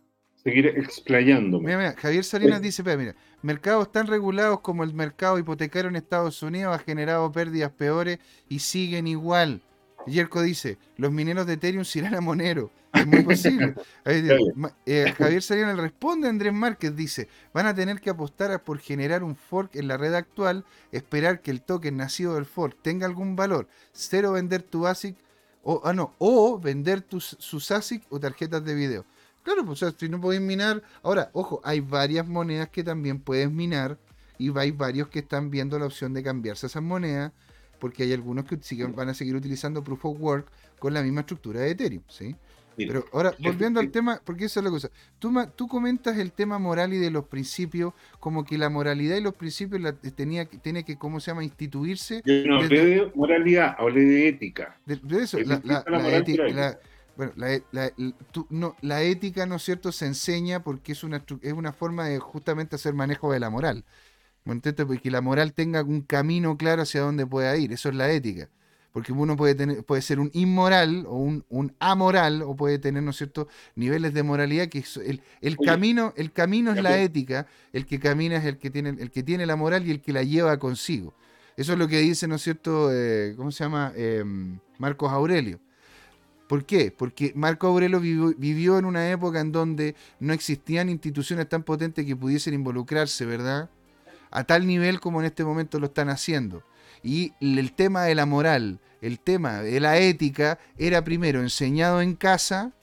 seguir explayándome. Mira, mira, Javier Salinas dice, mira, mercados tan regulados como el mercado hipotecario en Estados Unidos ha generado pérdidas peores y siguen igual. Yerko dice, los mineros de Ethereum se irán a Monero. Es muy posible. Eh, Javier Sariana le responde Andrés Márquez, dice, van a tener que apostar por generar un fork en la red actual, esperar que el token nacido del fork tenga algún valor, cero vender tu ASIC, o, ah, no, o vender tus, sus ASIC o tarjetas de video. Claro, pues si no podéis minar, ahora, ojo, hay varias monedas que también puedes minar y hay varios que están viendo la opción de cambiarse esas monedas porque hay algunos que siguen, van a seguir utilizando Proof of Work con la misma estructura de Ethereum, ¿sí? Pero ahora, volviendo al tema, porque esa es la cosa. Tú, tú comentas el tema moral y de los principios, como que la moralidad y los principios la, tenía, tiene que, ¿cómo se llama?, instituirse. Yo no hablé de moralidad, hablé de ética. De, eso, la, ética. Bueno, la, no, la ética, ¿no es cierto?, se enseña porque es una, es una forma de justamente hacer manejo de la moral. Porque la moral tenga un camino claro hacia dónde pueda ir. Eso es la ética. Porque uno puede, tener, puede ser un inmoral o un, un amoral o puede tener, ¿no es cierto?, niveles de moralidad que el, el camino, el camino es la ética, el que camina es el que tiene, el que tiene la moral y el que la lleva consigo. Eso es lo que dice, ¿no es cierto?, eh, ¿cómo se llama? Em, Marcos Aurelio. ¿Por qué? Porque Marco Aurelio vivió, en una época en donde no existían instituciones tan potentes que pudiesen involucrarse, ¿verdad? a tal nivel como en este momento lo están haciendo. Y el tema de la moral, el tema de la ética era primero enseñado en casa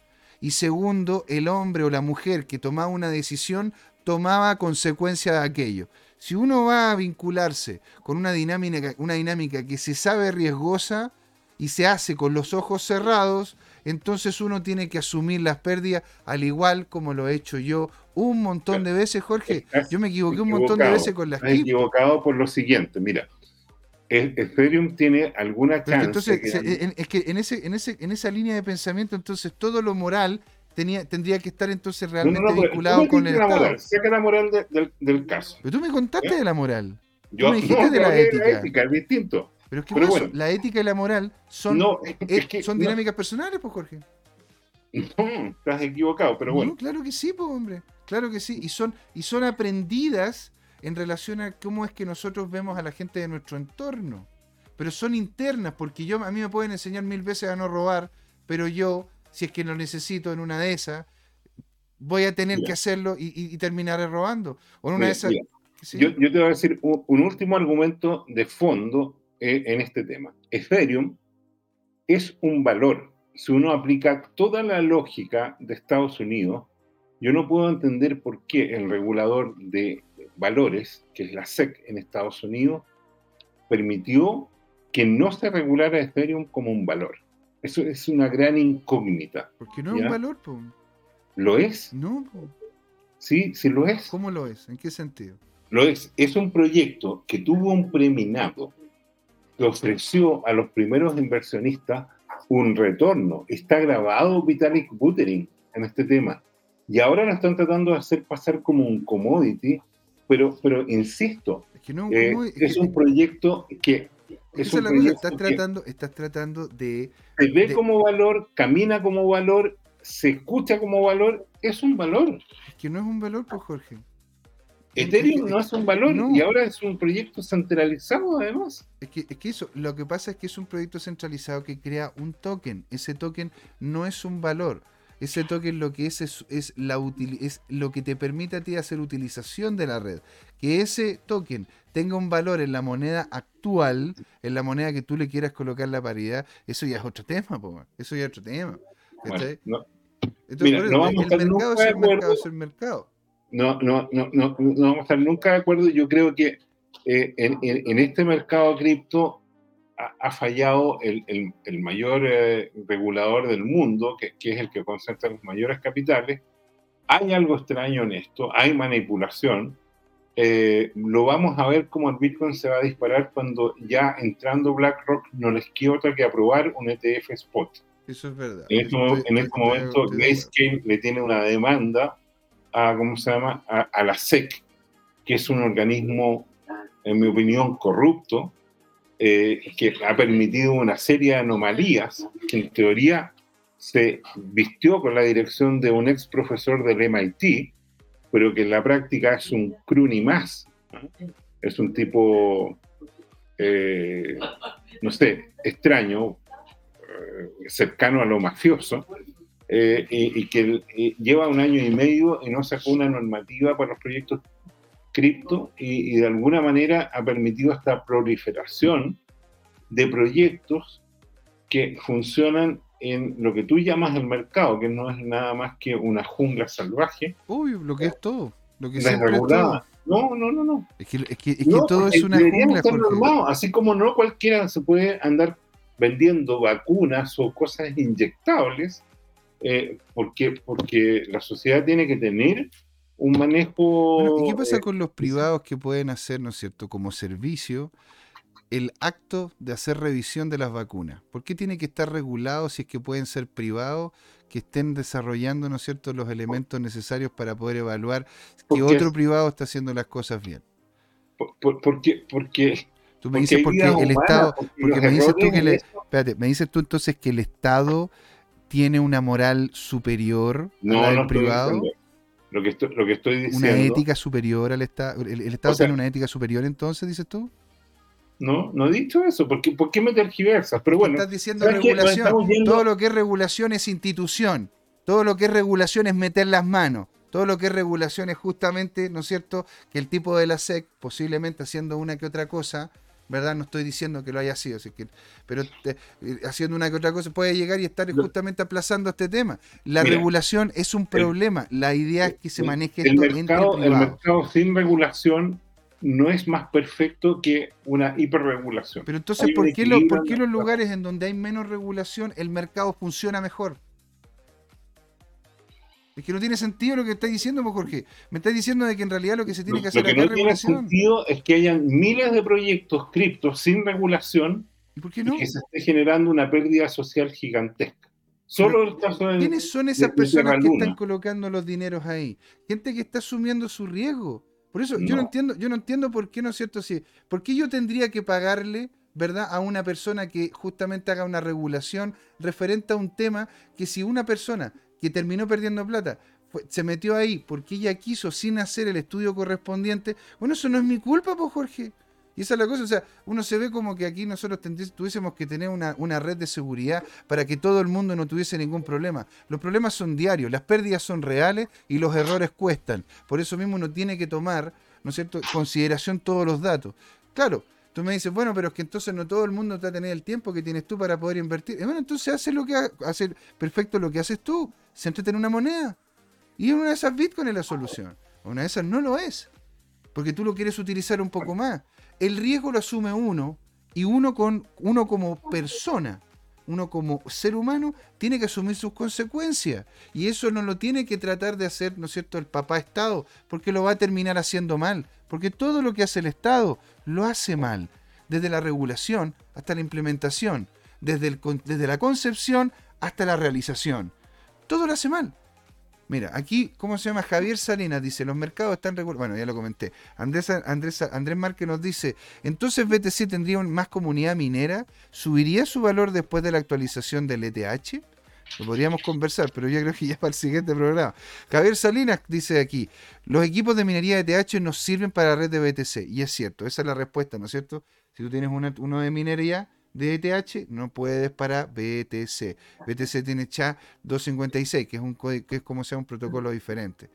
y segundo, el hombre o la mujer que tomaba una decisión tomaba consecuencia de aquello. Si uno va a vincularse con una dinámica, una dinámica que se sabe riesgosa y se hace con los ojos cerrados, entonces uno tiene que asumir las pérdidas al igual como lo he hecho yo un montón de veces, Jorge. Yo me equivoqué un montón de veces con las he equivocado por lo siguiente, mira. Ethereum tiene alguna chance. Entonces, es que en, ese, en, ese, en esa línea de pensamiento, entonces todo lo moral tenía, tendría que estar entonces realmente vinculado con el la Estado. Moral, saca la moral del, caso. Pero tú me contaste ¿Eh? de la moral. Yo me dijiste de la ética. la ética. es distinto. Pero es que bueno, la ética y la moral son, son dinámicas personales, pues, Jorge. No, estás equivocado, pero bueno. claro que sí, pues, hombre. Claro que sí. Y son, y son aprendidas en relación a cómo es que nosotros vemos a la gente de nuestro entorno. Pero son internas, porque yo a mí me pueden enseñar mil veces a no robar, pero yo, si es que lo necesito en una de esas, voy a tener que hacerlo y, terminaré robando. O en una de esas. Yo, yo, te voy a decir un, último argumento de fondo eh, en este tema. Ethereum es un valor. Si uno aplica toda la lógica de Estados Unidos, yo no puedo entender por qué el regulador de valores, que es la SEC en Estados Unidos, permitió que no se regulara Ethereum como un valor. Eso es una gran incógnita. Porque no es un valor, ¿Lo es? No, Sí, sí lo es. ¿Cómo lo es? ¿En qué sentido? Lo es. Es un proyecto que tuvo un preminado que ofreció a los primeros inversionistas un retorno. Está grabado Vitalik Buterin en este tema. Y ahora lo están tratando de hacer pasar como un commodity, pero, pero insisto, es, un, proyecto que... Es un proyecto estás, tratando, estás tratando de... Se ve como valor, camina como valor, se escucha como valor, es un valor. Es que no es un valor, pues Jorge. Ethereum no es un valor y ahora es un proyecto centralizado además. Es que, es que eso, lo que pasa es que es un proyecto centralizado que crea un token. Ese token no es un valor. Ese token lo que es es, la es lo que te permite a ti hacer utilización de la red. Que ese token tenga un valor en la moneda actual, en la moneda que tú le quieras colocar la paridad, eso ya es otro tema, eso ya es otro tema. Entonces, no vamos el, mercado es el mercado es el mercado. No, no, no, no, vamos a estar nunca de acuerdo. Yo creo que eh, en, en, este mercado cripto ha, fallado el, el, mayor eh, regulador del mundo, que, que, es el que concentra los mayores capitales. Hay algo extraño en esto, hay manipulación. Eh, lo vamos a ver cómo el Bitcoin se va a disparar cuando ya entrando BlackRock no les queda otra que aprobar un ETF spot. Eso es verdad. En este, en este momento, Grayscale le tiene una demanda a, ¿cómo se llama? A, la SEC, que es un organismo, en mi opinión, corrupto, eh, que ha permitido una serie de anomalías que en teoría se vistió con la dirección de un ex profesor del MIT, pero que en la práctica es un cruni más. Es un tipo, eh, no sé, extraño, eh, cercano a lo mafioso, eh, y, que lleva un año y medio y no sacó una normativa para los proyectos cripto y, de alguna manera ha permitido esta proliferación de proyectos que funcionan en lo que tú llamas el mercado, que no es nada más que una jungla salvaje. Uy, lo que es todo. Lo que desregulada. No, no, no, no. Es que, es que, es que todo es una jungla. Estar así como no cualquiera se puede andar vendiendo vacunas o cosas inyectables, eh, porque, porque la sociedad tiene que tener un manejo... ¿Y qué pasa eh, con los privados que pueden hacer, ¿no es cierto?, como servicio el acto de hacer revisión de las vacunas. ¿Por qué tiene que estar regulado si es que pueden ser privados que estén desarrollando, ¿no es cierto?, los elementos necesarios para poder evaluar que otro privado está haciendo las cosas bien. porque, porque tú me dices porque el Estado, porque me dices tú que le, espérate, me dices tú entonces que el Estado tiene una moral superior no, a la del privado. Lo que, estoy, lo que estoy diciendo. Una ética superior al Estado. ¿El, Estado tiene una ética superior entonces, dices tú? No, no he dicho eso. ¿Por qué, por qué me tergiversas? Pero bueno. Estás diciendo regulación. Todo lo que es regulación es institución. Todo lo que es regulación es meter las manos. Todo lo que es regulación es justamente, ¿no es cierto?, que el tipo de la SEC, posiblemente haciendo una que otra cosa, ¿verdad? No estoy diciendo que lo haya sido, así que, pero eh, haciendo una que otra cosa puede llegar y estar justamente aplazando este tema. La regulación es un problema. la idea es que se maneje el esto mercado, El mercado sin regulación no es más perfecto que una hiperregulación. Pero entonces, ¿por qué, los lugares en donde hay menos regulación el mercado funciona mejor? Es que no tiene sentido lo que estás diciendo, pues, Jorge. Me estás diciendo de que en realidad lo que se tiene que hacer lo que no tiene sentido es que hayan miles de proyectos criptos sin regulación ¿Y por qué no? que se esté generando una pérdida social gigantesca. Solo el caso de, ¿Quiénes son esas personas que están colocando los dineros ahí? Gente que está asumiendo su riesgo. Por eso yo no entiendo, yo no entiendo por qué no es cierto si, por qué yo tendría que pagarle, ¿verdad? A una persona que justamente haga una regulación referente a un tema que si una persona que terminó perdiendo plata se metió ahí porque ella quiso sin hacer el estudio correspondiente, bueno, eso no es mi culpa, pues Jorge. Y esa es la cosa, o sea, uno se ve como que aquí nosotros tuviésemos que tener una, una, red de seguridad para que todo el mundo no tuviese ningún problema. Los problemas son diarios, las pérdidas son reales y los errores cuestan. Por eso mismo uno tiene que tomar, ¿no es cierto?, consideración todos los datos. Claro, tú me dices, bueno, pero es que entonces no todo el mundo va a tener el tiempo que tienes tú para poder invertir. bueno, entonces hace lo que hace perfecto lo que haces tú, siéntate en una moneda. Y una de esas Bitcoin es la solución. Una de esas no lo es. Porque tú lo quieres utilizar un poco más el riesgo lo asume uno y uno, con, uno como persona, uno como ser humano, tiene que asumir sus consecuencias. Y eso no lo tiene que tratar de hacer, ¿no es cierto?, el papá Estado, porque lo va a terminar haciendo mal. Porque todo lo que hace el Estado lo hace mal, desde la regulación hasta la implementación, desde, el, desde la concepción hasta la realización. Todo lo hace mal. Mira, aquí, ¿cómo se llama? Javier Salinas dice, los mercados están regulados. Bueno, ya lo comenté. Andrés, Andrés, Andrés Márquez nos dice, entonces BTC tendría más comunidad minera, ¿subiría su valor después de la actualización del ETH? Lo podríamos conversar, pero yo creo que ya para el siguiente programa. Javier Salinas dice aquí, los equipos de minería ETH nos sirven para la red de BTC. Y es cierto, esa es la respuesta, ¿no es cierto? Si tú tienes uno de minería, de ETH, no puedes para BTC. BTC tiene CHA 256, que es, un que es como sea un protocolo diferente.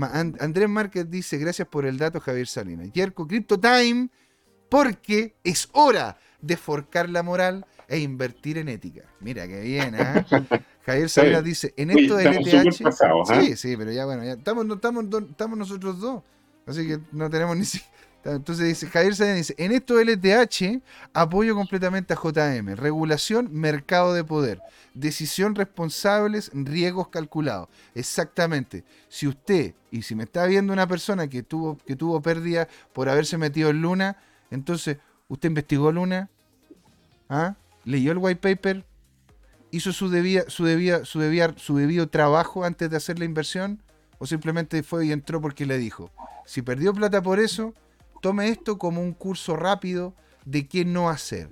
Andrés Márquez dice, gracias por el dato, Javier Salinas. Yerko Crypto Time, porque es hora de forcar la moral e invertir en ética. Mira qué bien, ¿eh? Javier Salinas dice, en esto del ETH... Sí, sí, pero ya bueno, ya estamos, estamos, estamos nosotros dos. Así que no tenemos ni siquiera entonces dice, Javier Sáenz dice, en esto LTH apoyo completamente a JM. Regulación, mercado de poder. Decisión responsables, riesgos calculados. Exactamente. Si usted, y si me está viendo una persona que tuvo, que tuvo pérdida por haberse metido en Luna, entonces, ¿usted investigó Luna? ¿Ah? ¿Leyó el white paper? ¿Hizo su, debida, su, debida, su, debida, su debido trabajo antes de hacer la inversión? ¿O simplemente fue y entró porque le dijo? Si perdió plata por eso, tome esto como un curso rápido de qué no hacer.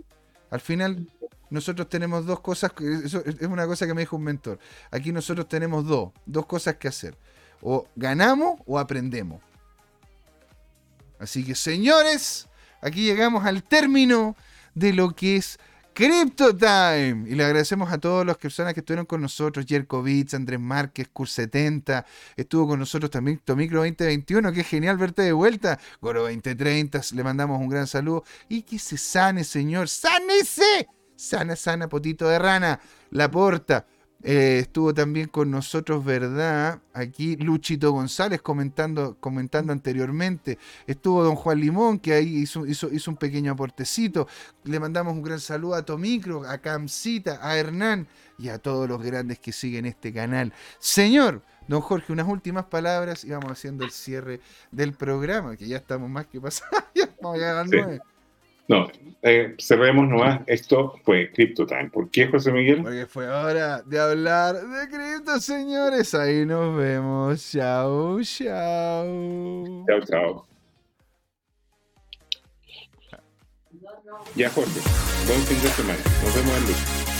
Al final, nosotros tenemos dos cosas, es una cosa que me dijo un mentor. Aquí nosotros tenemos dos, dos cosas que hacer. O ganamos o aprendemos. Así que, señores, aquí llegamos al término de lo que es Crypto Time. Y le agradecemos a todas las personas que estuvieron con nosotros. Jerkovitz, Andrés Márquez, Cur70. Estuvo con nosotros también Tomicro 2021. Qué genial verte de vuelta. Goro 2030. Le mandamos un gran saludo. Y que se sane, señor. ¡Sánese! Sana, sana, potito de rana. La porta. Eh, estuvo también con nosotros, ¿verdad? Aquí Luchito González comentando, comentando anteriormente. Estuvo don Juan Limón, que ahí hizo, hizo, hizo un pequeño aportecito. Le mandamos un gran saludo a Tomicro, a Camcita, a Hernán y a todos los grandes que siguen este canal. Señor, don Jorge, unas últimas palabras y vamos haciendo el cierre del programa, que ya estamos más que pasados. ya vamos a llegar nueve. No, eh, cerremos nomás. Esto fue Crypto Time. ¿Por qué, José Miguel? Porque fue hora de hablar de cripto, señores. Ahí nos vemos. Chao, chao. Chao, chao. Ya, Jorge. Buen fin de semana. Nos vemos en lunes.